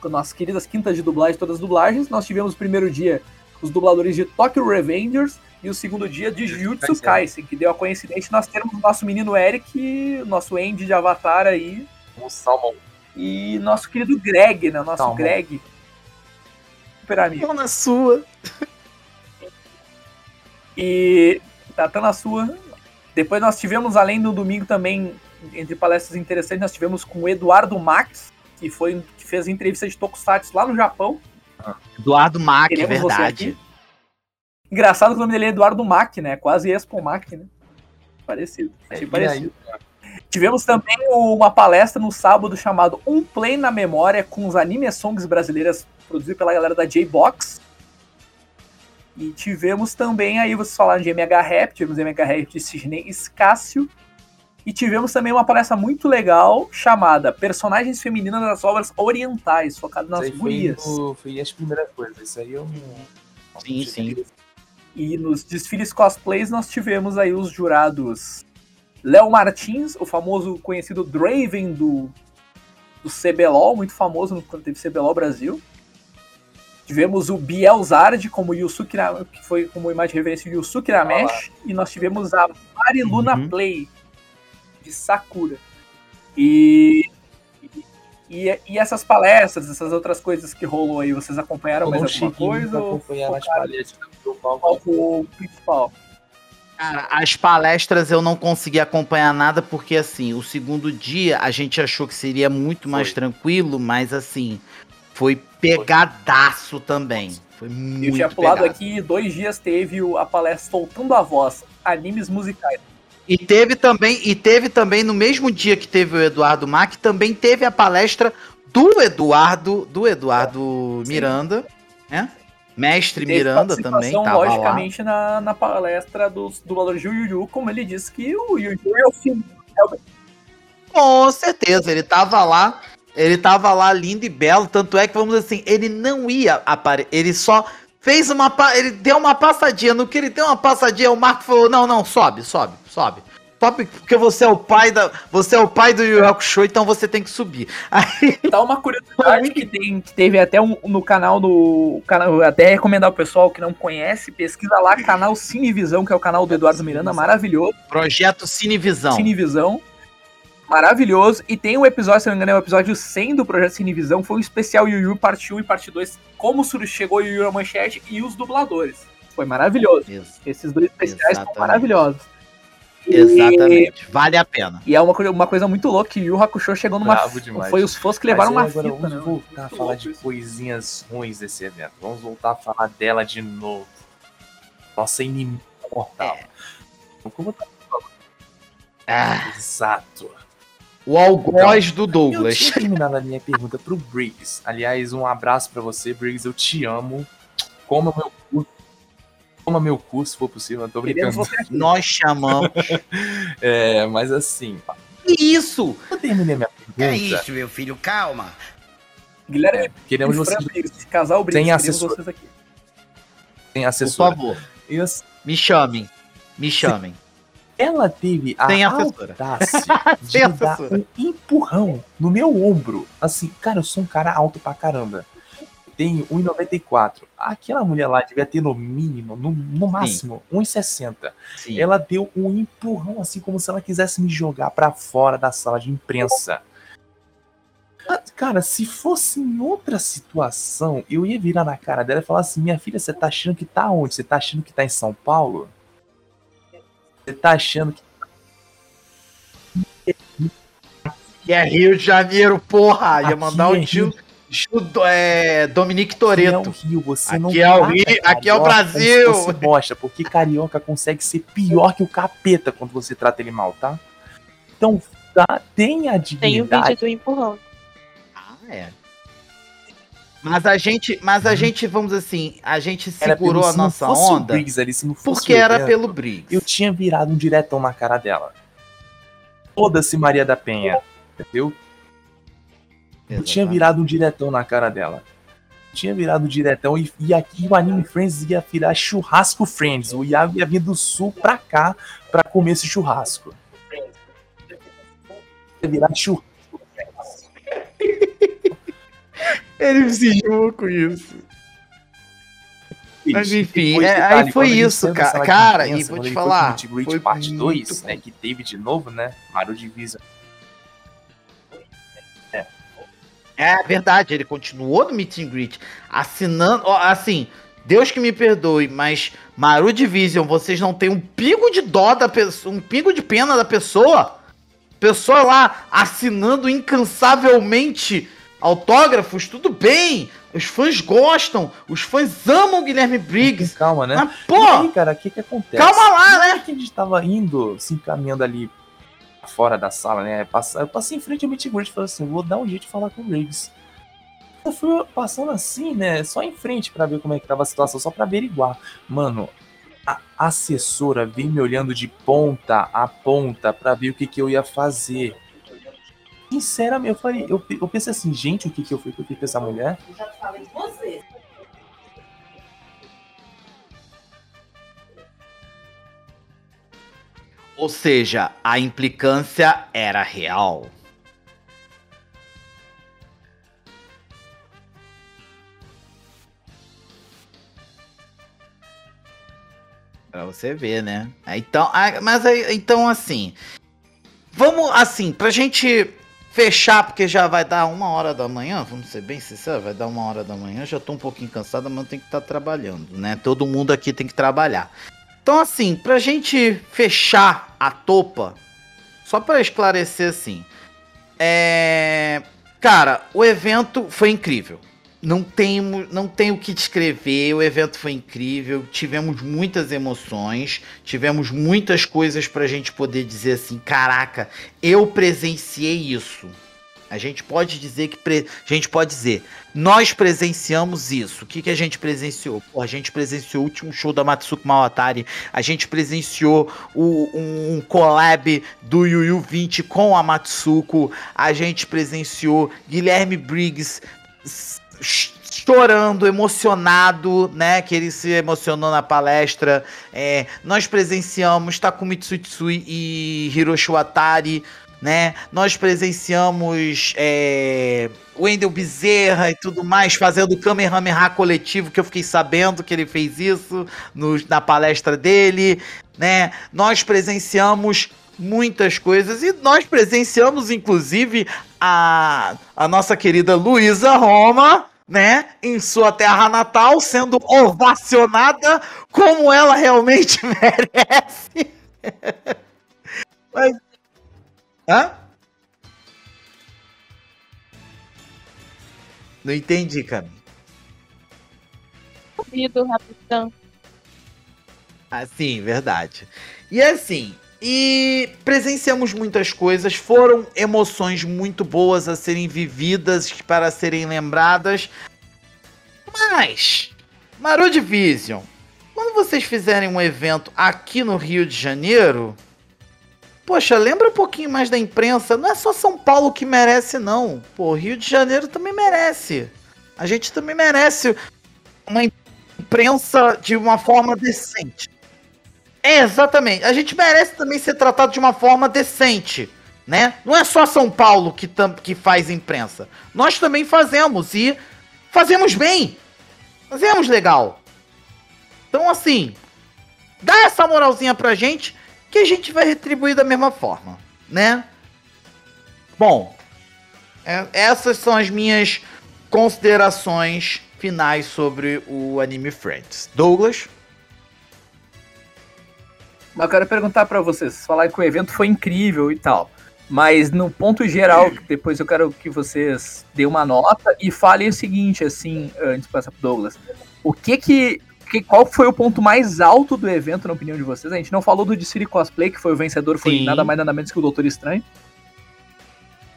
Com nossas queridas quintas de dublagem, todas as dublagens. Nós tivemos o primeiro dia os dubladores de Tokyo Revengers e o segundo dia de Jujutsu Kaisen, que deu a coincidência nós termos o nosso menino Eric, o nosso Andy de Avatar aí, Um salmão. e nosso querido Greg, né? Nosso Calma. Greg. Super amigo. Tô na sua. E tá, tá na sua. Depois nós tivemos, além do domingo também, entre palestras interessantes, nós tivemos com o Eduardo Max, que foi que fez entrevista de Tokusatsu lá no Japão. Eduardo Mac, Queremos você verdade. Engraçado que o nome dele é Eduardo Mac, né? Quase Expo Mac, né? Parecido. Achei E parecido. aí, Tivemos também uma palestra no sábado chamado Um Play na Memória com os anime songs brasileiras produzido pela galera da J-Box. E tivemos também aí, vocês falaram de MH Rap, tivemos MH Rap de Sidney Escácio. E tivemos também uma palestra muito legal chamada Personagens Femininas das Obras Orientais, focado isso nas foi, gurias. no- foi as primeiras coisas. Isso aí eu não. Sim, sim. E nos desfiles cosplays nós tivemos aí os jurados Léo Martins, o famoso conhecido Draven do, do CBLOL, muito famoso no- quando teve CBLOL Brasil. Tivemos o Biel Zard como Yusuke, que foi como imagem de referência Yusuke Ramesh. E nós tivemos a Mariluna Uhum. Play, de Sakura. E, e, e essas palestras, essas outras coisas que rolou aí, vocês acompanharam Eu mais alguma coisa? a ou acompanhar as palestras do palco. principal? Cara, as palestras eu não consegui acompanhar nada porque assim, o segundo dia a gente achou que seria muito mais Foi. tranquilo, mas assim, foi pegadaço também. Foi muito Eu tinha pulado pegado. aqui, dois dias teve a palestra Soltando a Voz, animes musicais. E teve também, e teve também no mesmo dia que teve o Eduardo Mack, também teve a palestra do Eduardo, do Eduardo Miranda, né? Mestre Miranda também tava lá. logicamente, na, na palestra dos dubladores de Yu Yu, como ele disse que o Yu Yu é o filme. Com certeza, ele tava lá, ele tava lá lindo e belo, tanto é que vamos dizer assim, ele não ia aparecer, ele só fez uma, pa- ele deu uma passadinha, no que ele deu uma passadinha, o Marco falou, não, não, sobe, sobe, sobe. Sobe porque você é o pai da, você é o pai do Yu Hakusho, então você tem que subir. Aí, Tá uma curiosidade que, tem, que teve até um, no canal do. Canal, até recomendar o pessoal que não conhece, pesquisa lá, canal Cinevisão, que é o canal do Eduardo Miranda, maravilhoso. projeto Cinevisão. Cinevisão. Maravilhoso. E tem um episódio, se não me engano, é o episódio 100 do projeto Cinevisão. Foi um especial Yu Yu parte 1 e parte 2. Como chegou Yu Yu na manchete e os dubladores. Foi maravilhoso. Isso, Esses dois especiais Exatamente. foram maravilhosos. E- Exatamente, vale a pena. E é uma, coisa- uma coisa muito louca que Yu Hakusho chegou numa. Bravo demais. Foi os fãs que levaram Mas uma agora fita, vamos né? voltar a falar de isso. coisinhas ruins desse evento. Vamos voltar a falar dela de novo. Nossa inimiga mortal. Como tá Ah, exato? O algoz do Eu Douglas. tinha terminado a minha pergunta pro Briggs. Aliás, um abraço pra você, Briggs. Eu te amo. Coma meu curso. Coma meu curso, se for possível. Eu tô Queremos brincando. Nós chamamos. É, mas assim, Que isso? eu terminei minha Que é pergunta. isso, meu filho? Calma. Guilherme Queremos e você Briggs, casal Briggs, Tem queremos assessor. vocês aqui. sem Por assessora. favor, E assim, me chamem. Me chamem. Ela teve a assessora. audácia de me dar um empurrão no meu ombro. Assim, cara, eu sou um cara alto pra caramba. Tenho 1,94. Aquela mulher lá devia ter no mínimo, no, no máximo, 1,60. Sim. Ela deu um empurrão, assim como se ela quisesse me jogar pra fora da sala de imprensa. Cara, se fosse em outra situação, eu ia virar na cara dela e falar assim: minha filha, você tá achando que tá onde? Você tá achando que tá em São Paulo? Você tá achando que. Que é Rio de Janeiro, porra! Ia Aqui mandar o é tio, tio é, Dominique Aqui é o Toreto. Rio, você Aqui não é o Rio, aqui é o carioca Brasil. fosse bosta, porque carioca consegue ser pior que o capeta quando você trata ele mal, tá? Então, tá, tenha Tem o dignidade. vídeo do empurrão. Ah, é. Mas a gente, mas a gente, vamos assim, a gente segurou pelo- a se não nossa fosse o onda Briggs ali, se não fosse porque o era evento, pelo Briggs. Eu tinha virado um diretão na cara dela. Foda-se Maria da Penha, entendeu? Eu tinha virado um diretão na cara dela. Tinha virado um diretão e, e aqui o Anime Friends ia virar churrasco Friends. O Iago ia vir do sul pra cá pra comer esse churrasco. Ia virar churrasco. Ele se cismou com isso. Mas enfim, é, detalhe, aí foi isso, cara. Cara, e vou te foi falar. Greet Foi parte muito 2, né? Que teve de novo, né? Maru Divisa. É verdade, ele continuou no meet and greet, assinando, ó, assim, Deus que me perdoe, mas Maru Division, vocês não têm um pingo de dó da pessoa, um pingo de pena da pessoa? Pessoa lá assinando incansavelmente autógrafos, tudo bem, os fãs gostam, os fãs amam Guilherme Briggs. Calma, né? Mas, E pô, aí, cara, o que que acontece? calma lá, hora né? que a gente tava indo, se encaminhando ali fora da sala, né? Eu passei em frente ao and Greet e falei assim, vou dar um jeito de falar com o Riggs. Eu fui passando assim, né? Só em frente pra ver como é que tava a situação, só pra averiguar. Mano, a assessora veio me olhando de ponta a ponta pra ver o que que eu ia fazer. Sinceramente, eu falei, eu, eu pensei assim, gente, o que que eu fui que eu fiz com essa mulher? Eu já falei com você. Ou seja, a implicância era real. Pra você ver, né? Então, ah, mas então assim, vamos assim, pra gente fechar, porque já vai dar uma hora da manhã, vamos ser bem sinceros, vai dar uma hora da manhã, já tô um pouquinho cansado, mas tenho que estar trabalhando, né? Todo mundo aqui tem que trabalhar. Então, assim, pra gente fechar a topa, só pra esclarecer assim, é. Cara, o evento foi incrível. Não tenho, não tenho o que descrever, o evento foi incrível, tivemos muitas emoções, tivemos muitas coisas pra gente poder dizer assim, caraca, eu presenciei isso. A gente pode dizer que pre- a gente pode dizer, nós presenciamos isso. O que, que a gente presenciou? Pô, a gente presenciou o último show da Matsuko Mawatari, a gente presenciou o- um, um collab do Yu Yu 20 com a Matsuko, a gente presenciou Guilherme Briggs chorando, emocionado, né? Que ele se emocionou na palestra. É, nós presenciamos Takumi Tsutsui e Hiroshi Watari, né? Nós presenciamos é, Wendel Bezerra e tudo mais fazendo o Kamehameha coletivo, que eu fiquei sabendo que ele fez isso no- na palestra dele, né? Nós presenciamos muitas coisas e nós presenciamos inclusive a, a nossa querida Luísa Roma, né, em sua terra natal, sendo ovacionada como ela realmente merece. Mas... Hã? Não entendi, cara. Ouvido, rapidão. Assim, verdade. E assim, e presenciamos muitas coisas, foram emoções muito boas a serem vividas, para serem lembradas. Mas, Maru Division, quando vocês fizerem um evento aqui no Rio de Janeiro, poxa, lembra um pouquinho mais da imprensa. Não é só São Paulo que merece, não. Pô, Rio de Janeiro também merece. A gente também merece uma imprensa de uma forma decente. É, exatamente. A gente merece também ser tratado de uma forma decente, né? Não é só São Paulo que, que faz imprensa. Nós também fazemos e fazemos bem. Fazemos legal. Então, assim, dá essa moralzinha pra gente que a gente vai retribuir da mesma forma, né? Bom, É- essas são as minhas considerações finais sobre o Anime Friends. Douglas? Mas eu quero perguntar pra vocês, vocês falaram que o evento foi incrível e tal. Mas no ponto geral, depois eu quero que vocês dêem uma nota e falem o seguinte, assim, antes de passar pro Douglas. O que que. que- qual foi o ponto mais alto do evento, na opinião de vocês? A gente não falou do desfile cosplay, que foi o vencedor, foi Sim. nada mais nada menos que o Doutor Estranho.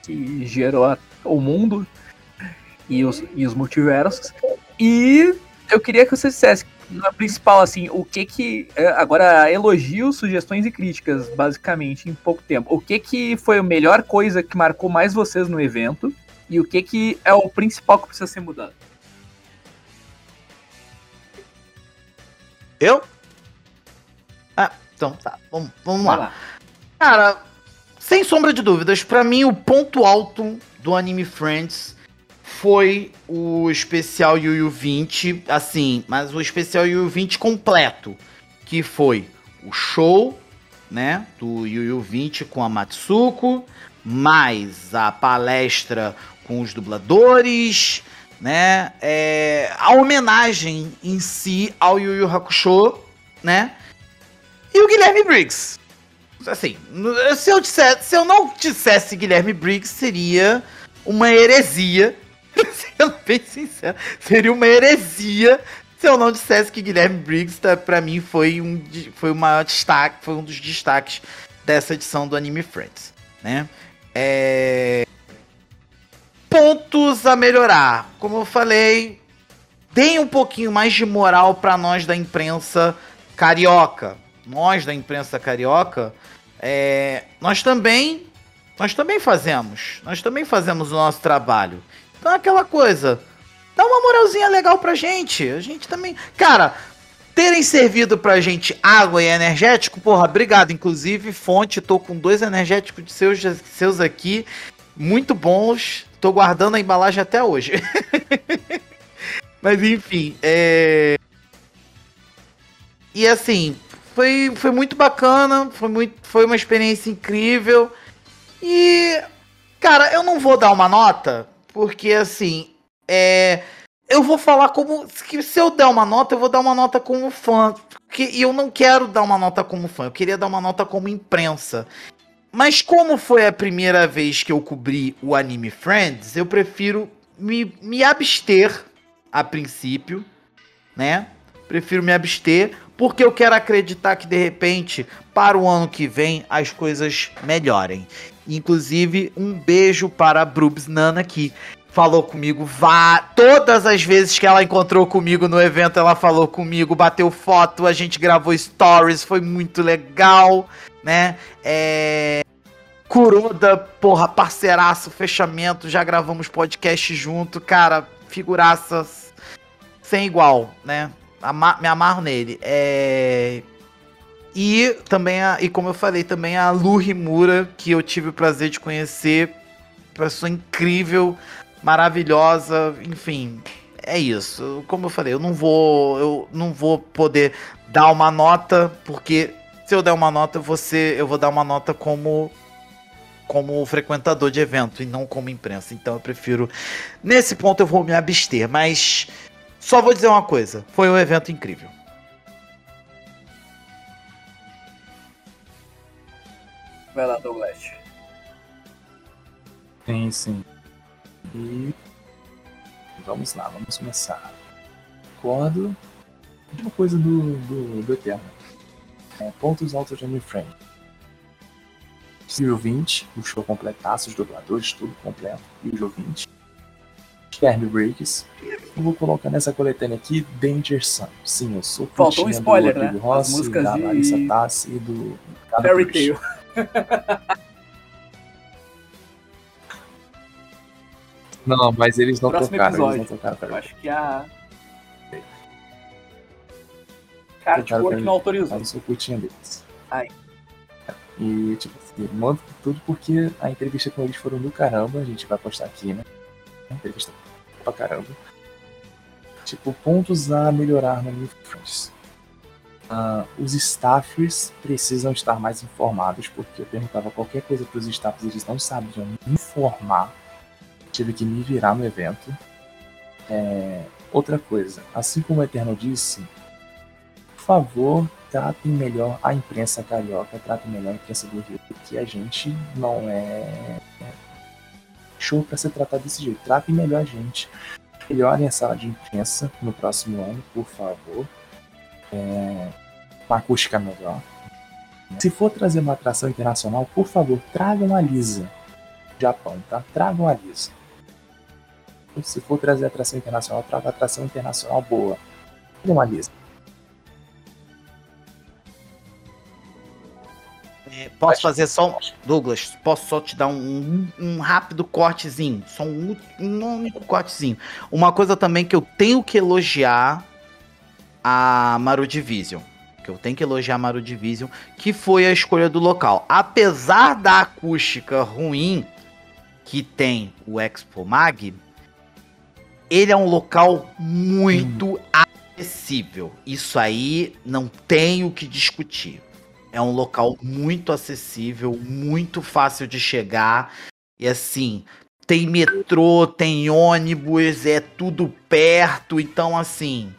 Que gerou a- o mundo e os, e os multiversos. E eu queria que vocês dissessem, na principal, assim, o que que. é, Agora, elogios, sugestões e críticas, basicamente, em pouco tempo. O que que foi a melhor coisa que marcou mais vocês no evento? E o que que é o principal que precisa ser mudado? Eu? Ah, então tá. Vamos, vamos lá. lá. Cara, sem sombra de dúvidas, pra mim o ponto alto do Anime Friends foi o especial Yu Yu 20, assim, mas o especial Yu Yu 20 completo, que foi o show, né, do Yu Yu 20 com a Matsuko, mais a palestra com os dubladores, né, é, a homenagem em si ao Yu Yu Hakusho, né, e o Guilherme Briggs. Assim, se eu, dissesse, se eu não dissesse Guilherme Briggs, seria uma heresia. Sendo bem sincero, seria uma heresia se eu não dissesse que Guilherme Briggs, tá, pra mim, foi um, foi uma destaque, foi um dos destaques dessa edição do Anime Friends, né? É... Pontos a melhorar. Como eu falei, deem um pouquinho mais de moral pra nós da imprensa carioca. Nós da imprensa carioca, é, nós também nós também fazemos. Nós também fazemos o nosso trabalho. Então é aquela coisa. Dá uma moralzinha legal pra gente. A gente também. Cara, terem servido pra gente água e energético, porra, obrigado. Inclusive, fonte, tô com dois energéticos de seus, seus aqui. Muito bons. Tô guardando a embalagem até hoje. Mas enfim, é. E assim, foi, foi muito bacana, foi, muito, foi uma experiência incrível. E, cara, eu não vou dar uma nota, porque assim, é. Eu vou falar como. Se eu der uma nota, eu vou dar uma nota como fã. E eu não quero dar uma nota como fã, eu queria dar uma nota como imprensa. Mas como foi a primeira vez que eu cobri o Anime Friends, eu prefiro me, me abster a princípio, né? Prefiro me abster, porque eu quero acreditar que de repente, para o ano que vem, as coisas melhorem. Inclusive, um beijo para a Brubs Nana, que falou comigo vá todas as vezes que ela encontrou comigo no evento, ela falou comigo, bateu foto, a gente gravou stories, foi muito legal, né? É... Kuroda, porra, parceiraço, fechamento, já gravamos podcast junto, cara, figuraça sem igual, né? Ama- me amarro nele. É... E também, a, e como eu falei, também a Lu Rimura, que eu tive o prazer de conhecer, pessoa incrível, maravilhosa, enfim, é isso. Como eu falei, eu não vou, eu não vou poder dar uma nota, porque se eu der uma nota, ser, eu vou dar uma nota como como frequentador de evento e não como imprensa. Então eu prefiro nesse ponto eu vou me abster, mas só vou dizer uma coisa, foi um evento incrível. Vai lá, Douglas. Sim, sim. E vamos lá, vamos começar. Concordo. Uma coisa do, do, do Eterno. É, pontos altos de Frame. Civil 20, o show completaço, os dubladores, tudo completo. E o jogo 20. Guilherme Briggs. Eu vou colocar nessa coletânea aqui Danger Sun. Sim, eu sou Faltou um spoiler, do né? As Rossi, músicas da de- Larissa Tassi e do Ricardo Fairy. Tail. Não, mas eles não Próximo tocaram, episódio. eles não tocaram. Eu acho que a. Cara, Fairy não autorizou. Eu sou putinha deles. Ai. E, tipo assim, mando tudo porque a entrevista com eles foram do caramba. A gente vai postar aqui, né? A entrevista pra caramba. Tipo, pontos a melhorar na New Friends. Ah, os staffers precisam estar mais informados, porque eu perguntava qualquer coisa pros staffs, eles não sabiam me informar. Tive que me virar no evento. É, outra coisa, assim como o Eterno disse, por favor, tratem melhor a imprensa carioca, tratem melhor a imprensa do Rio, porque a gente não é show para ser tratado desse jeito. Tratem melhor a gente. Melhorem a sala de imprensa no próximo ano, por favor. É, uma acústica melhor. Se for trazer uma atração internacional, por favor, tragam a Lisa. Japão, tá? Tragam a Lisa. Se for trazer atração internacional, traga atração internacional boa. Tragam a Lisa. É, posso fazer só um. Douglas, posso só te dar um, um rápido cortezinho? Só um, um único cortezinho. Uma coisa também que eu tenho que elogiar a Maru Division. Que eu tenho que elogiar a Maru Division, que foi a escolha do local. Apesar da acústica ruim que tem o Expo Mag, ele é um local muito acessível. Isso aí não tem o que discutir. É um local muito acessível, muito fácil de chegar. E assim, tem metrô, tem ônibus, é tudo perto. Então, assim,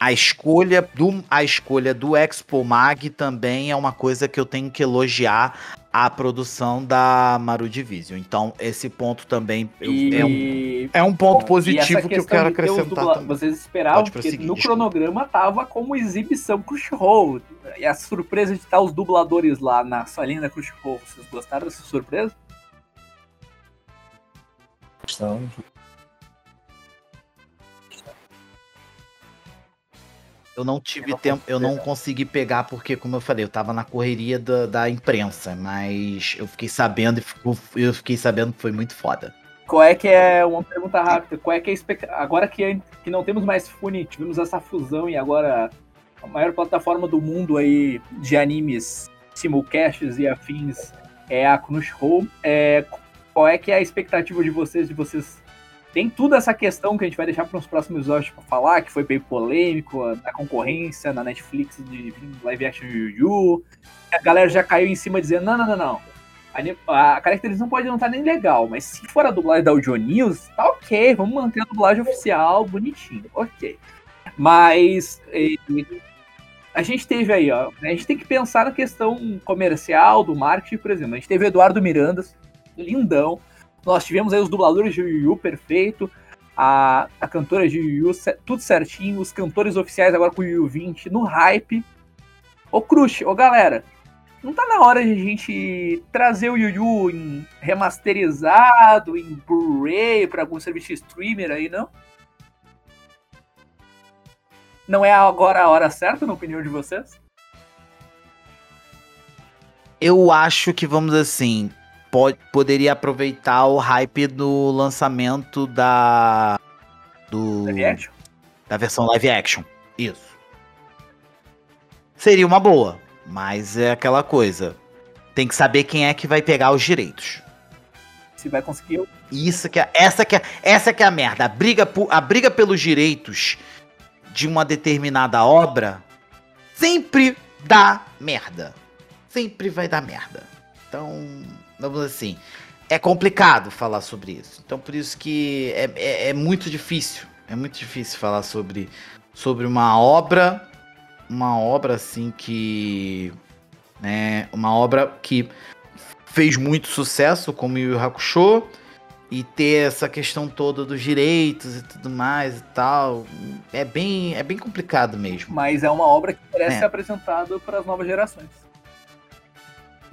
a escolha do, a escolha do Expo Mag também é uma coisa que eu tenho que elogiar a produção da Maru Division. Então, esse ponto também eu- é, um, é um ponto E essa positivo que eu quero acrescentar dubla-. Vocês esperavam, porque no cronograma tava como exibição Crunchyroll. E a surpresa de estar os dubladores lá na salinha da Crunchyroll. Vocês gostaram dessa surpresa? Estão Eu não tive tempo, eu não consegui pegar porque, como eu falei, eu tava na correria da, da imprensa, mas eu fiquei sabendo e eu fiquei sabendo que foi muito foda. Qual é que é uma pergunta rápida? Qual é que é a expect... agora que, que não temos mais Fune, tivemos essa fusão e agora a maior plataforma do mundo aí de animes, simulcasts e afins é a Crunchyroll. É, qual é que é a expectativa de vocês? De vocês tem tudo essa questão que a gente vai deixar para os próximos episódios para falar, que foi bem polêmico, a- concorrência na Netflix de live action de Yu. A galera já caiu em cima dizendo: não, não, não, não. A, a caracterização pode não estar nem legal, mas se for a dublagem da Audio News, tá ok, vamos manter a dublagem oficial bonitinho, ok. Mas eh, a gente teve aí, ó, a gente tem que pensar na questão comercial, do marketing, por exemplo. A gente teve Eduardo Mirandas, lindão. Nós tivemos aí os dubladores de Yu perfeito, a, a cantora de Yu tudo certinho, os cantores oficiais agora com o Yu Yu 20, no hype. Ô Crush, ô galera, não tá na hora de a gente trazer o Yu em remasterizado, em Blu-ray, pra algum serviço streamer aí, não? Não é agora a hora certa, na opinião de vocês? Eu acho que, vamos assim, pode, poderia aproveitar o hype do lançamento da. Do, da versão live action. Isso. Seria uma boa, mas é aquela coisa. Tem que saber quem é que vai pegar os direitos. Se vai conseguir. Isso que é, essa que é, essa que é a merda. A briga, por- a briga pelos direitos de uma determinada obra sempre dá merda. Sempre vai dar merda. Então, vamos assim, é complicado falar sobre isso. Então, por isso que é, é, é muito difícil. É muito difícil falar sobre, sobre uma obra, uma obra assim que, né, uma obra que fez muito sucesso, como Yu Yu Hakusho, e ter essa questão toda dos direitos e tudo mais e tal, é bem, é bem complicado mesmo. Mas é uma obra que merece É. ser apresentada para as novas gerações.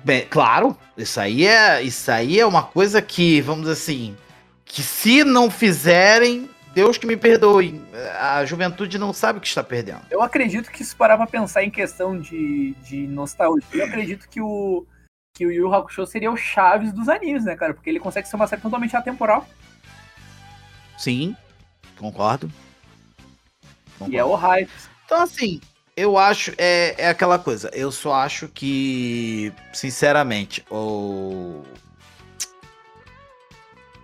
Bem, claro, isso aí é, isso aí é uma coisa que, vamos assim, que se não fizerem, Deus que me perdoe, a juventude não sabe o que está perdendo. Eu acredito que se parar pra pensar em questão de, de nostalgia, eu acredito que o, que o Yu Yu Hakusho seria o Chaves dos animes, né, cara? Porque ele consegue ser uma série totalmente atemporal. Sim, concordo. E é o hype. Então, assim, eu acho. É, é aquela coisa. Eu só acho que, sinceramente, o.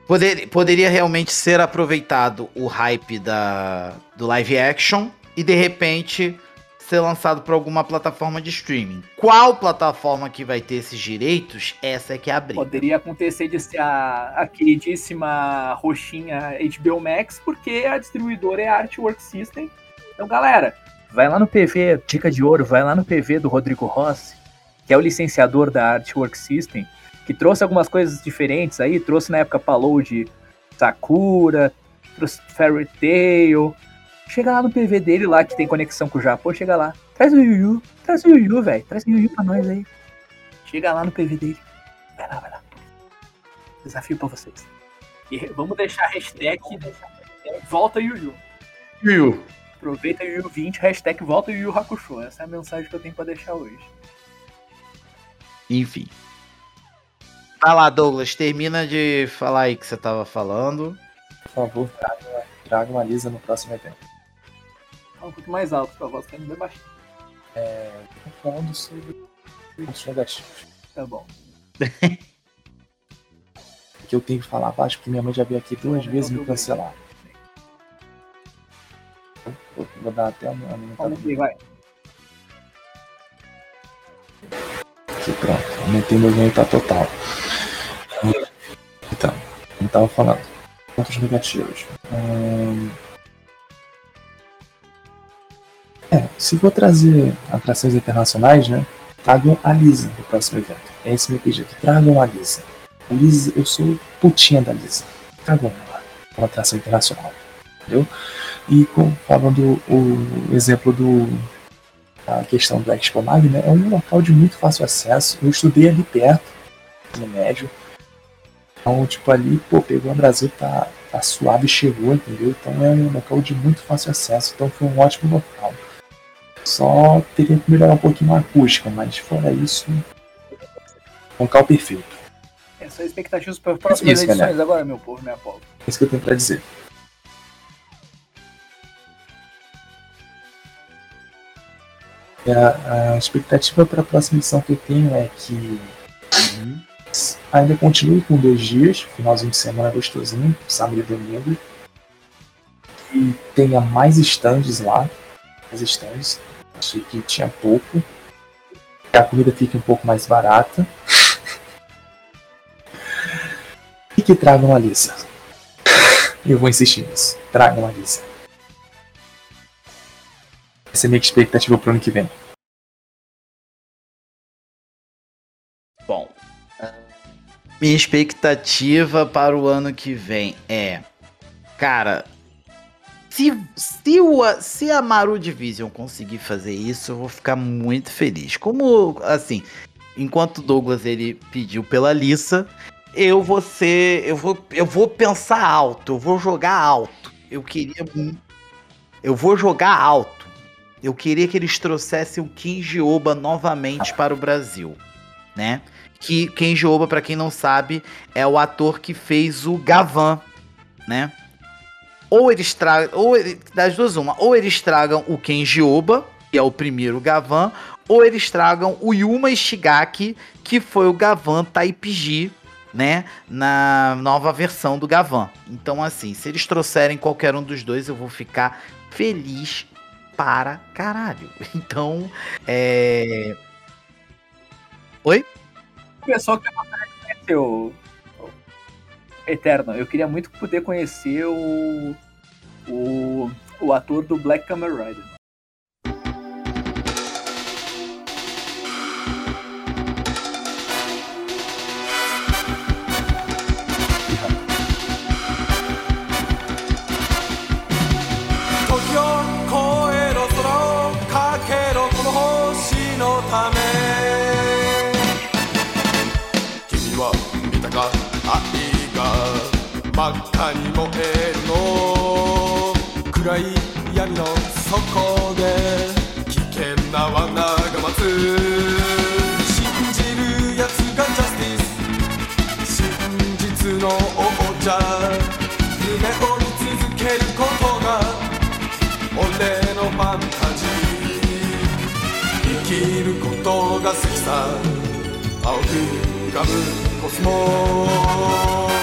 Poder, poderia realmente ser aproveitado o hype da, do live action e de repente ser lançado por alguma plataforma de streaming. Qual plataforma que vai ter esses direitos? Essa é que é a briga. Poderia acontecer de ser a, a queridíssima roxinha HBO Max, porque a distribuidora é a Artwork System. Então, galera, vai lá no PV, dica de ouro, vai lá no PV do Rodrigo Rossi, que é o licenciador da Artwork System, que trouxe algumas coisas diferentes aí, trouxe na época Palou de Sakura, trouxe Fairy Tail. Chega lá no PV dele lá, que tem conexão com o Japão, chega lá. Traz o Yu, traz o Yu, velho. Traz o Yu pra nós aí. Chega lá no PV dele. Vai lá, vai lá. Desafio pra vocês. E vamos deixar a hashtag volta Yu Yu. Aproveita Yu Yu 20, hashtag volta Yu Yu Hakusho. Essa é a mensagem que eu tenho pra deixar hoje. Enfim. Vai lá, Douglas, termina de falar aí que você tava falando. Por favor, traga, traga uma Lisa no próximo evento. Fala um pouco mais alto, sua voz tá indo bem baixinho. É, tô falando sobre pontos negativos. Tá bom. Que eu tenho que falar baixo, porque minha mãe já veio aqui duas vezes me cancelar. Vou, vou dar até uma aumentada. Ver, vai. Aqui, pronto. Aumentei meu ganho tá total. Então, como tava falando. Pontos negativos. Hum... É, se for trazer atrações internacionais, né? Tragam a Lisa no próximo evento. É esse meu pedido. Tragam a Lisa. Lisa, eu sou putinha da Lisa. Tragam ela. Uma atração internacional. Entendeu? E com, falando o exemplo do. A questão do Expo Mag, né? É um local de muito fácil acesso. Eu estudei ali perto, no médio. Então, tipo, ali, pô, pegou o Brasil, tá, tá suave e chegou, entendeu? Então é um local de muito fácil acesso. Então foi um ótimo local. Só teria que melhorar um pouquinho a acústica, mas fora isso, um local perfeito. Essa é a expectativa para as próximas Isso, edições galera. agora, meu povo, minha povo. É isso que eu tenho pra dizer. A, a expectativa para a próxima edição que eu tenho é que ainda continue com dois dias, finalzinho de semana gostosinho, sábado e domingo. E tenha mais stands lá. Mais stands. Achei que tinha pouco. Que a comida fique um pouco mais barata. e que tragam a Lisa. Eu vou insistir nisso. Tragam a Lisa. Essa é a minha expectativa pro ano que vem. Bom, minha expectativa para o ano que vem é, cara, se, se, o, se a Maru Division conseguir fazer isso, eu vou ficar muito feliz. Como, assim, enquanto o Douglas ele pediu pela Lissa, eu vou ser, eu vou, eu vou pensar alto, eu vou jogar alto. Eu queria, eu vou jogar alto. Eu queria que eles trouxessem o Kinji Oba novamente para o Brasil, né? Que Kenji Oba, pra quem não sabe, é o ator que fez o Gavan, né? Ou eles tragam, ou ele- das duas uma, ou eles tragam o Kenji Oba, que é o primeiro Gavan, ou eles tragam o Yuma Ishigaki, que foi o Gavan Taipiji, né, na nova versão do Gavan. Então assim, se eles trouxerem qualquer um dos dois, eu vou ficar feliz para caralho. Então, é Oi? Pessoal que conhecer o, o Eterno, eu queria muito poder conhecer o, o, o ator do Black Kamen Rider.「真っ赤に燃えるの」「暗い闇の底で危険な罠が待つ」「信じる奴がジャスティス」「真実の王者」「夢を見続けることが」俺のファンタジー。生きることが好きさ。青く浮かぶコスモ。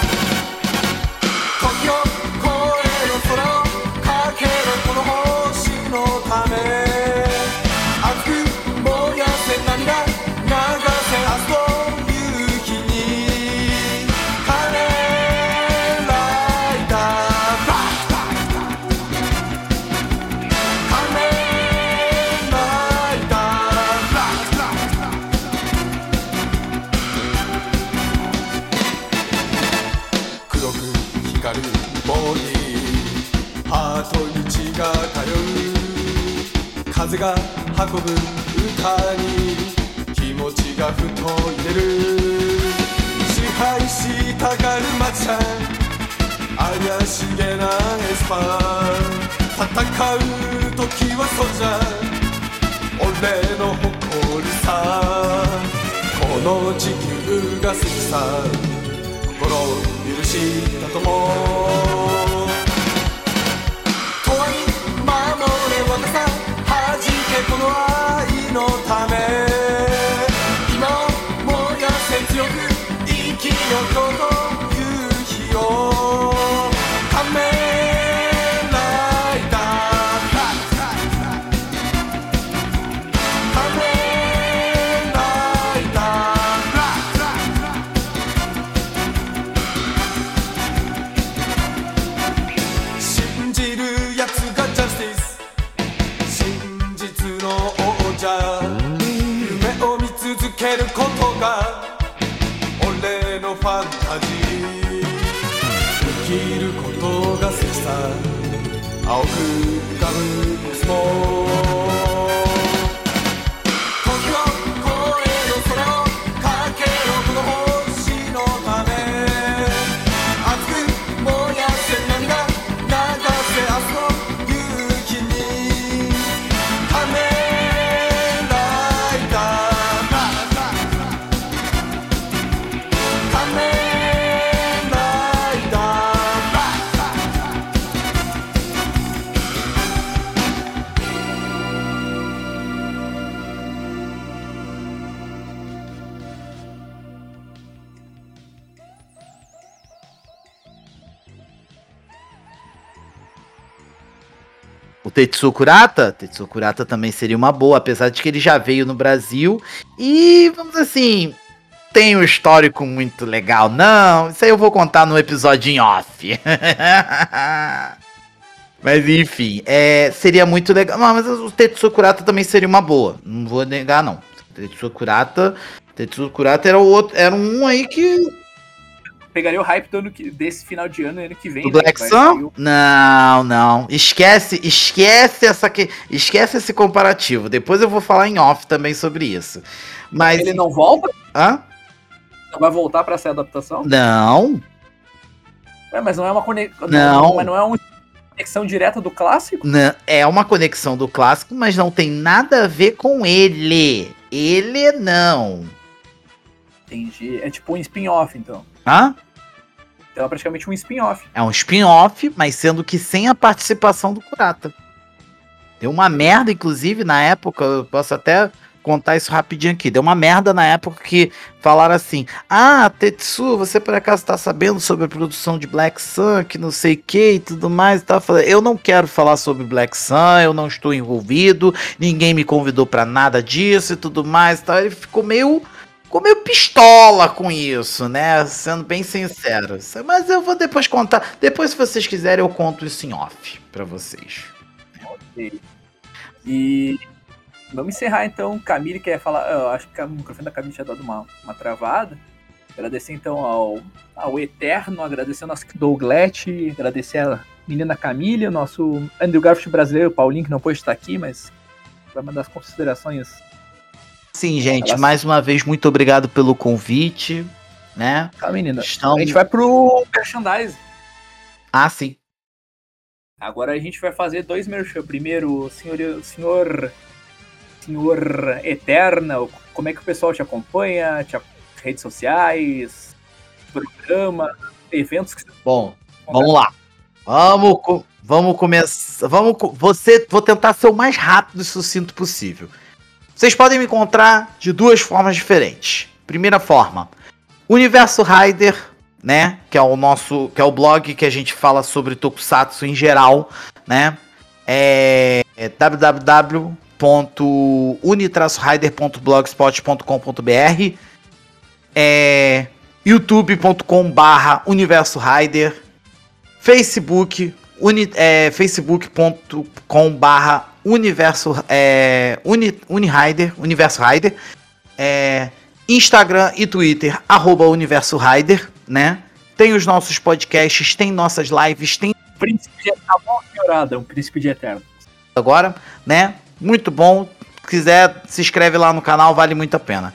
six hours. Tetsuo Kurata, Tetsuo Kurata também seria uma boa, apesar de que ele já veio no Brasil e, vamos assim, tem um histórico muito legal. Não, isso aí eu vou contar no episódio em off. mas enfim, é, seria muito legal. Não, mas o Tetsuo Kurata também seria uma boa, não vou negar não. Tetsuo Kurata, Tetsuo Kurata era, o outro, era um aí que Pegaria o hype do ano que, desse final de ano ano que vem. do né, Black Sun? Não, não. Esquece, esquece essa que, esquece esse comparativo. Depois eu vou falar em off também sobre isso. Mas Ele não volta? Hã? Não vai voltar pra ser adaptação? Não. Ué, mas não é uma conexão. Não. Mas não é uma conexão direta do clássico? Não, é uma conexão do clássico, mas não tem nada a ver com ele. Ele não. Entendi. É tipo um spin-off, então. Hã? Então é praticamente um spin-off. É um spin-off, mas sendo que sem a participação do Kurata. Deu uma merda, inclusive, na época, eu posso até contar isso rapidinho aqui. Deu uma merda na época que falaram assim: Ah, Tetsu, você por acaso tá sabendo sobre a produção de Black Sun, que não sei o que e tudo mais? tal?" Eu não quero falar sobre Black Sun, eu não estou envolvido, ninguém me convidou pra nada disso e tudo mais. Tal. Ele ficou meio ficou meio pistola com isso, né? Sendo bem sincero. Mas eu vou depois contar. Depois, se vocês quiserem, eu conto isso em off pra vocês. E vamos encerrar então. Camille quer falar. Eu acho que o microfone da Camille tinha dado uma, uma travada. Agradecer então ao, ao Eterno, agradecer ao nosso Douglas, agradecer a menina Camille, o nosso Andrew Garfield brasileiro, Paulinho, que não pôde estar aqui, mas vai mandar as considerações. Sim, gente, Ela- mais uma vez, muito obrigado pelo convite, né? Tá, menina? Estão... A gente vai pro merchandise. Ah, sim. Agora a gente vai fazer dois merchan. Primeiro, senhor, senhor, senhor Eterna, o- como é que o pessoal te acompanha? Te, redes sociais, programa, eventos que você Bom, vamos lá. Vamos, vamos começar. Vamos, você, vou tentar ser o mais rápido e sucinto possível. Vocês podem me encontrar de duas formas diferentes. Primeira forma, Universo Rider, né? Que é o nosso, que é o blog que a gente fala sobre Tokusatsu em geral, né? É www.uni-rider.blogspot.com.br é youtube.com barra Universo Rider Facebook uni, é, facebook.com barra Universo é, uni, Unirider Universo Rider é, Instagram e Twitter arroba Universo Rider né tem os nossos podcasts tem nossas lives tem Príncipe de Eterno, tá um príncipe de Eterno. agora, né? muito bom. Se quiser, se inscreve lá no canal, vale muito a pena.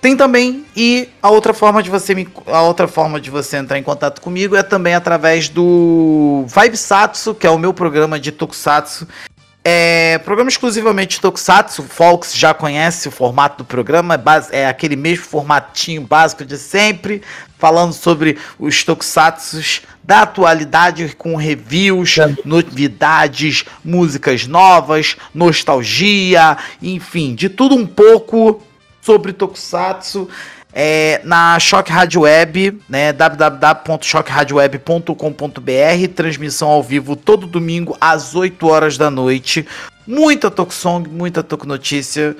Tem também e a outra forma de você me, a outra forma de você entrar em contato comigo é também através do Vibesatsu, que é o meu programa de Tokusatsu. É programa exclusivamente Tokusatsu. O Fox já conhece o formato do programa, é, base, é aquele mesmo formatinho básico de sempre, falando sobre os Tokusatsus da atualidade com reviews, novidades, músicas novas, nostalgia, enfim, de tudo um pouco sobre Tokusatsu é, na Shock Rádio Web, né, transmissão ao vivo todo domingo às 8 horas da noite. Muita Tokusong, muita Toku Notícia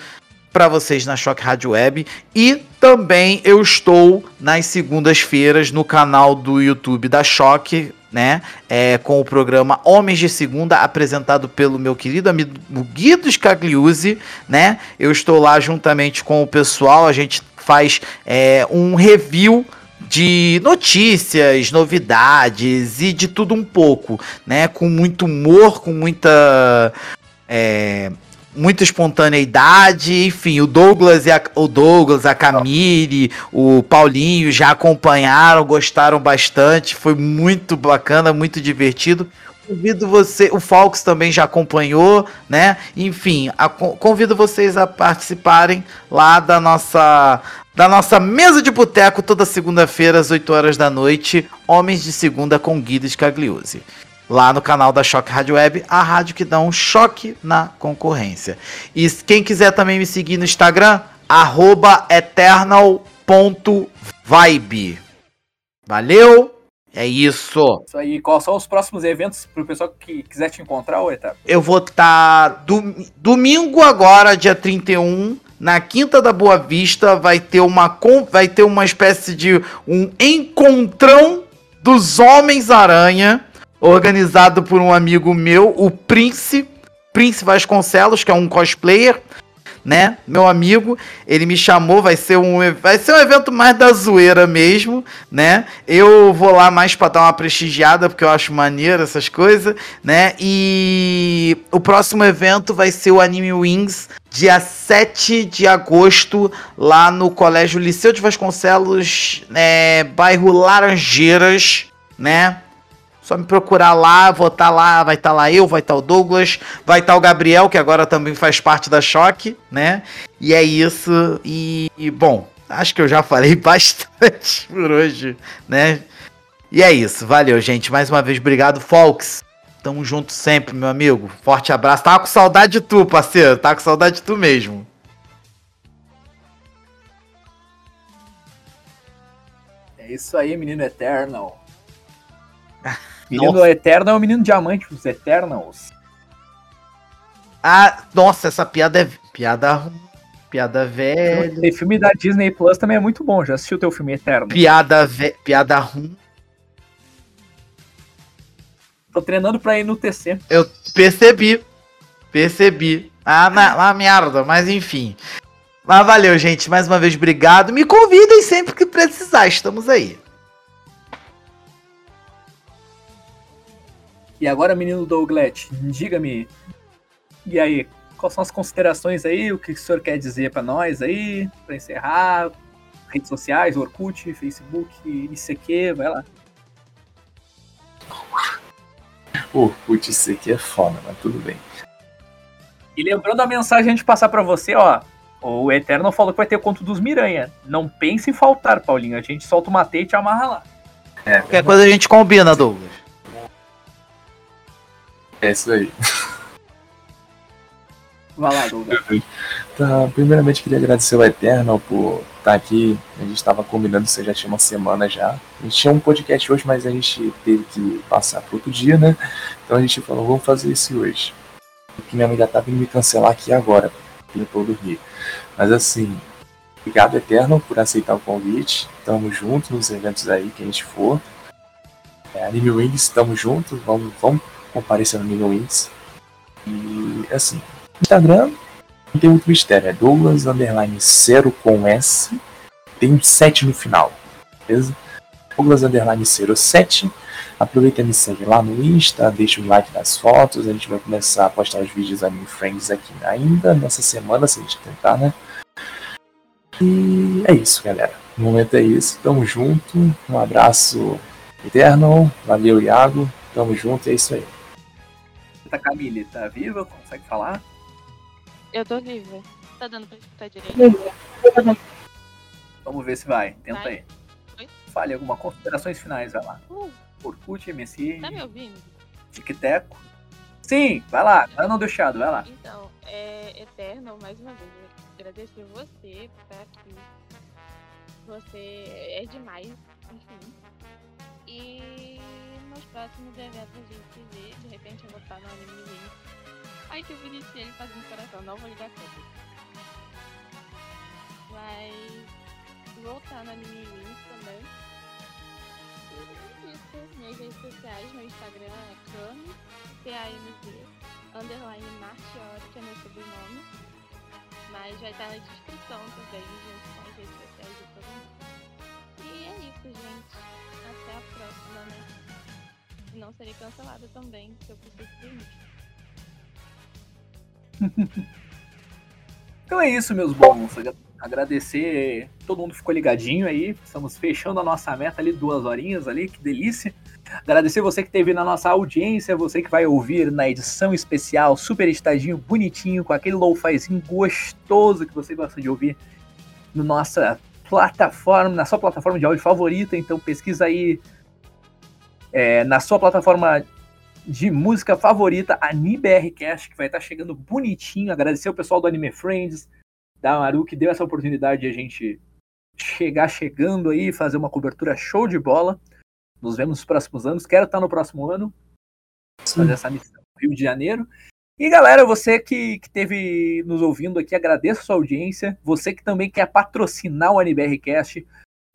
para vocês na Shock Rádio Web e também eu estou nas segundas-feiras no canal do YouTube da Shock, né? É, com o programa Homens de Segunda, apresentado pelo meu querido amigo Guido Scagliuzzi, né? Eu estou lá juntamente com o pessoal, a gente faz é, um review de notícias, novidades e de tudo um pouco, né? Com muito humor, com muita é, muita espontaneidade, enfim, o Douglas e a, o Douglas, a Camille, o Paulinho já acompanharam, gostaram bastante, foi muito bacana, muito divertido. Convido você, o Falks também já acompanhou, né? Enfim, a, convido vocês a participarem lá da nossa da nossa mesa de boteco toda segunda-feira às 8 horas da noite, Homens de Segunda com Guido Scagliuzzi lá no canal da Choque Rádio Web, a rádio que dá um choque na concorrência. E quem quiser também me seguir no Instagram, eternal.vibe. Valeu! É isso. Isso aí. Quais são os próximos eventos para o pessoal que quiser te encontrar? Eu vou estar tá domingo agora, dia 31, na Quinta da Boa Vista, vai ter uma vai ter uma espécie de um encontrão dos Homens-Aranha organizado por um amigo meu, o Prince, Prince Vasconcelos, que é um cosplayer, né? Meu amigo, ele me chamou, vai ser um vai ser um evento mais da zoeira mesmo, né? Eu vou lá mais para dar uma prestigiada porque eu acho maneiro essas coisas, né? E o próximo evento vai ser o Anime Wings, dia 7 de agosto, lá no Colégio Liceu de Vasconcelos, né, bairro Laranjeiras, né? Só me procurar lá, vou estar tá lá, vai estar tá lá eu, vai estar tá o Douglas, vai estar tá o Gabriel, que agora também faz parte da Choque, né? E é isso. E, e, bom, acho que eu já falei bastante por hoje, né? E é isso. Valeu, gente. Mais uma vez, obrigado, Folks. Tamo junto sempre, meu amigo. Forte abraço. Tava com saudade de tu, parceiro. Tava com saudade de tu mesmo. É isso aí, menino Eternal. Menino nossa. Eterno é o menino diamante, os Eternals. Ah, nossa, essa piada é. Piada. Piada velha. O filme da Disney Plus também é muito bom. Já assistiu o teu filme Eterno? Piada ve... Piada ruim. Tô treinando pra ir no TC. Eu percebi. Percebi. Ah, na, merda, mas enfim. Mas valeu, gente. Mais uma vez, obrigado. Me convidem sempre que precisar. Estamos aí. E agora, menino Douglas, diga-me, e aí, quais são as considerações aí? O que o senhor quer dizer para nós aí, para encerrar? Redes sociais, Orkut, Facebook, ICQ, vai lá. Orkut, ICQ é foda, mas tudo bem. E lembrando a mensagem de passar para você, ó, o Eterno falou que vai ter o conto dos Miranha. Não pense em faltar, Paulinho. A gente solta o matei e te amarra lá. É, Qualquer coisa a gente combina, Douglas. É isso aí. Vai lá, Douglas. Tá, primeiramente queria agradecer ao Eternal por estar aqui. A gente estava combinando isso já tinha uma semana já. A gente tinha um podcast hoje, mas a gente teve que passar para outro dia, né? Então a gente falou, vamos fazer isso hoje. Porque minha amiga tá vindo me cancelar aqui agora, aqui no do Rio. Mas assim, obrigado Eternal por aceitar o convite. Tamo juntos nos eventos aí que a gente for. É, Anime Wings, estamos juntos. Vamos, vamos comparecer no Nível Wings. E assim, Instagram não tem muito mistério, é Douglas Underline Zero com S, tem um 7 no final, beleza? Douglas Underline Zero 7. Aproveita e me segue lá no Insta, deixa o like nas fotos, a gente vai começar a postar os vídeos Anime Friends aqui ainda nessa semana, se a gente tentar, né? E é isso, galera. No momento é isso. Tamo junto. Um abraço eterno. Valeu, Iago. Tamo junto. É isso aí. Tá Camille, tá viva? Consegue falar? Eu tô viva. Tá dando pra escutar direito? Vamos ver se vai. Tenta Vai. aí. Oi? Fale alguma considerações finais, vai lá. Uh, Orkut, MSI, tá me ouvindo? Tic-Teco. Sim, vai lá. Não deu chiado, vai lá. Então, é eterno, mais uma vez, agradecer você por estar aqui. Você é demais, enfim. E nos próximos eventos se vê. De repente eu vou estar no Anime Link. Ai, que bonitinho ele fazendo coração, não vou ligar tudo. Mas vou estar no Anime Link também. E é isso, minhas redes sociais, meu Instagram é Kami, C-A-M-Z, underline Marchiori, que é meu sobrenome. Mas vai estar na descrição também, junto com as redes sociais de todo mundo. E é isso, gente. Até a próxima, né? Não serei cancelada também, se eu preciso dormir. Então é isso, meus bons. Agra- Agradecer. Todo mundo ficou ligadinho aí. Estamos fechando a nossa meta ali, duas horinhas ali. Que delícia. Agradecer você que esteve na nossa audiência, você que vai ouvir na edição especial, super estadinho, bonitinho, com aquele lo-fizinho gostoso que você gosta de ouvir na nossa plataforma, na sua plataforma de áudio favorita. Então pesquisa aí é, na sua plataforma de música favorita, a NiBRcast, que vai estar chegando bonitinho. Agradecer o pessoal do Anime Friends, da Maru, que deu essa oportunidade de a gente chegar chegando aí, fazer uma cobertura show de bola. Nos vemos nos próximos anos. Quero estar no próximo ano, fazer essa missão no Rio de Janeiro. E galera, você que, que teve nos ouvindo aqui, agradeço a sua audiência. Você que também quer patrocinar o NBRcast,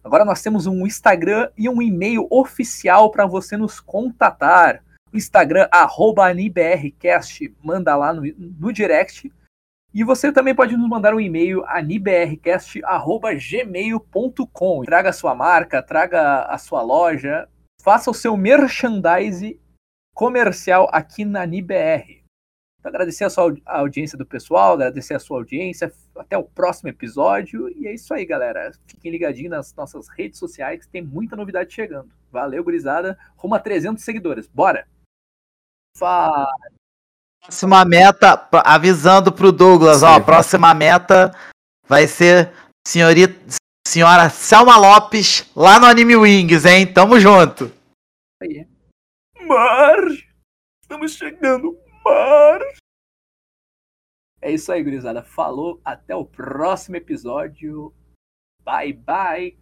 agora nós temos um Instagram e um e-mail oficial para você nos contatar. Instagram, arroba AniBRcast, manda lá no, no direct. E você também pode nos mandar um e-mail anibrcast.gmail.com. Traga a sua marca, traga a sua loja, faça o seu merchandise comercial aqui na NIBR. Então, agradecer a sua a audiência do pessoal, agradecer a sua audiência. Até o próximo episódio. E é isso aí, galera. Fiquem ligadinhos nas nossas redes sociais, que tem muita novidade chegando. Valeu, gurizada. Rumo a 300 seguidores. Bora! Fala! Próxima meta, avisando pro Douglas, ó, Sim. próxima meta vai ser senhorita, senhora Selma Lopes lá no Anime Wings, hein? Tamo junto. aí. Marge! Estamos chegando, É isso aí, gurizada. Falou, até o próximo episódio. Bye, bye!